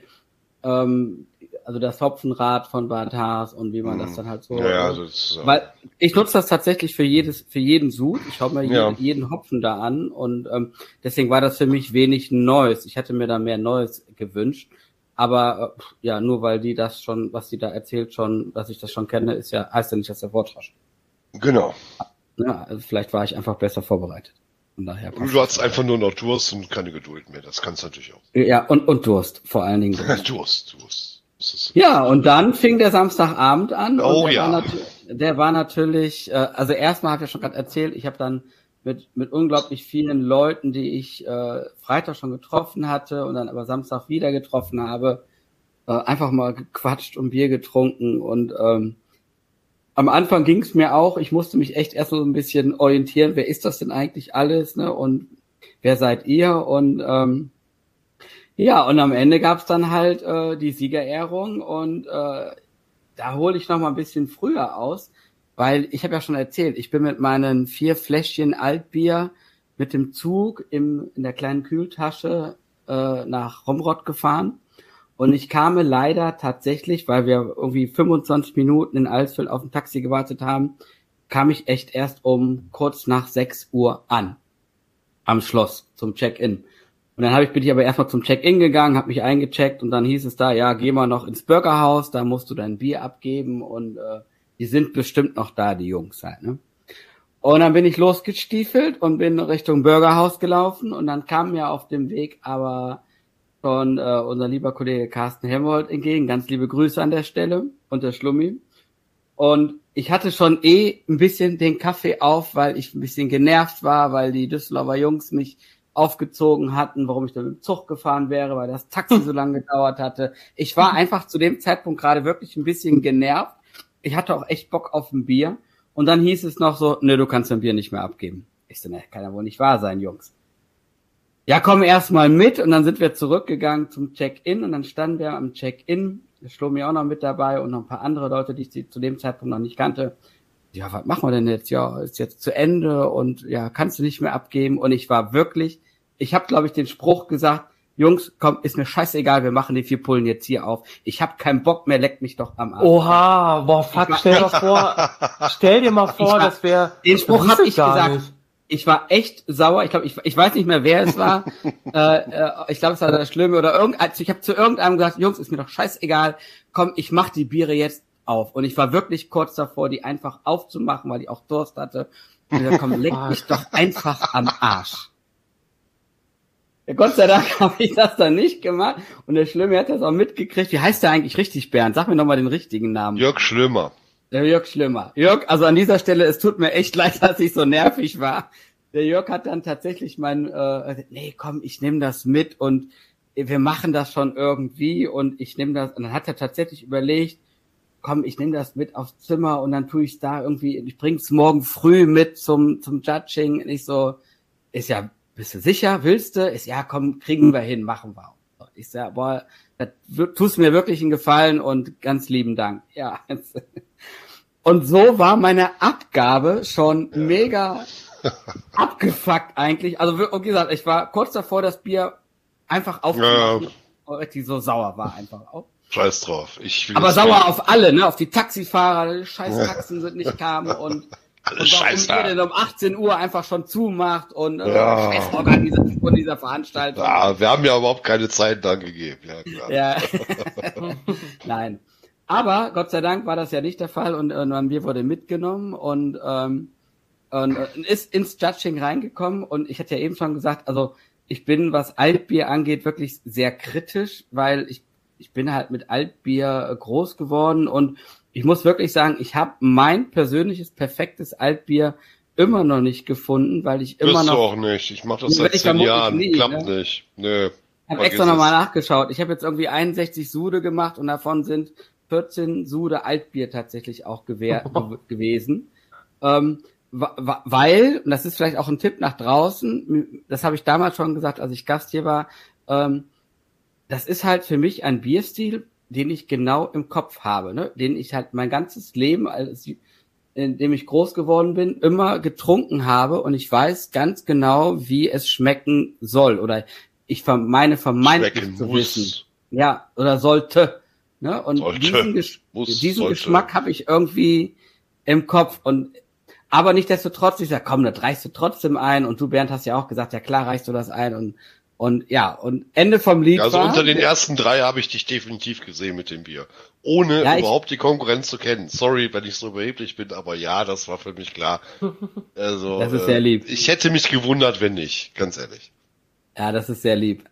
ähm, also das Hopfenrad von Bad Haas und wie man das mhm. dann halt so. Ja, also weil ich nutze das tatsächlich für jedes, für jeden Sud. Ich schaue mir ja. jeden, jeden, Hopfen da an und ähm, deswegen war das für mich wenig Neues. Ich hätte mir da mehr Neues gewünscht. Aber äh, ja, nur weil die das schon, was sie da erzählt, schon, dass ich das schon kenne, ist ja, heißt ja nicht, dass der Vortrag. Genau. Ja, also vielleicht war ich einfach besser vorbereitet. Von daher du hast einfach nur noch Durst und keine Geduld mehr. Das kannst du natürlich auch. Ja, und, und Durst, vor allen Dingen. Durst, Durst. Ja, und dann fing der Samstagabend an. Oh der ja. War der war natürlich, äh, also erstmal habe ich ja schon gerade erzählt, ich habe dann mit, mit unglaublich vielen Leuten, die ich äh, Freitag schon getroffen hatte und dann aber Samstag wieder getroffen habe, äh, einfach mal gequatscht und Bier getrunken und ähm, am Anfang ging es mir auch, ich musste mich echt erst so ein bisschen orientieren, wer ist das denn eigentlich alles, ne? Und wer seid ihr? Und ähm, ja, und am Ende gab's dann halt äh, die Siegerehrung und äh, da hole ich noch mal ein bisschen früher aus, weil ich habe ja schon erzählt, ich bin mit meinen vier Fläschchen Altbier mit dem Zug im, in der kleinen Kühltasche äh, nach Romrod gefahren und ich kam leider tatsächlich, weil wir irgendwie 25 Minuten in Alsfeld auf ein Taxi gewartet haben, kam ich echt erst um kurz nach 6 Uhr an. Am Schloss zum Check-in. Und dann habe ich, bin ich aber erstmal zum Check-in gegangen, habe mich eingecheckt und dann hieß es da, ja, geh mal noch ins Burgerhaus, da musst du dein Bier abgeben und äh, die sind bestimmt noch da, die Jungs halt, ne? Und dann bin ich losgestiefelt und bin Richtung Burgerhaus gelaufen und dann kam mir auf dem Weg aber von äh, unser lieber Kollege Carsten Helmold entgegen. Ganz liebe Grüße an der Stelle und der Schlummi. Und ich hatte schon eh ein bisschen den Kaffee auf, weil ich ein bisschen genervt war, weil die Düsseldorfer Jungs mich aufgezogen hatten, warum ich dann mit dem Zug gefahren wäre, weil das Taxi so lange gedauert hatte. Ich war einfach zu dem Zeitpunkt gerade wirklich ein bisschen genervt. Ich hatte auch echt Bock auf ein Bier. Und dann hieß es noch so, ne, du kannst dein Bier nicht mehr abgeben. Ich so, ne, kann ja wohl nicht wahr sein, Jungs ja, komm erstmal mit und dann sind wir zurückgegangen zum Check-in und dann standen wir am Check-in, Schlomi auch noch mit dabei und noch ein paar andere Leute, die ich zu dem Zeitpunkt noch nicht kannte. Ja, was machen wir denn jetzt? Ja, ist jetzt zu Ende und ja, kannst du nicht mehr abgeben und ich war wirklich, ich habe glaube ich den Spruch gesagt, Jungs, komm, ist mir scheißegal, wir machen die vier Pullen jetzt hier auf. Ich hab keinen Bock mehr, leckt mich doch am Arsch. Oha, boah, fuck, stell dir mal vor, stell dir mal vor, das wäre Den Spruch habe ich gesagt. Nicht ich war echt sauer. Ich glaube, ich, ich weiß nicht mehr, wer es war. äh, äh, ich glaube, es war der Schlimme oder irgendein. Also ich habe zu irgendeinem gesagt, Jungs, ist mir doch scheißegal. Komm, ich mach die Biere jetzt auf. Und ich war wirklich kurz davor, die einfach aufzumachen, weil ich auch Durst hatte. Und ich gesagt, komm, leck mich doch einfach am Arsch. Ja, Gott sei Dank habe ich das dann nicht gemacht. Und der Schlimme hat das auch mitgekriegt. Wie heißt der eigentlich richtig, Bernd? Sag mir nochmal den richtigen Namen. Jörg Schlimmer. Der Jörg Schlimmer. Jörg, also an dieser Stelle, es tut mir echt leid, dass ich so nervig war. Der Jörg hat dann tatsächlich mein, äh, nee, komm, ich nehme das mit und wir machen das schon irgendwie und ich nehme das, und dann hat er tatsächlich überlegt, komm, ich nehme das mit aufs Zimmer und dann tue ich da irgendwie, ich bring's morgen früh mit zum, zum Judging. Und ich so, ist ja, bist du sicher, willst du? Ist ja, komm, kriegen wir hin, machen wir. Ich sag, boah, das tust mir wirklich einen Gefallen und ganz lieben Dank. Ja. Und so war meine Abgabe schon ja. mega abgefuckt eigentlich. Also wie gesagt, ich war kurz davor, das Bier einfach aufzumachen, ja. weil die so sauer war einfach auch. Scheiß drauf. Ich Aber sauer nicht. auf alle, ne? Auf die Taxifahrer, die scheiß Taxen sind nicht kamen und, Alles und warum ihr denn um 18 Uhr einfach schon zumacht und äh, ja. scheiß Organisation dieser Veranstaltung. Ja, wir haben ja überhaupt keine Zeit dann gegeben. Ja, klar. ja. Nein. Aber Gott sei Dank war das ja nicht der Fall und, und mein Bier wurde mitgenommen und, ähm, und äh, ist ins Judging reingekommen und ich hatte ja eben schon gesagt, also ich bin, was Altbier angeht, wirklich sehr kritisch, weil ich ich bin halt mit Altbier äh, groß geworden und ich muss wirklich sagen, ich habe mein persönliches perfektes Altbier immer noch nicht gefunden, weil ich immer Wirst noch. Du auch nicht. Ich mache das seit zehn Jahren. Nie, Klappt ne? nicht. Nö. Ich habe extra nochmal nachgeschaut. Ich habe jetzt irgendwie 61 Sude gemacht und davon sind 14 Sude Altbier tatsächlich auch gewähr, gewesen. Ähm, weil, und das ist vielleicht auch ein Tipp nach draußen, das habe ich damals schon gesagt, als ich Gast hier war, ähm, das ist halt für mich ein Bierstil, den ich genau im Kopf habe, ne? den ich halt mein ganzes Leben, als, in dem ich groß geworden bin, immer getrunken habe und ich weiß ganz genau, wie es schmecken soll oder ich meine vermeintlich zu muss. wissen. Ja, oder sollte. Ne? Und sollte, diesen, Gesch muss, diesen Geschmack habe ich irgendwie im Kopf und aber nicht desto trotz, ich sag, komm, das reichst du trotzdem ein und du Bernd hast ja auch gesagt, ja klar reichst du das ein und und ja, und Ende vom Lied. Also war, unter den ersten drei habe ich dich definitiv gesehen mit dem Bier. Ohne ja, überhaupt die Konkurrenz zu kennen. Sorry, wenn ich so überheblich bin, aber ja, das war für mich klar. Also, das ist sehr lieb. Äh, ich hätte mich gewundert, wenn nicht, ganz ehrlich. Ja, das ist sehr lieb.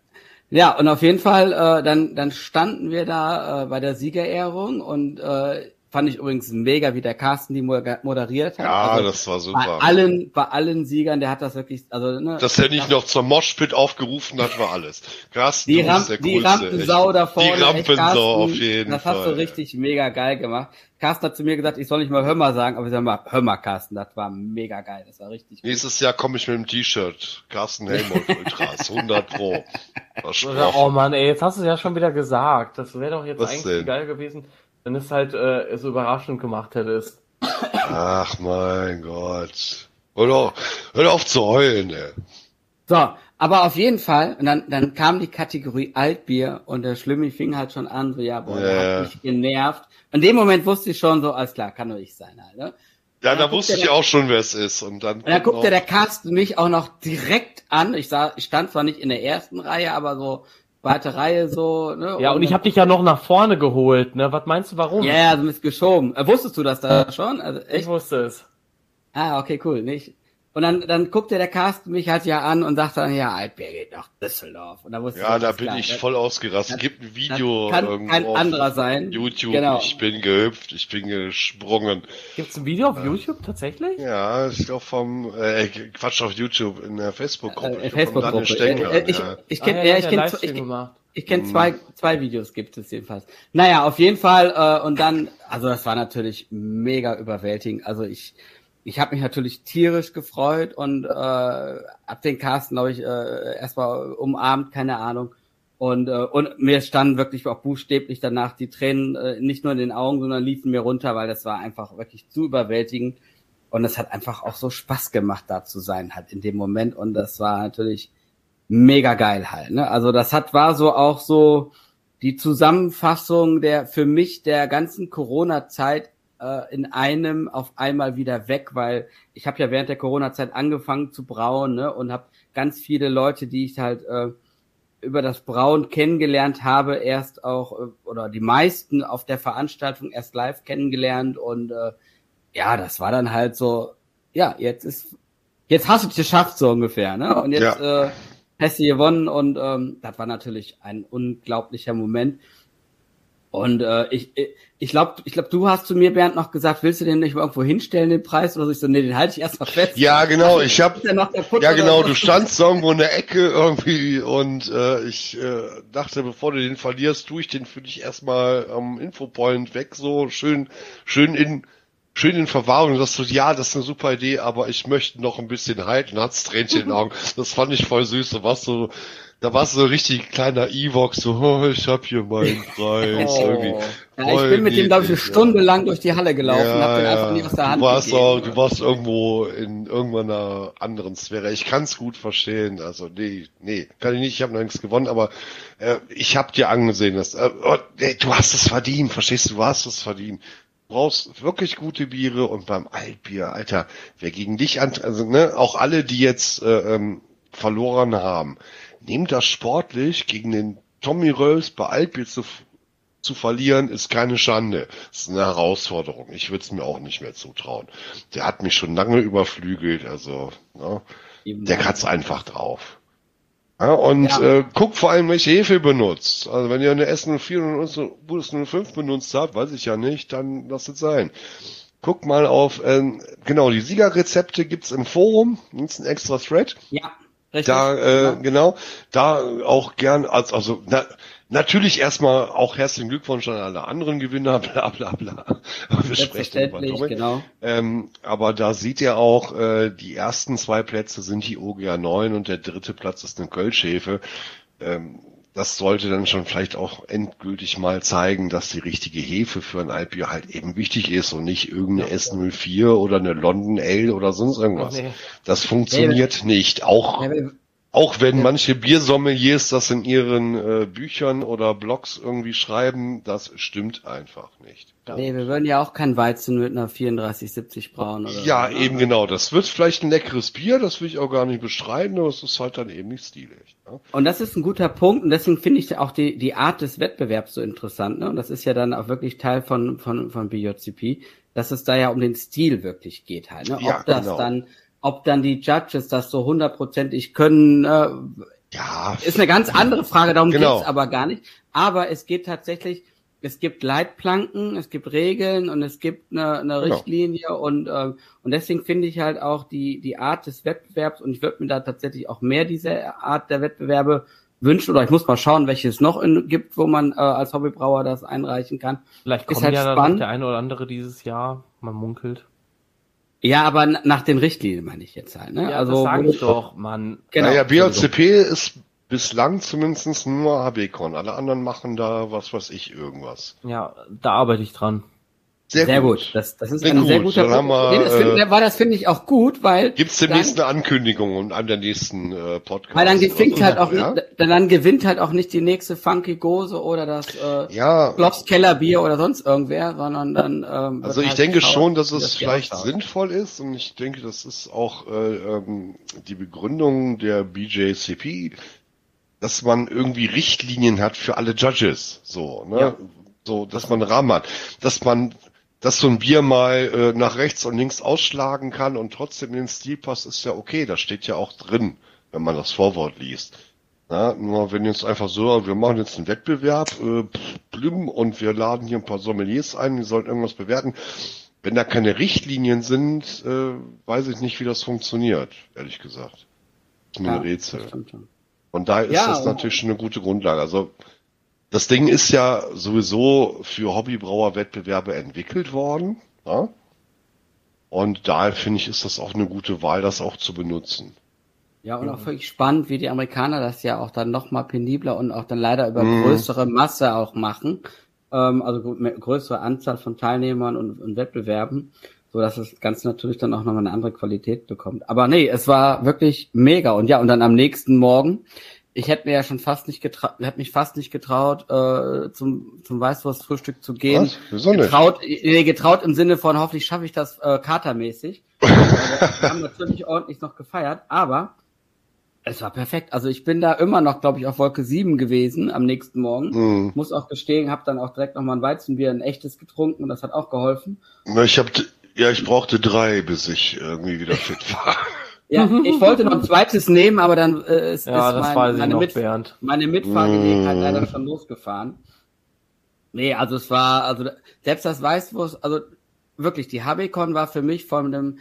Ja, und auf jeden Fall, äh, dann, dann standen wir da äh, bei der Siegerehrung und äh, Fand ich übrigens mega, wie der Carsten die moderiert hat. Ja, also das war super. Bei allen, bei allen Siegern, der hat das wirklich, also, ne. Dass er nicht noch zum Moshpit aufgerufen hat, war alles. Carsten, die, Ramp, die Rampensau da vorne. Die Rampensau auf jeden das Fall. Das hast du richtig mega geil gemacht. Carsten hat zu mir gesagt, ich soll nicht mal Hör sagen, aber ich sag mal, hör mal, Carsten, das war mega geil, das war richtig Nächstes gut. Jahr komme ich mit dem T-Shirt. Carsten Helmut Ultras, 100 pro. Oh Mann, ey, jetzt hast du es ja schon wieder gesagt. Das wäre doch jetzt Was eigentlich denn? geil gewesen wenn es halt äh, so überraschend gemacht hättest. Ach mein Gott. Hör doch, hör auf zu heulen, ey. So, aber auf jeden Fall, und dann, dann kam die Kategorie Altbier und der Schlimmi fing halt schon an, so, ja, boah, der hat mich genervt. In dem Moment wusste ich schon so, alles klar, kann nur ich sein halt, ne? Ja, da wusste ich der, auch schon, wer es ist. Und dann, und dann guckte der Carsten mich auch noch direkt an. Ich sah, ich stand zwar nicht in der ersten Reihe, aber so zweite Reihe so, ne? Ja, und, und ich habe dich ja noch nach vorne geholt, ne? Was meinst du, warum? Ja, yeah, du bist geschoben. Äh, wusstest du das da schon? Also, echt? Ich wusste es. Ah, okay, cool. Nicht. Und dann, dann guckte der Carsten mich halt ja an und sagte dann, ja, Altbier geht nach Düsseldorf. Und da wusste ja, da bin klar, ich voll ausgerastet. Es gibt ein Video kann irgendwo kein anderer sein. YouTube. Genau. Ich bin gehüpft, ich bin gesprungen. Gibt's ein Video auf äh, YouTube tatsächlich? Ja, ich glaube vom äh, Quatsch auf YouTube in der Facebook-Gruppe. Äh, Facebook-Gruppe. Äh, ich, ja. ich kenne, ah, ja, ich kenne, ich, ich kenne mhm. zwei, zwei Videos gibt es jedenfalls. Naja, auf jeden Fall, äh, und dann, also das war natürlich mega überwältigend. Also ich, ich habe mich natürlich tierisch gefreut und äh, hab den Carsten, glaube ich, äh, erstmal umarmt, keine Ahnung. Und, äh, und mir standen wirklich auch buchstäblich danach die Tränen äh, nicht nur in den Augen, sondern liefen mir runter, weil das war einfach wirklich zu überwältigend. Und es hat einfach auch so Spaß gemacht, da zu sein, halt in dem Moment. Und das war natürlich mega geil halt. Ne? Also das hat war so auch so die Zusammenfassung der für mich der ganzen Corona-Zeit äh, in einem auf einmal wieder weg, weil ich habe ja während der Corona-Zeit angefangen zu brauen ne, und habe ganz viele Leute, die ich halt äh, über das Brauen kennengelernt habe, erst auch äh, oder die meisten auf der Veranstaltung erst live kennengelernt und äh, ja, das war dann halt so, ja, jetzt ist jetzt hast du es geschafft so ungefähr, ne? Und jetzt ja. äh, Hesse gewonnen und ähm, das war natürlich ein unglaublicher Moment. Und äh, ich, ich glaube, ich glaub, du hast zu mir, Bernd, noch gesagt, willst du den nicht irgendwo hinstellen, den Preis? Oder so? ich so, nee, den halte ich erstmal fest. Ja, genau, ich hab, ja genau, du standst irgendwo in der Ecke irgendwie und äh, ich äh, dachte, bevor du den verlierst, tue ich den für dich erstmal am Infopoint weg, so schön, schön in schön in Verwahrung, dass du, ja, das ist eine super Idee, aber ich möchte noch ein bisschen halten, hat's Tränchen in den Augen. Das fand ich voll süß. Du warst so, da warst du so richtig kleiner Evox, so, oh, ich hab hier meinen Preis. Oh. Irgendwie. Ja, ich bin mit dem, glaube ich, eine Stunde lang durch die Halle gelaufen und hab den einfach nie aus der Hand du warst, gegeben. auch, du warst irgendwo in irgendeiner anderen Sphäre. Ich kann's gut verstehen. Also nee, nee, kann ich nicht. Ich habe noch nichts gewonnen, aber äh, ich habe dir angesehen, dass äh, oh, nee, du hast es verdient. Verstehst du? Du hast es verdient. Du brauchst wirklich gute Biere und beim Altbier, Alter, wer gegen dich an, also ne, auch alle, die jetzt äh, ähm, verloren haben, nehmt das sportlich gegen den Tommy Röls bei Altbier zu, zu verlieren, ist keine Schande. Das ist eine Herausforderung. Ich würde es mir auch nicht mehr zutrauen. Der hat mich schon lange überflügelt, also ne, der hat's einfach drauf. Ja, und Ja. äh, guckt vor allem, welche Hefe benutzt. Also wenn ihr eine S04 und eine Budus 05 benutzt habt, weiß ich ja nicht, dann lasst es sein. Guckt mal auf, ähm, genau, die Siegerrezepte gibt's im Forum, gibt's ein extra Thread. Ja, richtig. Da, äh, Ja. genau, da auch gern, als, also na, natürlich erstmal auch herzlichen Glückwunsch an alle anderen Gewinner, bla bla bla. Wir sprechen über Selbstverständlich, Dominik. genau. Ähm, aber da seht ihr auch, äh, die ersten zwei Plätze sind die OGA 9 und der dritte Platz ist eine Kölschhefe. Ähm, das sollte dann schon vielleicht auch endgültig mal zeigen, dass die richtige Hefe für ein Altbier halt eben wichtig ist und nicht irgendeine S04 oder eine London Ale oder sonst irgendwas. Nee. Das funktioniert nicht. Auch auch wenn manche Biersommeliers das in ihren äh, Büchern oder Blogs irgendwie schreiben, das stimmt einfach nicht. Nee, wir würden ja auch kein Weizen mit einer 3470 brauen oder Ja, so, ne? eben genau. Das wird vielleicht ein leckeres Bier, das will ich auch gar nicht bestreiten, aber es ist halt dann eben nicht stilig. Ne? Und das ist ein guter Punkt und deswegen finde ich auch die, die Art des Wettbewerbs so interessant. Ne? Und das ist ja dann auch wirklich Teil von, von, von BJCP, dass es da ja um den Stil wirklich geht halt. Ne? Ja, ob das genau. dann, ob dann die Judges das so hundertprozentig können, äh, Ja, ist eine ganz andere Frage, darum Genau. geht's aber gar nicht. Aber es geht tatsächlich, es gibt Leitplanken, es gibt Regeln und es gibt eine, eine Genau. Richtlinie und, ähm, und deswegen finde ich halt auch die, die Art des Wettbewerbs und ich würde mir da tatsächlich auch mehr diese Art der Wettbewerbe wünschen oder ich muss mal schauen, welche es noch in, gibt, wo man äh, als Hobbybrauer das einreichen kann. Vielleicht Ist kommt halt ja dann spannend. der eine oder andere dieses Jahr. Man munkelt. Ja, aber nach den Richtlinien meine ich jetzt halt. Ne? also das sag ich doch, Mann. Genau. naja, BOCP ist bislang zumindest nur HBCon. Alle anderen machen da was weiß ich irgendwas. Ja, da arbeite ich dran. Sehr, gut. Das, das ist Sehr ein sehr gut. guter Dann wir, Nee, das find, äh, war das finde ich auch gut, weil Gibt's dann- demnächst eine Ankündigung und an der nächsten äh, Podcast? Weil dann gewinnt so? halt auch, ja? nicht, dann, dann gewinnt halt auch nicht die nächste Funky Gose oder das äh, Ja, Klopps Kellerbier oder sonst irgendwer, sondern dann. Ähm, Also ich halt denke geschaut, schon, dass es das vielleicht sinnvoll ist und ich denke, das ist auch äh, ähm, die Begründung der BJCP, dass man irgendwie Richtlinien hat für alle Judges, so, ne? Ja. So, dass man einen Rahmen hat, dass man, dass so ein Bier mal äh, nach rechts und links ausschlagen kann und trotzdem in den Stil passt, ist ja okay, das steht ja auch drin, wenn man das Vorwort liest. Na, nur wenn jetzt einfach so, wir machen jetzt einen Wettbewerb, äh, blüm, und wir laden hier ein paar Sommeliers ein, die sollten irgendwas bewerten. Wenn da keine Richtlinien sind, äh, weiß ich nicht, wie das funktioniert, ehrlich gesagt. ist mir Ja, ein Rätsel. das. Und da ist Ja, das natürlich schon eine gute Grundlage. Also das Ding ist ja sowieso für Hobbybrauerwettbewerbe entwickelt worden. Ja? Und daher finde ich, ist das auch eine gute Wahl, das auch zu benutzen. Ja, und auch wirklich spannend, wie die Amerikaner das ja auch dann noch mal penibler und auch dann leider über Mhm. größere Masse auch machen. Ähm, also größere Anzahl von Teilnehmern und, und Wettbewerben, so dass das Ganze natürlich dann auch nochmal eine andere Qualität bekommt. Aber nee, es war wirklich mega. Und ja, und dann am nächsten Morgen, ich hätte mir ja schon fast nicht getraut, hätte mich fast nicht getraut, äh, zum, zum Weißwurstfrühstück zu gehen. Was? Wieso nicht? Getraut, nee, getraut im Sinne von hoffentlich schaffe ich das äh, katermäßig. Wir haben natürlich ordentlich noch gefeiert, aber es war perfekt. Also ich bin da immer noch, glaube ich, auf Wolke 7 gewesen am nächsten Morgen. Hm. Muss auch gestehen, habe dann auch direkt nochmal ein Weizenbier, ein echtes getrunken und das hat auch geholfen. Na, Ich hab, ja, ich brauchte drei, bis ich irgendwie wieder fit war. Ja, ich wollte noch ein zweites nehmen, aber dann äh, ist, Ja, ist das mein, meine, noch, Mit Bernd. meine Mitfahrgelegenheit Mm. leider schon losgefahren. Nee, also es war, also selbst das Weißwurst, also wirklich, die Habicon war für mich von dem,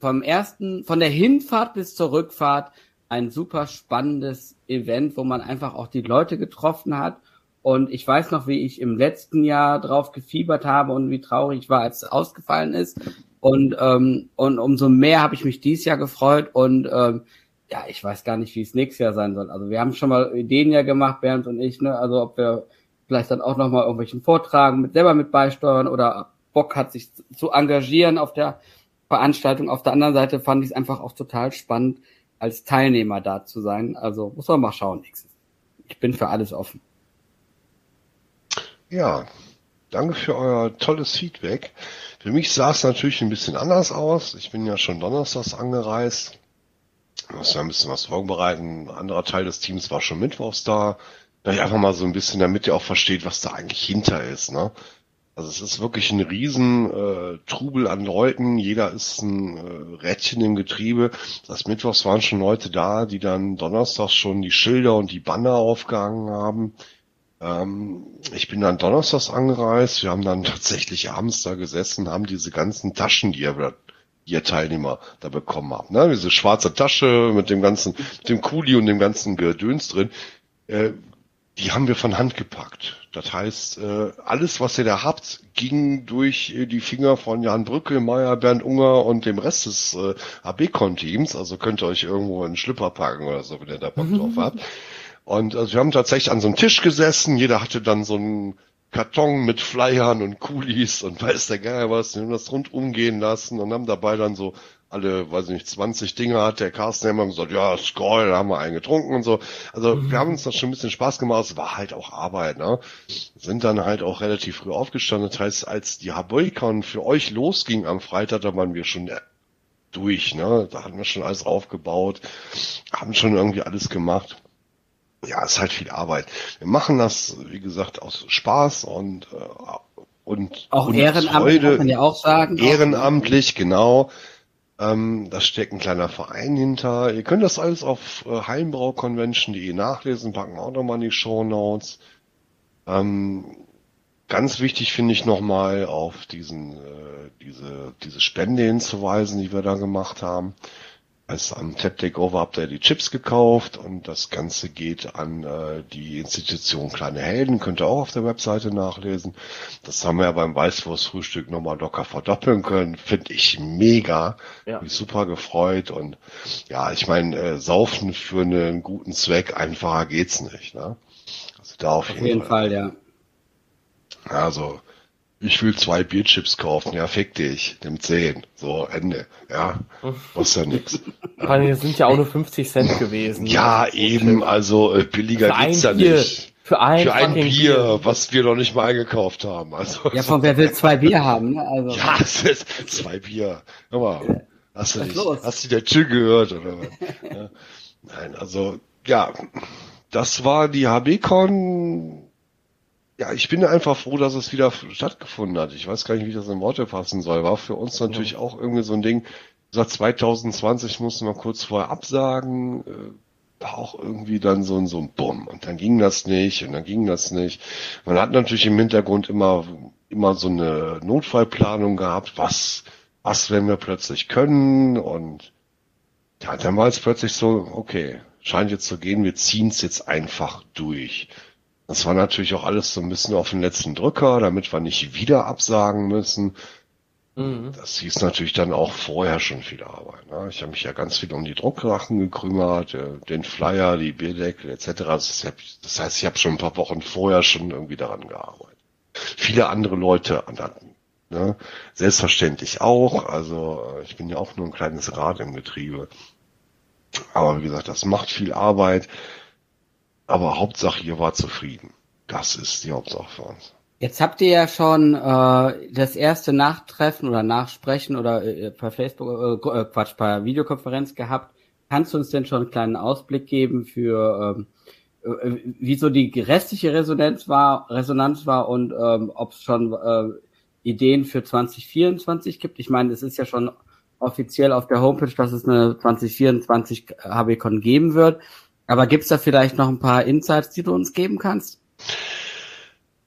vom ersten, von der Hinfahrt bis zur Rückfahrt ein super spannendes Event, wo man einfach auch die Leute getroffen hat Und ich weiß noch, wie ich im letzten Jahr drauf gefiebert habe und wie traurig ich war, als es ausgefallen ist. Und, ähm, und umso mehr habe ich mich dieses Jahr gefreut. Und ähm, ja, ich weiß gar nicht, wie es nächstes Jahr sein soll. Also wir haben schon mal Ideen ja gemacht, Bernd und ich, ne? Also ob wir vielleicht dann auch nochmal irgendwelchen Vortragen mit selber mit beisteuern oder Bock hat, sich zu engagieren auf der Veranstaltung. Auf der anderen Seite fand ich es einfach auch total spannend, als Teilnehmer da zu sein. Also muss man mal schauen. Ich bin für alles offen. Ja, danke für euer tolles Feedback. Für mich sah es natürlich ein bisschen anders aus. Ich bin ja schon donnerstags angereist. Muss ja ein bisschen was vorbereiten. Ein anderer Teil des Teams war schon mittwochs da. Ich einfach mal so ein bisschen, damit ihr auch versteht, was da eigentlich hinter ist. Ne? Also es ist wirklich ein riesen äh, Trubel an Leuten. Jeder ist ein äh, Rädchen im Getriebe. Das Mittwochs waren schon Leute da, die dann donnerstags schon die Schilder und die Banner aufgehangen haben. Ähm, ich bin dann donnerstags angereist. Wir haben dann tatsächlich abends da gesessen, haben diese ganzen Taschen, die ihr, ihr Teilnehmer da bekommen habt, ne? diese schwarze Tasche mit dem ganzen, mit dem Kuli und dem ganzen Gedöns drin, äh, die haben wir von Hand gepackt. Das heißt, äh, alles, was ihr da habt, ging durch äh, die Finger von Jan Brücke, Meier, Bernd Unger und dem Rest des äh, AB-Con-Teams. Also könnt ihr euch irgendwo in den Schlipper packen oder so, wenn ihr da Bock drauf habt. Und also wir haben tatsächlich an so einem Tisch gesessen, jeder hatte dann so einen Karton mit Flyern und Kulis und weiß der Geier was, wir haben das rundum gehen lassen und haben dabei dann so alle, weiß ich nicht, 20 Dinge hat der Carsten immer gesagt, ja, Skoll, da haben wir einen getrunken und so. Also mhm. wir haben uns das schon ein bisschen Spaß gemacht, es war halt auch Arbeit, ne? Sind dann halt auch relativ früh aufgestanden. Das heißt, als die Haboikon für euch losging am Freitag, da waren wir schon durch, ne? Da hatten wir schon alles aufgebaut, haben schon irgendwie alles gemacht ja, ist halt viel Arbeit. Wir machen das, wie gesagt, aus Spaß und äh, und auch und ehrenamtlich kann man ja auch sagen. Ehrenamtlich, genau. Ähm, da steckt ein kleiner Verein hinter. Ihr könnt das alles auf äh, heimbrauconvention.de nachlesen, packen auch nochmal in die Show Notes. Ähm, ganz wichtig finde ich nochmal auf diesen, äh, diese, diese Spende hinzuweisen, die wir da gemacht haben. Also am Tap Takeover habt ihr die Chips gekauft und das Ganze geht an äh, die Institution Kleine Helden, könnt ihr auch auf der Webseite nachlesen. Das haben wir ja beim Weißwurstfrühstück nochmal locker verdoppeln können. Finde ich mega. Ja. Mich super gefreut und ja, ich meine, äh, saufen für einen guten Zweck, einfacher geht's nicht. Ne? Also da auf, auf jeden, jeden Fall. Fall, ja. Also ich will zwei Bierchips kaufen, ja, fick dich, nimm zehn. So, Ende. Ja, kostet ja nix. Das sind ja auch nur 50 Cent gewesen. Ja, eben, also äh, billiger Für geht's ja Bier. nicht. Für ein, Für ein Bier, Bier, was wir noch nicht mal eingekauft haben. Also, ja, von wer will zwei Bier haben? Ne? Also. Ja, es ist zwei Bier. Hör mal, hast du, nicht, hast du der Chill gehört? Oder was? ja. Nein, also, ja, das war die HB-Con ja, ich bin einfach froh, dass es wieder stattgefunden hat. Ich weiß gar nicht, wie ich das in Worte fassen soll. War für uns natürlich ja. auch irgendwie so ein Ding. Seit 2020 mussten wir kurz vorher absagen. Äh, war auch irgendwie dann so ein, so ein Bumm. Und dann ging das nicht und dann ging das nicht. Man hat natürlich im Hintergrund immer, immer so eine Notfallplanung gehabt. Was, was wenn wir plötzlich können? Und ja, dann war es plötzlich so, okay, scheint jetzt zu gehen, wir ziehen es jetzt einfach durch. Das war natürlich auch alles so ein bisschen auf den letzten Drücker, damit wir nicht wieder absagen müssen. Mhm. Das hieß natürlich dann auch vorher schon viel Arbeit. Ne? Ich habe mich ja ganz viel um die Drucksachen gekümmert, äh, den Flyer, die Bierdeckel etc. Das heißt, ich habe schon ein paar Wochen vorher schon irgendwie daran gearbeitet. Viele andere Leute an ne? Selbstverständlich auch. Also äh, ich bin ja auch nur ein kleines Rad im Getriebe. Aber wie gesagt, das macht viel Arbeit. Aber Hauptsache, ihr wart zufrieden. Das ist die Hauptsache für uns. Jetzt habt ihr ja schon äh, das erste Nachtreffen oder Nachsprechen oder äh, per Facebook, äh, äh, Quatsch, per Videokonferenz gehabt. Kannst du uns denn schon einen kleinen Ausblick geben für ähm, äh, wie so die restliche Resonanz war, Resonanz war und ähm, ob es schon äh, Ideen für 2024 gibt? Ich meine, es ist ja schon offiziell auf der Homepage, dass es eine 2024 HBCon geben wird. Aber gibt's da vielleicht noch ein paar Insights, die du uns geben kannst?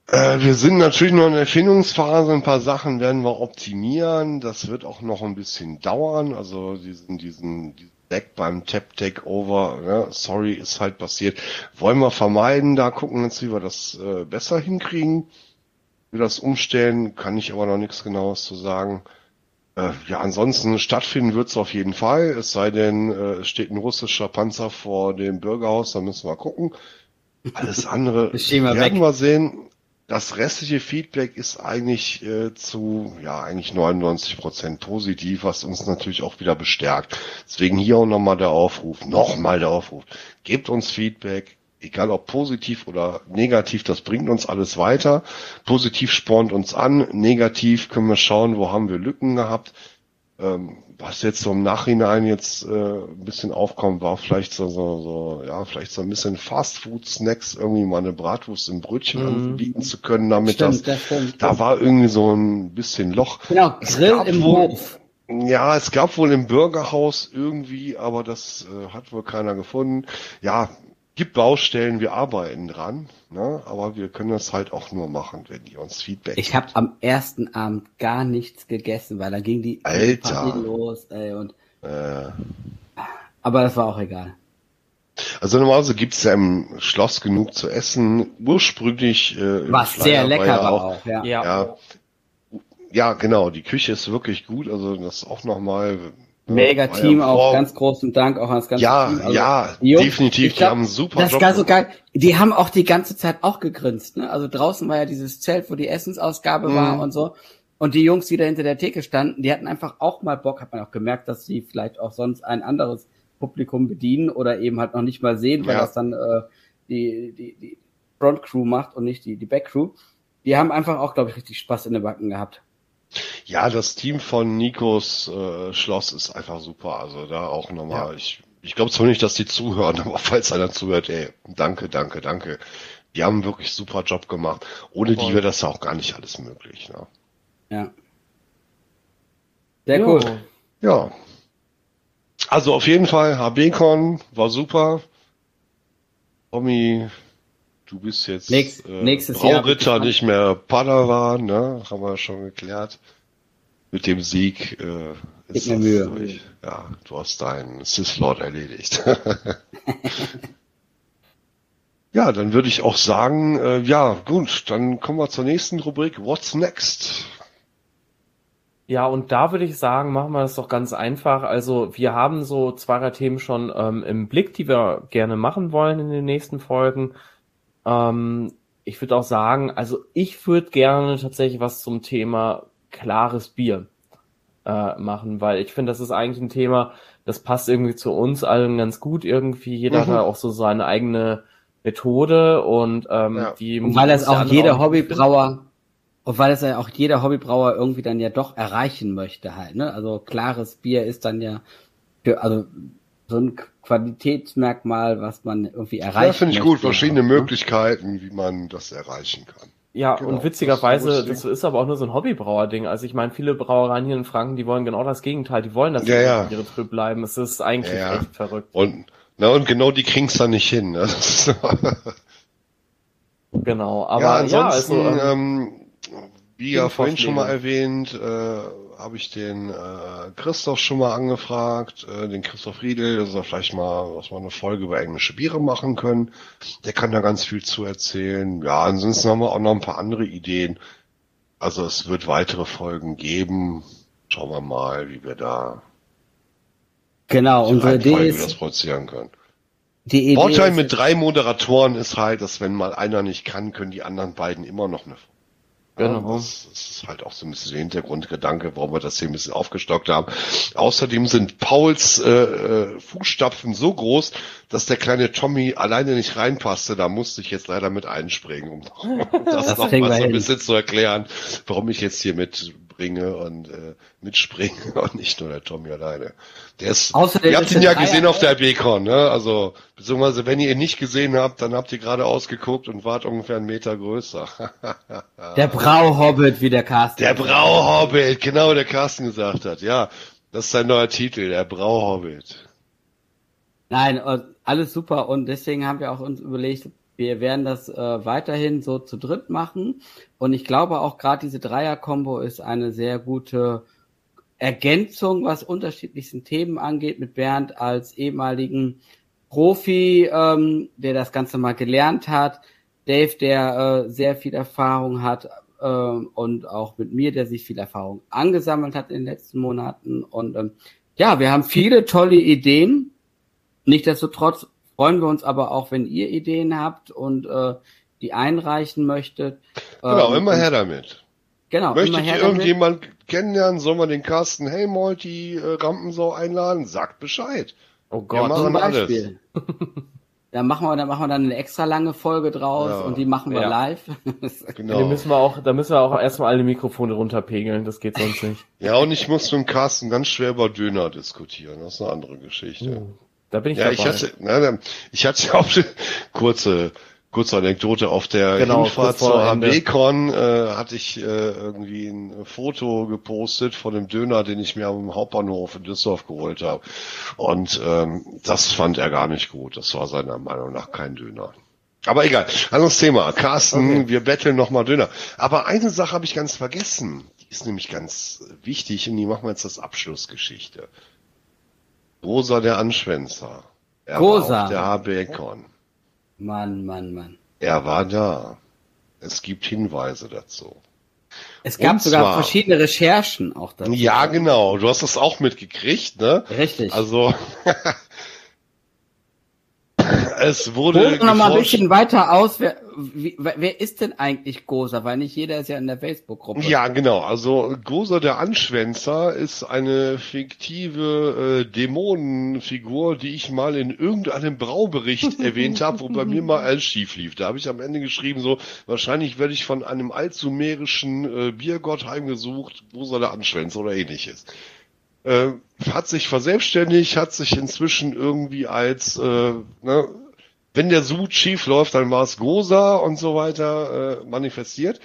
Äh, wir sind natürlich noch in der Erfindungsphase. Ein paar Sachen werden wir optimieren. Das wird auch noch ein bisschen dauern. Also diesen, diesen, diesen Deck beim Tap Takeover. Ne? Sorry, ist halt passiert. Wollen wir vermeiden. Da gucken wir jetzt, wie wir das äh, besser hinkriegen. Wir das umstellen, kann ich aber noch nichts Genaues zu sagen. Äh, ja, ansonsten stattfinden wird es auf jeden Fall. Es sei denn, äh, es steht ein russischer Panzer vor dem Bürgerhaus, da müssen wir gucken. Alles andere wir werden weg. wir sehen. Das restliche Feedback ist eigentlich äh, zu, ja, eigentlich 99 Prozent positiv, was uns natürlich auch wieder bestärkt. Deswegen hier auch nochmal der Aufruf, nochmal der Aufruf. Gebt uns Feedback, egal ob positiv oder negativ, das bringt uns alles weiter. Positiv spornt uns an, negativ können wir schauen, wo haben wir Lücken gehabt. Ähm, was jetzt so im Nachhinein jetzt äh, ein bisschen aufkommt, war vielleicht so, so, so, ja, vielleicht so ein bisschen Fast-Food-Snacks, irgendwie mal eine Bratwurst im Brötchen Mhm. anbieten zu können, damit das, Stimmt, das stimmt. da war irgendwie so ein bisschen Loch. Genau, Grill im wohl- Hof. Ja, es gab wohl im Bürgerhaus irgendwie, aber das äh, hat wohl keiner gefunden. Ja, gibt Baustellen, wir arbeiten dran, ne? aber wir können das halt auch nur machen, wenn die uns Feedback Ich habe am ersten Abend gar nichts gegessen, weil da ging die Alter. Party los, ey, und Äh, aber das war auch egal. also normalerweise gibt's ja im Schloss genug zu essen. Ursprünglich äh, Was sehr lecker ja war auch. auch, ja. Ja. Ja, ja, genau. Die Küche ist wirklich gut. Also das auch nochmal. Mega Team auch, vor- ganz großen Dank auch an das ganze Ja, Team. Also, ja, Jungs, definitiv. glaub, die haben super Das Job war so geil. Die haben auch die ganze Zeit auch gegrinst, ne? Also draußen war ja dieses Zelt, wo die Essensausgabe Mhm. war und so. Und die Jungs, die da hinter der Theke standen, die hatten einfach auch mal Bock, hat man auch gemerkt, dass sie vielleicht auch sonst ein anderes Publikum bedienen oder eben halt noch nicht mal sehen, weil Ja. das dann äh, die, die, die Front Crew macht und nicht die, die Back Crew. Die haben einfach auch, glaube ich, richtig Spaß in den Backen gehabt. Ja, das Team von Nikos äh, Schloss ist einfach super. Also da auch nochmal. Ja. Ich, ich glaube zwar nicht, dass die zuhören, aber falls einer zuhört, ey, danke, danke, danke. Die haben wirklich super Job gemacht. Ohne die Voll. wäre das auch gar nicht alles möglich. Ne? Ja. Sehr cool. Ja. Also auf jeden Fall, HBCon war super. Tommy, du bist jetzt Nächst- äh, nächstes Jahr ich nicht mehr Padawan, ne? Haben wir schon geklärt. Mit dem Sieg äh, ist das Mühe. durch. Ja, du hast deinen Sith Lord erledigt. ja, dann würde ich auch sagen, äh, ja, gut, dann kommen wir zur nächsten Rubrik. What's next? Ja, und da würde ich sagen, machen wir das doch ganz einfach. Also wir haben so zwei, drei Themen schon ähm, im Blick, die wir gerne machen wollen in den nächsten Folgen. Ähm, ich würde auch sagen, also ich würde gerne tatsächlich was zum Thema klares Bier äh, machen, weil ich finde, das ist eigentlich ein Thema, das passt irgendwie zu uns allen ganz gut irgendwie. Jeder Mhm. hat auch so seine eigene Methode und ähm, Ja. die Und weil der auch jeder. Hobbybrauer, und weil es ja auch jeder Hobbybrauer irgendwie dann ja doch erreichen möchte halt, ne? Also klares Bier ist dann ja für, also so ein Qualitätsmerkmal, was man irgendwie erreichen Ja, finde ich gut. Verschiedene ne? Möglichkeiten, wie man das erreichen kann. Ja, Genau, und witzigerweise, das das, ist aber auch nur so ein Hobbybrauer-Ding. Also ich meine, viele Brauereien hier in Franken, die wollen genau das Gegenteil. Die wollen, dass Ja, die ja. ihre Trüb bleiben. Es ist eigentlich Ja, ja. echt verrückt. Und, na, und genau die kriegen's dann nicht hin. Ne? Genau. Aber ja, ja, ansonsten, also, ähm, ähm, wie ja vorhin schon mal erwähnt, äh, habe ich den äh, Christoph schon mal angefragt, äh, den Christoph Riedel, dass er vielleicht mal, dass wir eine Folge über englische Biere machen können. Der kann da ganz viel zu erzählen. Ja, ansonsten haben wir auch noch ein paar andere Ideen. Also es wird weitere Folgen geben. Schauen wir mal, wie wir da Genau, unsere Idee Reihenfolge das ist, produzieren können. die Idee Vorteil ist, mit drei Moderatoren ist halt, dass wenn mal einer nicht kann, können die anderen beiden immer noch eine. Genau. das, ist halt auch so ein bisschen der Hintergrundgedanke, warum wir das hier ein bisschen aufgestockt haben. Außerdem sind Pauls äh, äh, Fußstapfen so groß, dass der kleine Tommy alleine nicht reinpasste. Da musste ich jetzt leider mit einspringen, um, das, Das noch kriegen mal wir so ein bisschen zu erklären, warum ich jetzt hier mitbringe und äh, mitspringe und nicht nur der Tommy alleine. Der ist, Außerdem ihr habt ihn ja gesehen auf der Bacon, ne? Also, beziehungsweise wenn ihr ihn nicht gesehen habt, dann habt ihr gerade ausgeguckt und wart ungefähr einen Meter größer. der Brauhobbit, wie der Carsten. Der Brauhobbit, genau, der Carsten gesagt hat. Ja, das ist sein neuer Titel, der Brauhobbit. Nein, alles super und deswegen haben wir auch uns überlegt, wir werden das äh, weiterhin so zu dritt machen und ich glaube auch gerade diese Dreier-Kombo ist eine sehr gute Ergänzung, was unterschiedlichsten Themen angeht, mit Bernd als ehemaligen Profi, ähm, der das Ganze mal gelernt hat, Dave, der äh, sehr viel Erfahrung hat äh, und auch mit mir, der sich viel Erfahrung angesammelt hat in den letzten Monaten. Und ähm, ja, wir haben viele tolle Ideen. Nichtsdestotrotz freuen wir uns aber auch, wenn ihr Ideen habt und äh, die einreichen möchtet. Genau, Ähm, immer her damit. Genau, Möchtet immer her ihr damit. irgendjemand kennenlernen, sollen wir den Carsten Hey Multi äh, Rampensau einladen? Sagt Bescheid. Oh Wir Gott. machen Zum alles. Beispiel. Da machen wir, da machen wir dann eine extra lange Folge draus Ja. und die machen wir Ja. live. Da Genau. müssen wir auch, da müssen wir auch erstmal alle Mikrofone runterpegeln, das geht sonst nicht. Ja, und ich muss mit dem Carsten ganz schwer über Döner diskutieren. Das ist eine andere Geschichte. Oh, da bin ich Ja, dabei. ich hatte, na, ich hatte auch eine kurze, kurze Anekdote auf der Genau, Hinfahrt zur. HB-Con äh, hatte ich äh, irgendwie ein Foto gepostet von dem Döner, den ich mir am Hauptbahnhof in Düsseldorf geholt habe. Und ähm, das fand er gar nicht gut. Das war seiner Meinung nach kein Döner. Aber egal, anderes Thema. Carsten, Okay. wir betteln nochmal Döner. Aber eine Sache habe ich ganz vergessen. Die ist nämlich ganz wichtig und die machen wir jetzt als Abschlussgeschichte. Rosa der Anschwänzer. Er Rosa. war auf der HB-Con. Mann, Mann, Mann. Er war da. Es gibt Hinweise dazu. Es gab Und sogar zwar- verschiedene Recherchen auch dazu. Ja, genau. Du hast das auch mitgekriegt, ne? Richtig. Also, es wurde Hol noch mal ein bisschen weiter aus. Wer, wie, wer ist denn eigentlich Gosa? Weil nicht jeder ist ja in der Facebook-Gruppe. Ja, genau. Also Gosa der Anschwänzer ist eine fiktive äh, Dämonenfigur, die ich mal in irgendeinem Braubericht erwähnt habe, wo bei mir mal alles schief lief. Da habe ich am Ende geschrieben, so wahrscheinlich werde ich von einem altsumerischen äh, Biergott heimgesucht, Gosa der Anschwänzer oder ähnliches. Äh, hat sich verselbstständigt, hat sich inzwischen irgendwie als äh, ne, wenn der Sud schief läuft, dann war es Gosa und so weiter äh, manifestiert.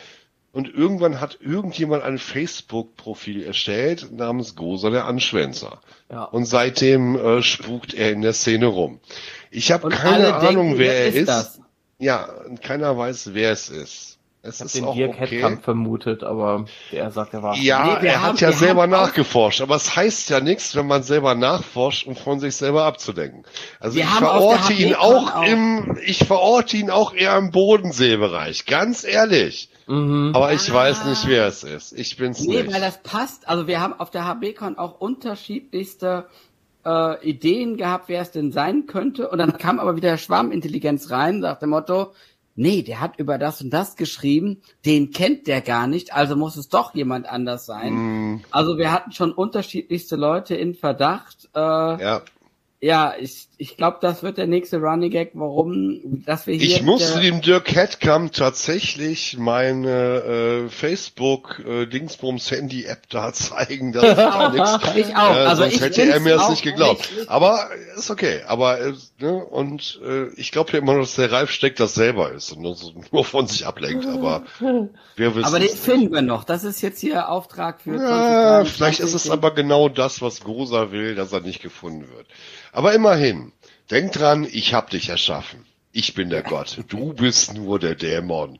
Und irgendwann hat irgendjemand ein Facebook-Profil erstellt namens Gosa der Anschwänzer. Ja. Und seitdem äh, spukt er in der Szene rum. Ich habe keine Ahnung, denken, wer er ist. das? Ja, und keiner weiß, wer es ist. Es Ich habe ist den Dirk okay. Headkamp vermutet, aber der sagt, er war. Ja, Nee, er haben- hat ja selber nachgeforscht, aber es heißt ja nichts, wenn man selber nachforscht, um von sich selber abzudenken. Also Wir ich verorte ihn auch auch- im, ich verorte ihn auch eher im Bodenseebereich, ganz ehrlich. Mhm. Aber ich Ah. weiß nicht, wer es ist. Ich bin's Nee, nicht. weil das passt. Also wir haben auf der HB-Con auch unterschiedlichste äh, Ideen gehabt, wer es denn sein könnte. Und dann kam aber wieder Schwarmintelligenz rein, nach dem Motto, nee, der hat über das und das geschrieben, den kennt der gar nicht, also muss es doch jemand anders sein. Hm, Also wir hatten schon unterschiedlichste Leute in Verdacht. Äh, ja. ja. ich, ich glaube, das wird der nächste Running Gag, warum, dass wir hier... Ich musste dem Dirk Headkamp tatsächlich meine äh, Facebook äh, Dingsbums Handy App da zeigen, dass da nichts Ich auch. Äh, also sonst ich hätte er mir das nicht geglaubt. nicht- Aber ist okay. Aber äh, ne, und äh, ich glaube ja immer noch, dass der Ralf Steck das selber ist und nur, so- nur von sich ablenkt. Aber wir wissen Aber den finden wir noch. Das ist jetzt hier Auftrag für Ja, 2023. vielleicht ist es aber genau das, was Grosa will, dass er nicht gefunden wird. Aber immerhin, denk dran, ich hab dich erschaffen. Ich bin der Gott. Du bist nur der Dämon.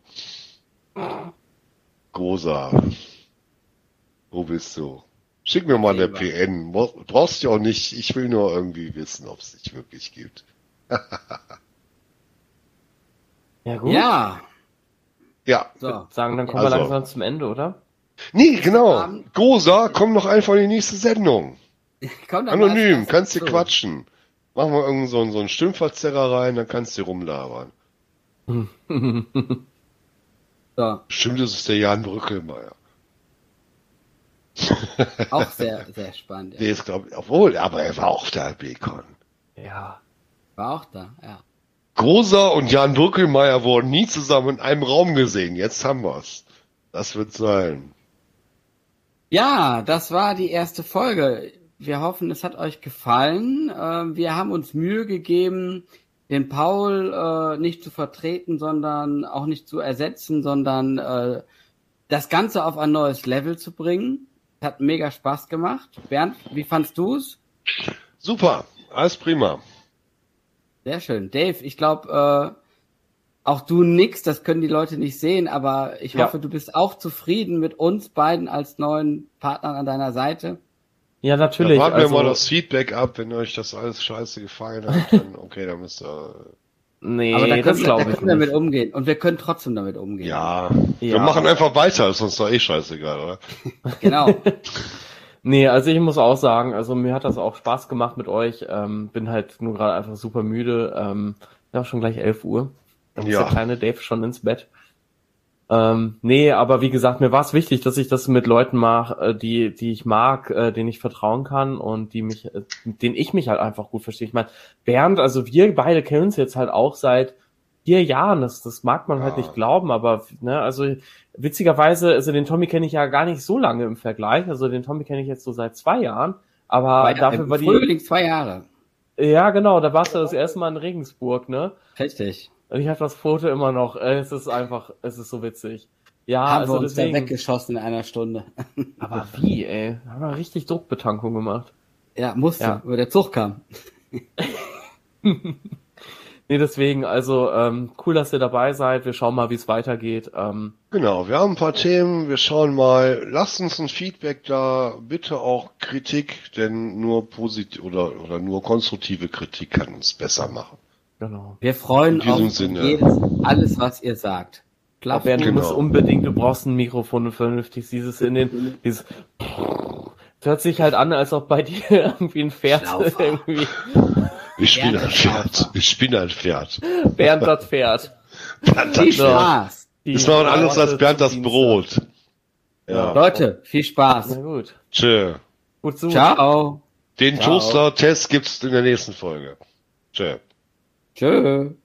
Grosa. Wo bist du? Schick mir mal eine. PN. Brauchst du auch nicht. Ich will nur irgendwie wissen, ob es dich wirklich gibt. Ja, gut. Ja, Ja. So. sagen, dann kommen Also. wir langsam zum Ende, oder? Nee, genau. Abend. Grosa, komm noch einfach in die nächste Sendung. Anonym, kannst du erstes quatschen. Machen wir irgend so, einen- so einen Stimmverzerrer rein, dann kannst du rumlabern. So, Stimmt, das ist der Jan Brückelmeier. auch sehr, sehr spannend. Der Ja. ist, glaube ich, obwohl, aber er war auch der Bacon. ja. War auch da, ja. Grosa und Jan Brückelmeier wurden nie zusammen in einem Raum gesehen. Jetzt haben wir's. Das wird sein. Ja, das war die erste Folge. Wir hoffen, es hat euch gefallen. Ähm, Wir haben uns Mühe gegeben, den Paul äh, nicht zu vertreten, sondern auch nicht zu ersetzen, sondern äh, das Ganze auf ein neues Level zu bringen. Hat mega Spaß gemacht. Bernd, wie fandst du's? Super, alles prima. Sehr schön. Dave, ich glaube, äh, auch du nix, das können die Leute nicht sehen, aber ich Ja. hoffe, du bist auch zufrieden mit uns beiden als neuen Partnern an deiner Seite. Ja, natürlich. Dann warten also, wir mal das Feedback ab, wenn euch das alles scheiße gefallen hat, dann, okay, dann müsst ihr, Nee, Aber da das können, wir, da glaube ich können wir damit umgehen. Und wir können trotzdem damit umgehen. ja, Ja. wir machen einfach weiter, ist uns doch eh scheißegal, oder? Genau. Nee, also ich muss auch sagen, also mir hat das auch Spaß gemacht mit euch. Ähm, bin halt nur gerade einfach super müde. Ähm, ja, schon gleich 11 Uhr. Dann ist Ja. der kleine Dave schon ins Bett. Ähm, nee, aber wie gesagt, mir war es wichtig, dass ich das mit Leuten mache, äh, die, die ich mag, äh, denen ich vertrauen kann und die mich, äh, denen ich mich halt einfach gut verstehe. Ich meine, Bernd, also wir beide kennen uns jetzt halt auch seit vier Jahren. Das, das mag man halt Ja. nicht glauben, aber ne, also witzigerweise, also den Tommy kenne ich ja gar nicht so lange im Vergleich. Also den Tommy kenne ich jetzt so seit zwei Jahren. Aber Zwei- dafür war die. Frühling zwei Jahre. Ja, genau, da warst du das erste Mal in Regensburg, ne? Richtig. Und ich habe das Foto immer noch. Äh, Es ist einfach, es ist so witzig. Ja, Haben also wir uns da deswegen. weggeschossen in einer Stunde. Aber wie, ey? Haben wir richtig Druckbetankung gemacht. Ja, musste, Ja. weil der Zug kam. Nee, deswegen, also ähm, cool, dass ihr dabei seid. Wir schauen mal, wie es weitergeht. Ähm, Genau, wir haben ein paar Themen, wir schauen mal, lasst uns ein Feedback da, bitte auch Kritik, denn nur positiv oder, oder nur konstruktive Kritik kann uns besser machen. Genau. Wir freuen auf Sinne. jedes, alles, was ihr sagt. Klappt Bernd, du Genau. musst unbedingt, du brauchst ein Mikrofon vernünftig. Dieses in den, dieses, das hört sich halt an, als ob bei dir irgendwie ein Pferd Schlaufer. irgendwie Ich bin ein Pferd, ich bin ein Pferd. Bernd das Pferd. Viel So. Spaß. Die Ist noch ein anderes als Bernd das Brot. Ja. Leute, viel. Spaß. Na gut. Tschö. Gut so. Ciao. Den. Toaster-Test gibt's in der nächsten Folge. Tschö. Tschö.